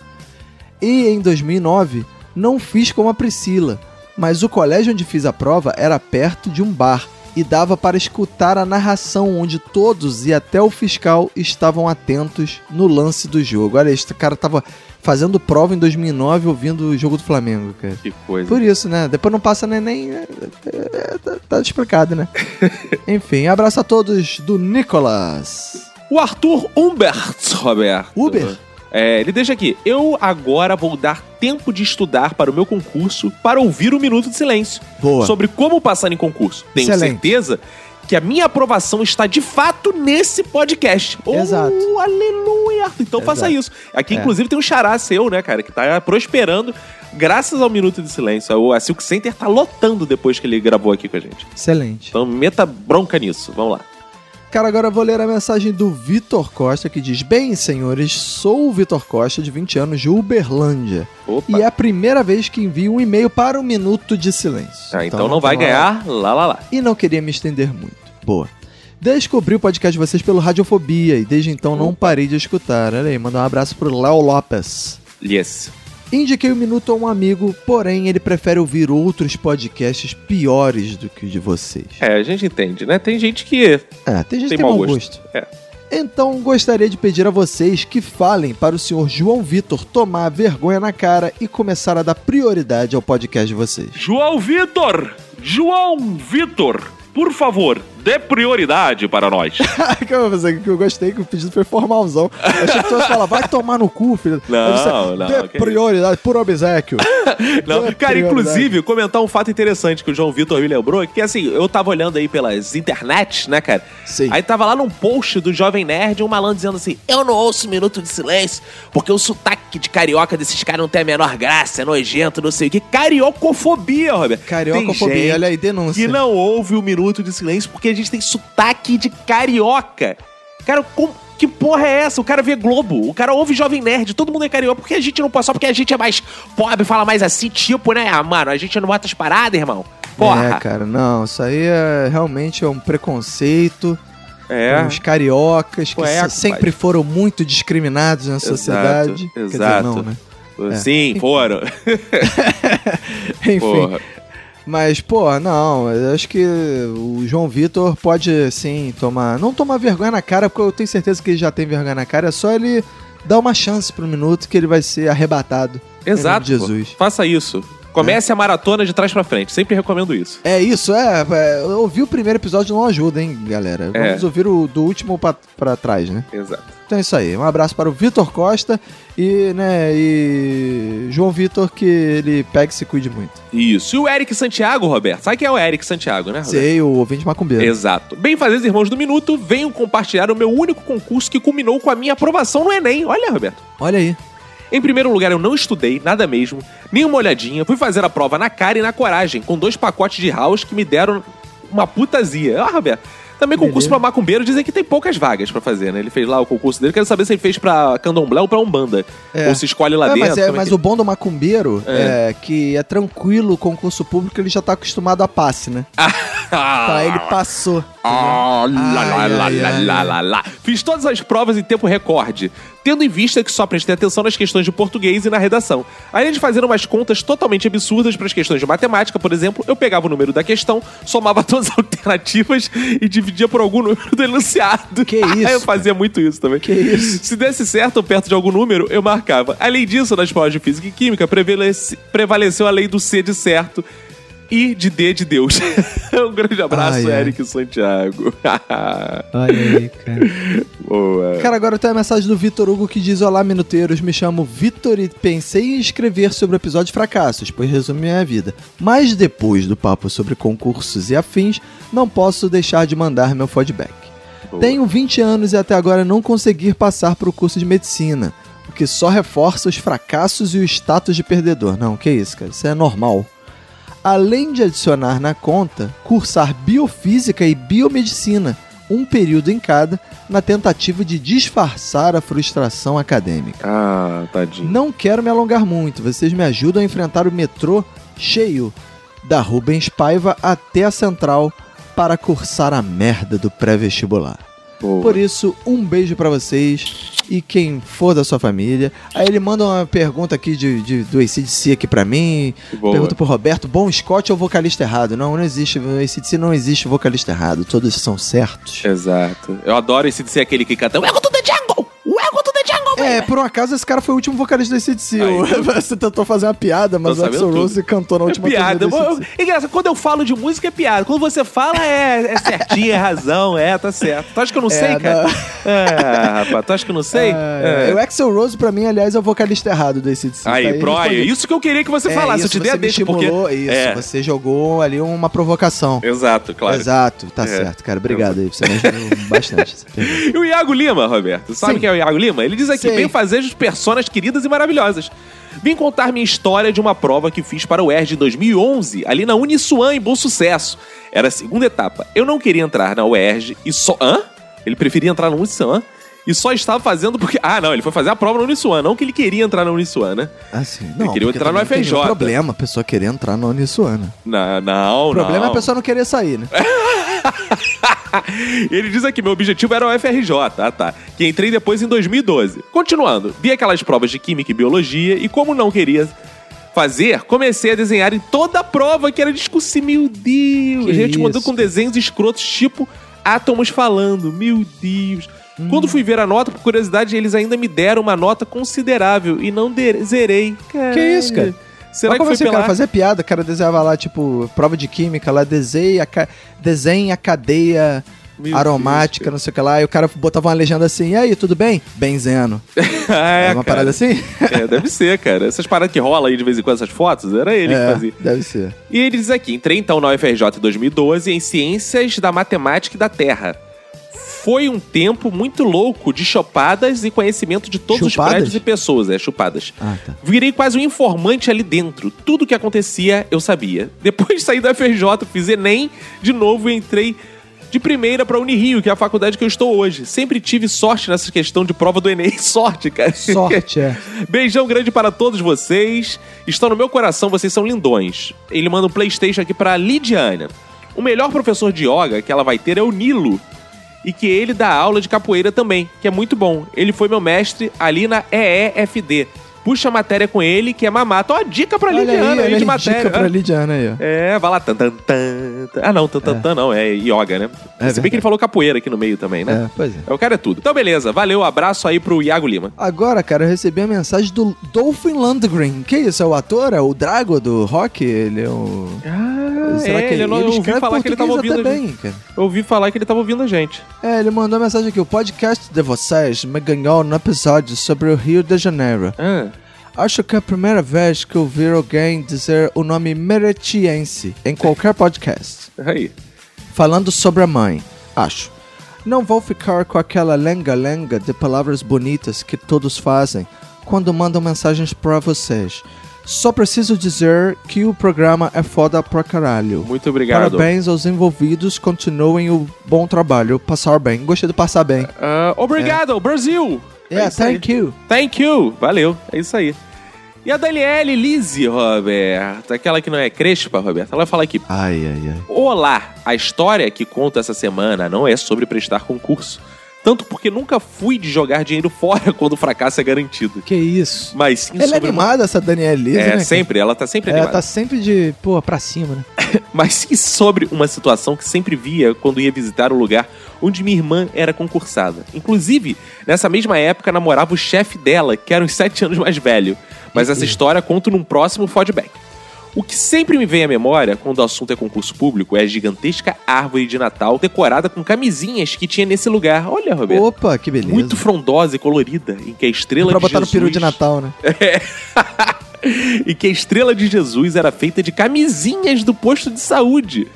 E em 2009, não fiz como a Priscila, mas o colégio onde fiz a prova era perto de um bar e dava para escutar a narração onde todos e até o fiscal estavam atentos no lance do jogo. Olha, este cara tava fazendo prova em 2009 ouvindo o jogo do Flamengo, cara. Que coisa. Por isso, né? Depois não passa neném. é, é, tá, tá explicado, né? Enfim, abraço a todos do Nicolas. O Arthur Humbert, Roberto. Uber? É, ele deixa aqui. Eu agora vou dar tempo de estudar para o meu concurso para ouvir o Minuto de Silêncio. Boa. Sobre como passar em concurso. Tenho Excelente. certeza que a minha aprovação está de fato nesse podcast. Oh, Exato. aleluia! Então faça isso. Aqui, É. inclusive, tem um xará seu, né, cara, que tá prosperando graças ao Minuto de Silêncio. O- A Silk Center tá lotando depois que ele gravou aqui com a gente. Excelente. Então meta bronca nisso. Vamos lá. Cara, agora eu vou ler a mensagem do Vitor Costa que diz: Bem, senhores, sou o Vitor Costa, de 20 anos, de Uberlândia. Opa. E é a primeira vez que envio um e-mail para o Minuto de Silêncio. Ah, então, não vai lá. ganhar lá, lá, lá. E não queria me estender muito. Boa. Descobri o podcast de vocês pelo Radiofobia e desde então não parei de escutar. Olha aí, manda um abraço pro Léo Lopes. Yes. Indiquei o Minuto a um amigo, porém ele prefere ouvir outros podcasts piores do que o de vocês. É, a gente entende, né? Tem gente que É, tem gente tem que tem mau mau gosto. gosto. É. Então gostaria de pedir a vocês que falem para o senhor João Vitor tomar vergonha na cara e começar a dar prioridade ao podcast de vocês. João Vitor! João Vitor! Por favor, dê prioridade para nós. que eu, que eu gostei que o pedido foi formalzão. Eu achei que tu falar, vai tomar no cu, filho. Não, não, Dê prioridade, por obsequio. Não, Dê cara, inclusive, comentar um fato interessante que o João Vitor me lembrou, que assim, eu tava olhando aí pelas internets, né, cara? Sim. Aí tava lá num post do Jovem Nerd um malandro dizendo assim: Eu não ouço Minuto de Silêncio, porque o sotaque de carioca desses caras não tem a menor graça, é nojento, não sei o que. Cariocofobia, Roberto. Cariocofobia, olha aí, denúncia. Que não ouve o Minuto de Silêncio porque gente tem sotaque de carioca. Cara, como. Que porra é essa? O cara vê Globo, o cara ouve Jovem Nerd, todo mundo é carioca. Por que a gente não pode? Só porque a gente é mais pobre, fala mais assim, tipo, né? Ah, mano, a gente não bota as paradas, irmão. Porra. É, cara, não, isso aí é realmente é um preconceito. É. Os cariocas que sempre foram muito discriminados na sociedade. Quer dizer, exato. não, né? É. Sim, foram. Enfim. Porra. Mas, pô, não, eu acho que o João Vitor pode, sim, tomar. Não tomar vergonha na cara, porque eu tenho certeza que ele já tem vergonha na cara. É só ele dar uma chance pro minuto que ele vai ser arrebatado. Em nome Exato. de Jesus. pô. Faça isso. Comece a maratona de trás pra frente. Sempre recomendo isso. É isso, é. é ouvir o primeiro episódio não ajuda, hein, galera? É. Vamos ouvir o do último pra, pra trás, né? Exato. Então é isso aí. Um abraço para o Vitor Costa e, né, e João Vitor, que ele pega e se cuide muito. Isso. E o Eric Santiago, Roberto? Sabe quem é o Eric Santiago, né, Roberto? Sei, o ouvinte macumbeiro. Exato. Bem fazer, irmãos do Minuto, venham compartilhar o meu único concurso que culminou com a minha aprovação no Enem. Olha, Roberto. Olha aí. Em primeiro lugar, eu não estudei, nada mesmo, nem uma olhadinha. Fui fazer a prova na cara e na coragem, com dois pacotes de house que me deram uma putazia. Ah, Roberto. Também concurso pra macumbeiro dizem que tem poucas vagas pra fazer, né? Ele fez lá o concurso dele. Quero saber se ele fez pra candomblé ou pra umbanda. É. Ou se escolhe lá É, dentro. mas é, como é mas o bom do macumbeiro é. que é tranquilo o concurso público, ele já tá acostumado a passe, né? Tá, ele passou. Ah, lá, lá, lá, lá, lá, lá, lá. Fiz todas as provas em tempo recorde, tendo em vista que só prestei atenção nas questões de português e na redação. Além de fazer umas contas totalmente absurdas para as questões de matemática, por exemplo, eu pegava o número da questão, somava todas as alternativas e dividia por algum número do enunciado. Que isso, eu fazia muito isso também. Que isso? Se desse certo ou perto de algum número, eu marcava. Além disso, nas provas de física e química, prevalece- prevaleceu a lei do C de certo e de D de Deus. um grande abraço. Eric Santiago. Olha aí, cara. Boa. Cara, agora tem a mensagem do Vitor Hugo que diz: Olá, minuteiros, me chamo Vitor e pensei em escrever sobre o episódio de fracassos, pois resume minha vida. Mas depois do papo sobre concursos e afins, não posso deixar de mandar meu feedback. Boa. Tenho 20 anos e até agora não consegui passar para o curso de medicina, o que só reforça os fracassos e o status de perdedor. Não, que isso, cara, isso é normal. Além de adicionar na conta, cursar biofísica e biomedicina, um período em cada, na tentativa de disfarçar a frustração acadêmica. Ah, tadinho. Não quero me alongar muito, vocês me ajudam a enfrentar o metrô cheio da Rubens Paiva até a central para cursar a merda do pré-vestibular. Boa. Por isso, um beijo pra vocês e quem for da sua família. Aí ele manda uma pergunta aqui de, de- do ACDC aqui pra mim. Boa. Pergunta pro Roberto, bom Scott ou vocalista errado? Não, não existe, no ACDC não existe vocalista errado, todos são certos. Exato. Eu adoro ser aquele que canta to É, por um acaso esse cara foi o último vocalista da ACDC. Você tentou fazer uma piada, mas o Axel. Rose cantou na É última piada. É engraçado, quando eu falo de música é piada. Quando você fala é, é certinho, é razão, é, tá certo. Tu acha que eu não sei, É, cara? não. É, rapaz, tu acha que eu não sei? É, É. O Axel Rose, pra mim, aliás, é o vocalista errado do ACDC. Aí, tá? pro, aí, isso que eu queria que você É, falasse. isso, eu te dei a deixa, porque... Isso, É, você jogou ali uma provocação. exato, claro. Exato, tá É. certo, cara. Obrigado aí, você me ajudou bastante. E o Iago Lima, Roberto? Sabe Sim. quem é o Iago Lima? Ele diz aqui: Sei. vem fazer de personas queridas e maravilhosas. Vim contar minha história de uma prova que fiz para o ERJ em 2011, ali na Uniswan, em Bom Sucesso. Era a segunda etapa. Eu não queria entrar na UERJ e só. Hã? Ele preferia entrar na Uniswan e só estava fazendo porque. Ah, não, ele foi fazer a prova na Uniswan, não que ele queria entrar na Uniswan, né? Assim, Eu não. queria porque entrar no FRJ. nenhum problema a pessoa querer entrar no Uniswana. Não, não. O problema não. é a pessoa não querer sair, né? Ele diz aqui, meu objetivo era o FRJ, ah tá, que entrei depois em 2012. Continuando, vi aquelas provas de Química e Biologia e como não queria fazer, comecei a desenhar em toda a prova que era discussir, meu Deus, Que gente mandando isso? com desenhos escrotos tipo átomos falando, meu Deus. Hum. Quando fui ver a nota, por curiosidade, eles ainda me deram uma nota considerável e não zerei. Que isso, cara? Será que como foi assim, pela... cara? Fazia piada, o cara desenhava lá, tipo, prova de química, lá, desenha, a ca- desenha a cadeia Meu aromática, Deus, não sei o que lá, e o cara botava uma legenda assim, e aí, tudo bem? Benzeno. é, É, uma cara. parada assim? É, deve ser, cara. Essas paradas que rola aí de vez em quando, essas fotos, era ele que é, fazia. deve ser. E ele diz aqui: entrei então na UFRJ em 2012 em Ciências da Matemática e da Terra. Foi um tempo muito louco de chopadas e conhecimento de todos Chupadas? os prédios e pessoas, é, chupadas. Ah, tá. Virei quase um informante ali dentro. Tudo o que acontecia, eu sabia. Depois de sair da FRJ, fiz Enem de novo e entrei de primeira pra Unirio, que é a faculdade que eu estou hoje. Sempre tive sorte nessa questão de prova do Enem. Sorte, cara. Sorte, é. Beijão grande para todos vocês. Estão no meu coração, vocês são lindões. Ele manda um PlayStation aqui para Lidiana. O melhor professor de yoga que ela vai ter é o Nilo. E que ele dá aula de capoeira também, que é muito bom. Ele foi meu mestre ali na EEFD. Puxa a matéria com ele, que é mamato. Ó, dica pra Olha Lidiana aí, olha de aí, matéria. Dica pra Lidiana aí, ó. É, vai lá. Tan, tan, tan. Ah, não, tan, tan, tan, não. É yoga, né? É Se bem que ele falou capoeira aqui no meio também, né? É, pois é. É. O cara é tudo. Então, beleza. Valeu, abraço aí pro Iago Lima. Agora, cara, eu recebi a mensagem do Dolphin Landgren. Que isso? É o ator? É o Drago do rock? Ele é o... Ah, Será é, que ele, não, eu ouvi escreve falar que ele tava ouvindo bem, cara. Eu ouvi falar que ele tava ouvindo a gente. É, ele mandou uma mensagem aqui. O podcast de vocês me ganhou no episódio sobre o Rio de Janeiro. Ah, Acho que é a primeira vez que eu ouvi alguém dizer o nome meretiense em qualquer podcast. aí. Falando sobre a mãe. Acho. Não vou ficar com aquela lenga-lenga de palavras bonitas que todos fazem quando mandam mensagens pra vocês. Só preciso dizer que o programa é foda pra caralho. Muito obrigado. Parabéns aos envolvidos, continuem o bom trabalho. Passar bem. Gostei do passar bem. Ah, obrigado, Brasil! Yeah, isso aí. thank you. Thank you! Valeu, é isso aí. E a Daniele Lise, Roberto, aquela que não é crespa, Roberto, ela fala aqui: Ai, ai, ai. Olá! A história que conto essa semana não é sobre prestar concurso. Tanto porque nunca fui de jogar dinheiro fora quando o fracasso é garantido. Que isso. Mas sim Ela é sobre uma- animada, essa Daniela Lisa, né? É, cara? sempre, ela tá sempre Ela animada. tá sempre de, pô, pra cima, né? Mas sim sobre uma situação que sempre via quando ia visitar o lugar onde minha irmã era concursada. Inclusive, nessa mesma época, namorava o chefe dela, que era uns sete anos mais velho. Mas essa história conto num próximo feedback. O que sempre me vem à memória quando o assunto é concurso público é a gigantesca árvore de Natal decorada com camisinhas que tinha nesse lugar. Olha, Roberto. Opa, que beleza. Muito frondosa e colorida, em que a estrela pra de botar no Jesus... peru de Natal, né? e que a estrela de Jesus era feita de camisinhas do posto de saúde.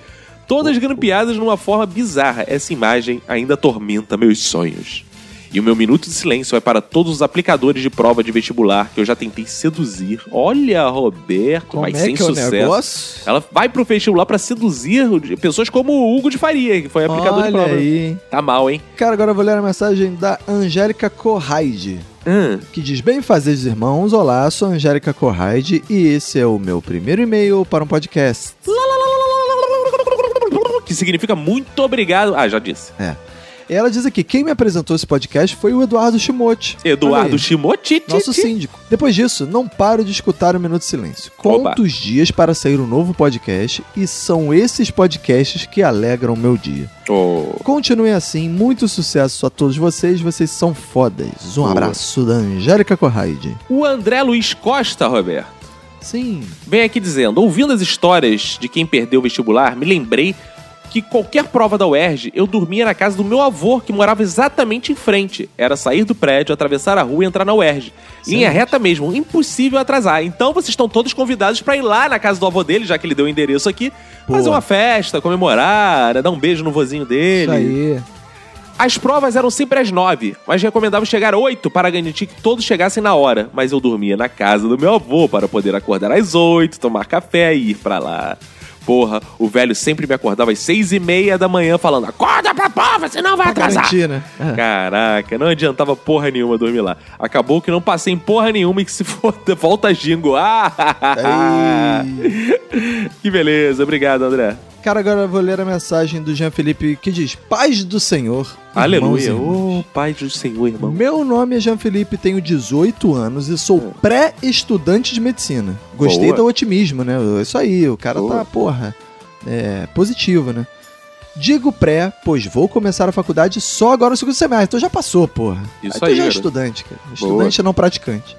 Todas grampeadas numa forma bizarra. Essa imagem ainda atormenta meus sonhos. E o meu minuto de silêncio é para todos os aplicadores de prova de vestibular que eu já tentei seduzir. Olha, Roberto, Como mas é sem que é o sucesso. negócio? Ela vai pro vestibular para seduzir pessoas como o Hugo de Faria, que foi aplicador de Olha prova. aí. Tá mal, hein? Cara, agora eu vou ler a mensagem da Angélica Corraide. Hum. Que diz: Bem fazeres irmãos, olá, sou a Angélica Corraide e esse é o meu primeiro e-mail para um podcast. Que significa muito obrigado. Ah, já disse. É. Ela diz aqui: quem me apresentou esse podcast foi o Eduardo Shimote. Olha Eduardo. Shimochi. Nosso síndico. Depois disso, não paro de escutar o Minuto de Silêncio. Oba. Conto os dias para sair um novo podcast e são esses podcasts que alegram o meu dia. Oh. Continuem assim, muito sucesso a todos vocês, vocês são fodas. Um Boa. abraço da Angélica Corraide. O André Luiz Costa, Roberto, Sim. vem aqui dizendo: ouvindo as histórias de quem perdeu o vestibular, me lembrei que qualquer prova da UERJ eu dormia na casa do meu avô, que morava exatamente em frente. Era sair do prédio, atravessar a rua e entrar na UERJ. Linha reta mesmo, impossível atrasar. Então vocês estão todos convidados para ir lá na casa do avô dele, já que ele deu o endereço aqui, fazer Boa. uma festa, comemorar, dar um beijo no vozinho dele. Isso aí. As provas eram sempre às nove, mas recomendavam chegar oito para garantir que todos chegassem na hora. Mas eu dormia na casa do meu avô para poder acordar às oito, tomar café e ir pra lá. Porra, o velho sempre me acordava às seis e meia da manhã falando: Acorda pra prova, senão vai Pra atrasar. garantir, né? É. Caraca, não adiantava porra nenhuma dormir lá. Acabou que não passei em porra nenhuma e que se foda, volta jingo. Ah! que beleza, obrigado, André. Cara, agora eu vou ler a mensagem do Jean Felipe que diz: Paz do Senhor. Aleluia. Ô, Pai do Senhor, irmão. Meu nome é Jean Felipe, tenho 18 anos e sou pré-estudante de medicina. Gostei Boa. do otimismo, né? Isso aí, o cara Boa. tá, porra, é, positivo, né? Digo pré, pois vou começar a faculdade só agora no segundo semestre. Então já passou, porra. Isso tu aí, já é estudante, cara. Estudante não praticante.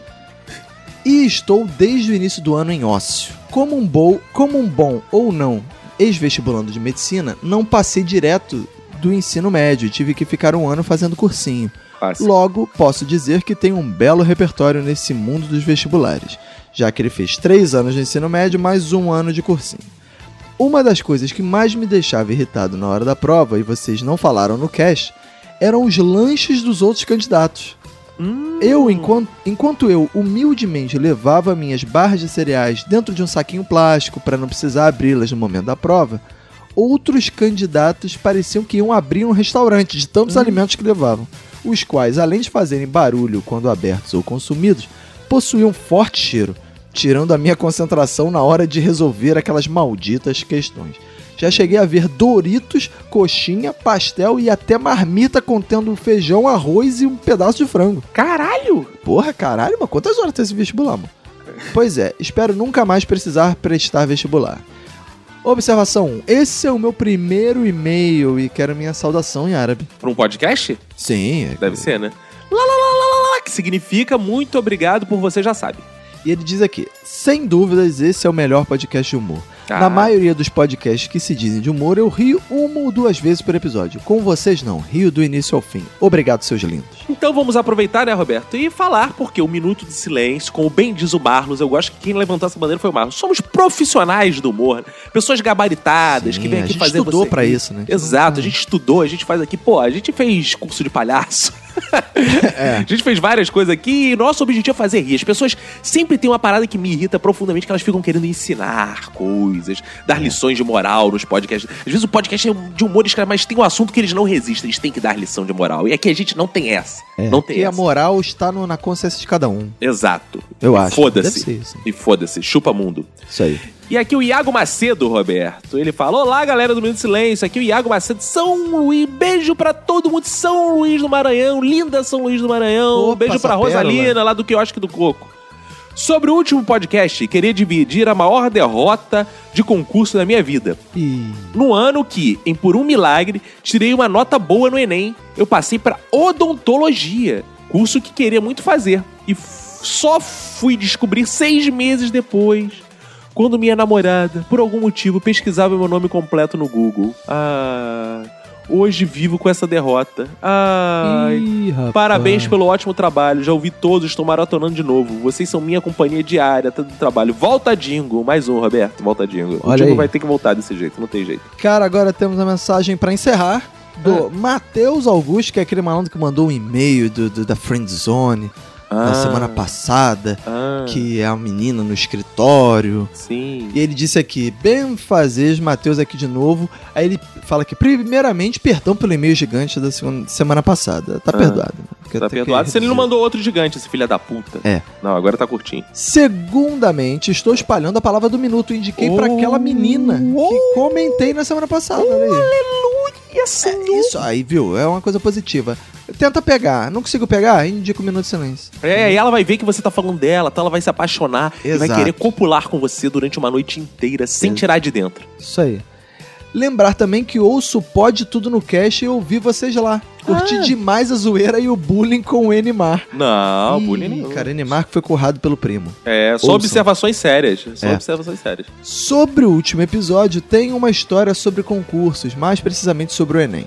E estou desde o início do ano em ócio. Como um, bom, como um bom ou não ex-vestibulando de medicina, não passei direto do ensino médio e tive que ficar um ano fazendo cursinho. Fácil. Logo, posso dizer que tem um belo repertório nesse mundo dos vestibulares, já que ele fez três anos de ensino médio mais um ano de cursinho. Uma das coisas que mais me deixava irritado na hora da prova, e vocês não falaram no cast, eram os lanches dos outros candidatos. Eu, enquanto, enquanto eu humildemente levava minhas barras de cereais dentro de um saquinho plástico para não precisar abri-las no momento da prova, outros candidatos pareciam que iam abrir um restaurante de tantos alimentos que levavam, os quais, além de fazerem barulho quando abertos ou consumidos, possuíam forte cheiro, tirando a minha concentração na hora de resolver aquelas malditas questões. Já cheguei a ver Doritos, coxinha, pastel e até marmita contendo feijão, arroz e um pedaço de frango. Caralho! Porra, caralho, mas quantas horas tem esse vestibular, mano? Pois é, espero nunca mais precisar prestar vestibular. Observação 1. Esse é o meu primeiro e-mail e quero minha saudação em árabe. Pra um podcast? Sim, é- Deve ser, né? Lá, lá, lá, lá, lá, que significa muito obrigado por você já sabe. E ele diz aqui: sem dúvidas, esse é o melhor podcast de humor. Ah. Na maioria dos podcasts que se dizem de humor, eu rio uma ou duas vezes por episódio. Com vocês, não. Rio do início ao fim. Obrigado, seus lindos. Então vamos aproveitar, né, Roberto? E falar, porque o Minuto de Silêncio, como bem diz o Marlos, eu gosto que quem levantou essa bandeira foi o Marlos. Somos profissionais do humor, né? pessoas gabaritadas que Sim, vêm a aqui gente fazer estudou você pra isso, né? Exato, a gente estudou, a gente faz aqui, pô, a gente fez curso de palhaço. É. A gente fez várias coisas aqui e nosso objetivo é fazer rir. As pessoas sempre têm uma parada que me irrita profundamente, que elas ficam querendo ensinar coisas, dar É. lições de moral nos podcasts. Às vezes o podcast é de humor, mas tem um assunto que eles não resistem, eles têm que dar lição de moral. E aqui a gente não tem essa. não tem Porque a moral está no- na consciência de cada um. Exato. Eu E acho. Foda-se. isso. E foda-se. Chupa mundo. Isso aí. E aqui o Iago Macedo, Roberto. Ele fala: Olá, galera do Minuto de Silêncio. Aqui o Iago Macedo, de São Luís. Beijo pra todo mundo de São Luís do Maranhão. Linda São Luís do Maranhão. Opa, Beijo pra Rosalina, pérola. lá do Quiosque do Coco. Sobre o último podcast, queria dividir a maior derrota de concurso da minha vida. E No ano que, em por um milagre, tirei uma nota boa no Enem, eu passei para odontologia, curso que queria muito fazer. E só fui descobrir seis meses depois, quando minha namorada, por algum motivo, pesquisava meu nome completo no Google. Ah. Hoje vivo com essa derrota. Ai. Ih. Parabéns pelo ótimo trabalho. Já ouvi todos, estou maratonando de novo. Vocês são minha companhia diária, do trabalho. Volta Dingo. Mais um, Roberto. Volta Dingo. o Olha Dingo aí. vai ter que voltar desse jeito, não tem jeito. Cara, agora temos a mensagem pra encerrar do Ah. Matheus Augusto, que é aquele malandro que mandou um e-mail do, do- da Friend Zone na Ah. semana passada, Ah, que é a menina no escritório. sim. E ele disse aqui, bem fazer, Matheus aqui de novo. Aí ele fala que, primeiramente, perdão pelo e-mail gigante da segunda- semana passada. Tá Ah. perdoado. né? Tá perdoado. Se ele não mandou outro gigante, esse filho da puta. É. Não, agora tá curtinho. Segundamente, estou espalhando a palavra do minuto. Indiquei pra Oh. aquela menina que comentei na semana passada. Olha aí. E assim, É isso aí, viu? É uma coisa positiva. Tenta pegar. Não consigo pegar? Indica um minuto de silêncio. É, e ela vai ver que você tá falando dela, então ela vai se apaixonar e vai Exato. querer copular com você durante uma noite inteira, sem tirar de dentro. Isso aí. Lembrar também que ouço o Pode Tudo no Cash e ouvi vocês lá. Curti demais a zoeira e o bullying com o Enimar. Não, Ih, bullying nenhum. Cara, Enimar que foi currado pelo primo. É, só Ouçam. observações sérias. Só É. observações sérias. Sobre o último episódio, tem uma história sobre concursos, mais precisamente sobre o Enem.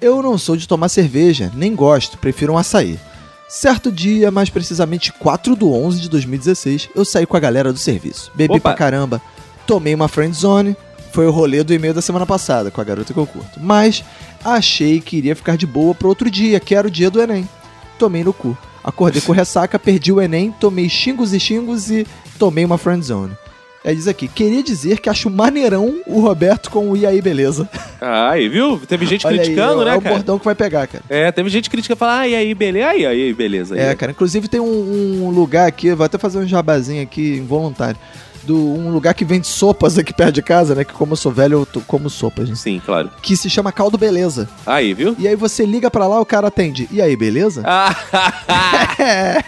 Eu não sou de tomar cerveja, nem gosto, prefiro um açaí. Certo dia, mais precisamente 4 do 11 de 2016, eu saí com a galera do serviço. Bebi Opa. pra caramba, tomei uma friend zone, foi o rolê do e-mail da semana passada, com a garota que eu curto. Mas achei que iria ficar de boa pro outro dia, que era o dia do Enem. Tomei no cu. Acordei com ressaca, perdi o Enem, tomei xingos e xingos e tomei uma friend zone. Aí diz aqui, queria dizer que acho maneirão o Roberto com o E aí, beleza? Aí, viu? Teve gente Olha aí, criticando, é, né, é o cara? bordão que vai pegar, cara. É, teve gente criticando, falar, ah, e aí, beleza, aí, aí, beleza. É, aí. cara. Inclusive tem um, um lugar aqui, vou até fazer um jabazinho aqui involuntário. Do, um lugar que vende sopas aqui perto de casa, né? Que como eu sou velho, eu tô- como sopas, gente. Sim, claro. Que se chama Caldo Beleza. Aí, viu? E aí você liga pra lá, o cara atende. E aí, beleza? Ah,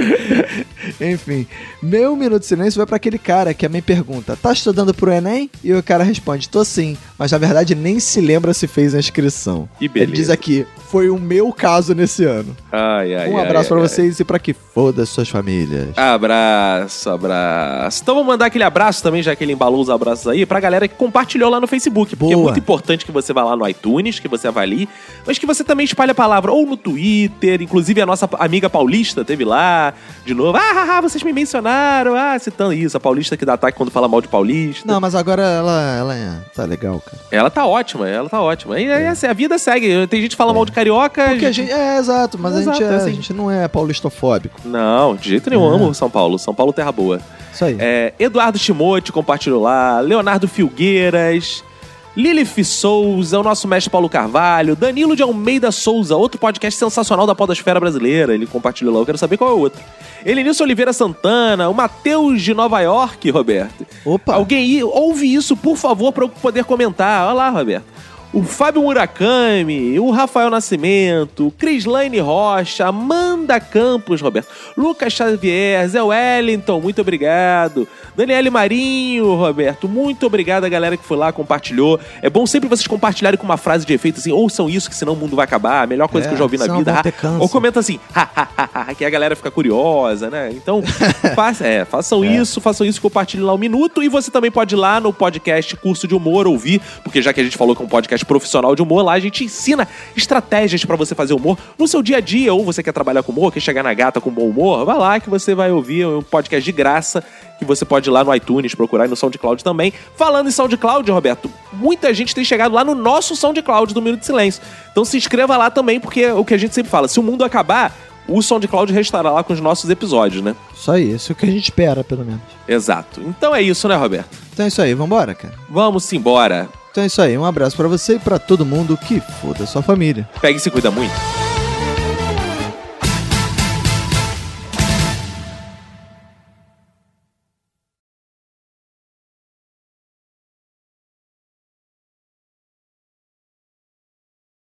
Enfim, meu minuto de silêncio vai pra aquele cara que a mãe pergunta: tá estudando pro Enem? E o cara responde: tô sim, mas na verdade nem se lembra se fez a inscrição. Que beleza. Ele diz aqui: foi o meu caso nesse ano. ai, ai, um abraço ai. vocês e pra que foda suas famílias. Abraço, abraço. Então vou mandar aquele abraço também, já que ele embalou os abraços aí, pra galera que compartilhou lá no Facebook. Porque é muito importante que você vá lá no iTunes, que você avalie, mas que você também espalhe a palavra ou no Twitter. Inclusive a nossa amiga Paulista teve lá de novo. Ah, ah, ah, vocês me mencionaram. Ah, citando isso. A Paulista que dá ataque quando fala mal de Paulista. Não, mas agora ela, ela é- tá legal, cara. Ela tá ótima, ela tá ótima. E aí, assim, a vida segue. Tem gente que fala mal de carioca. Porque a gente. É, exato, mas a, Exato, gente é, é assim. a gente não é paulistofóbico. Não, de jeito nenhum. É. Amo São Paulo. São Paulo, terra boa. Isso aí. É, Eduardo Timote compartilhou lá, Leonardo Filgueiras, Lilith Souza, o nosso mestre Paulo Carvalho, Danilo de Almeida Souza, outro podcast sensacional da podosfera brasileira, ele compartilhou lá, eu quero saber qual é o outro. Elenilson Oliveira Santana, o Matheus de Nova York, Roberto. Opa! Alguém aí, ouve isso, por favor, para eu poder comentar. Olha lá, Roberto. O Fábio Murakami, o Rafael Nascimento, Crislaine Rocha, Amanda Campos, Roberto, Lucas Xavier, Zé Wellington, muito obrigado. Daniele Marinho, Roberto, muito obrigado a galera que foi lá, compartilhou. É bom sempre vocês compartilharem com uma frase de efeito assim, ouçam isso que senão o mundo vai acabar, a melhor coisa É, que eu já ouvi na senão vida. Ou comenta assim, que a galera fica curiosa, né? Então, faça, é, façam isso, façam isso, compartilhem lá um minuto. E você também pode ir lá no podcast Curso de Humor ouvir, porque já que a gente falou que é um podcast profissional de humor, lá a gente ensina estratégias pra você fazer humor no seu dia a dia. Ou você quer trabalhar com humor, quer chegar na gata com bom humor, vai lá que você vai ouvir um podcast de graça que você pode ir lá no iTunes procurar e no SoundCloud também. Falando em SoundCloud, Roberto, muita gente tem chegado lá no nosso SoundCloud do Minuto de Silêncio. Então se inscreva lá também, porque é o que a gente sempre fala, se o mundo acabar, o SoundCloud restará lá com os nossos episódios, né? Isso aí, isso é o que a gente espera, pelo menos. Exato. Então é isso, né, Roberto? Então é isso aí, vambora, cara. Vamos embora. Então é isso aí, um abraço pra você e pra todo mundo que foda sua família. Pegue e se cuida muito.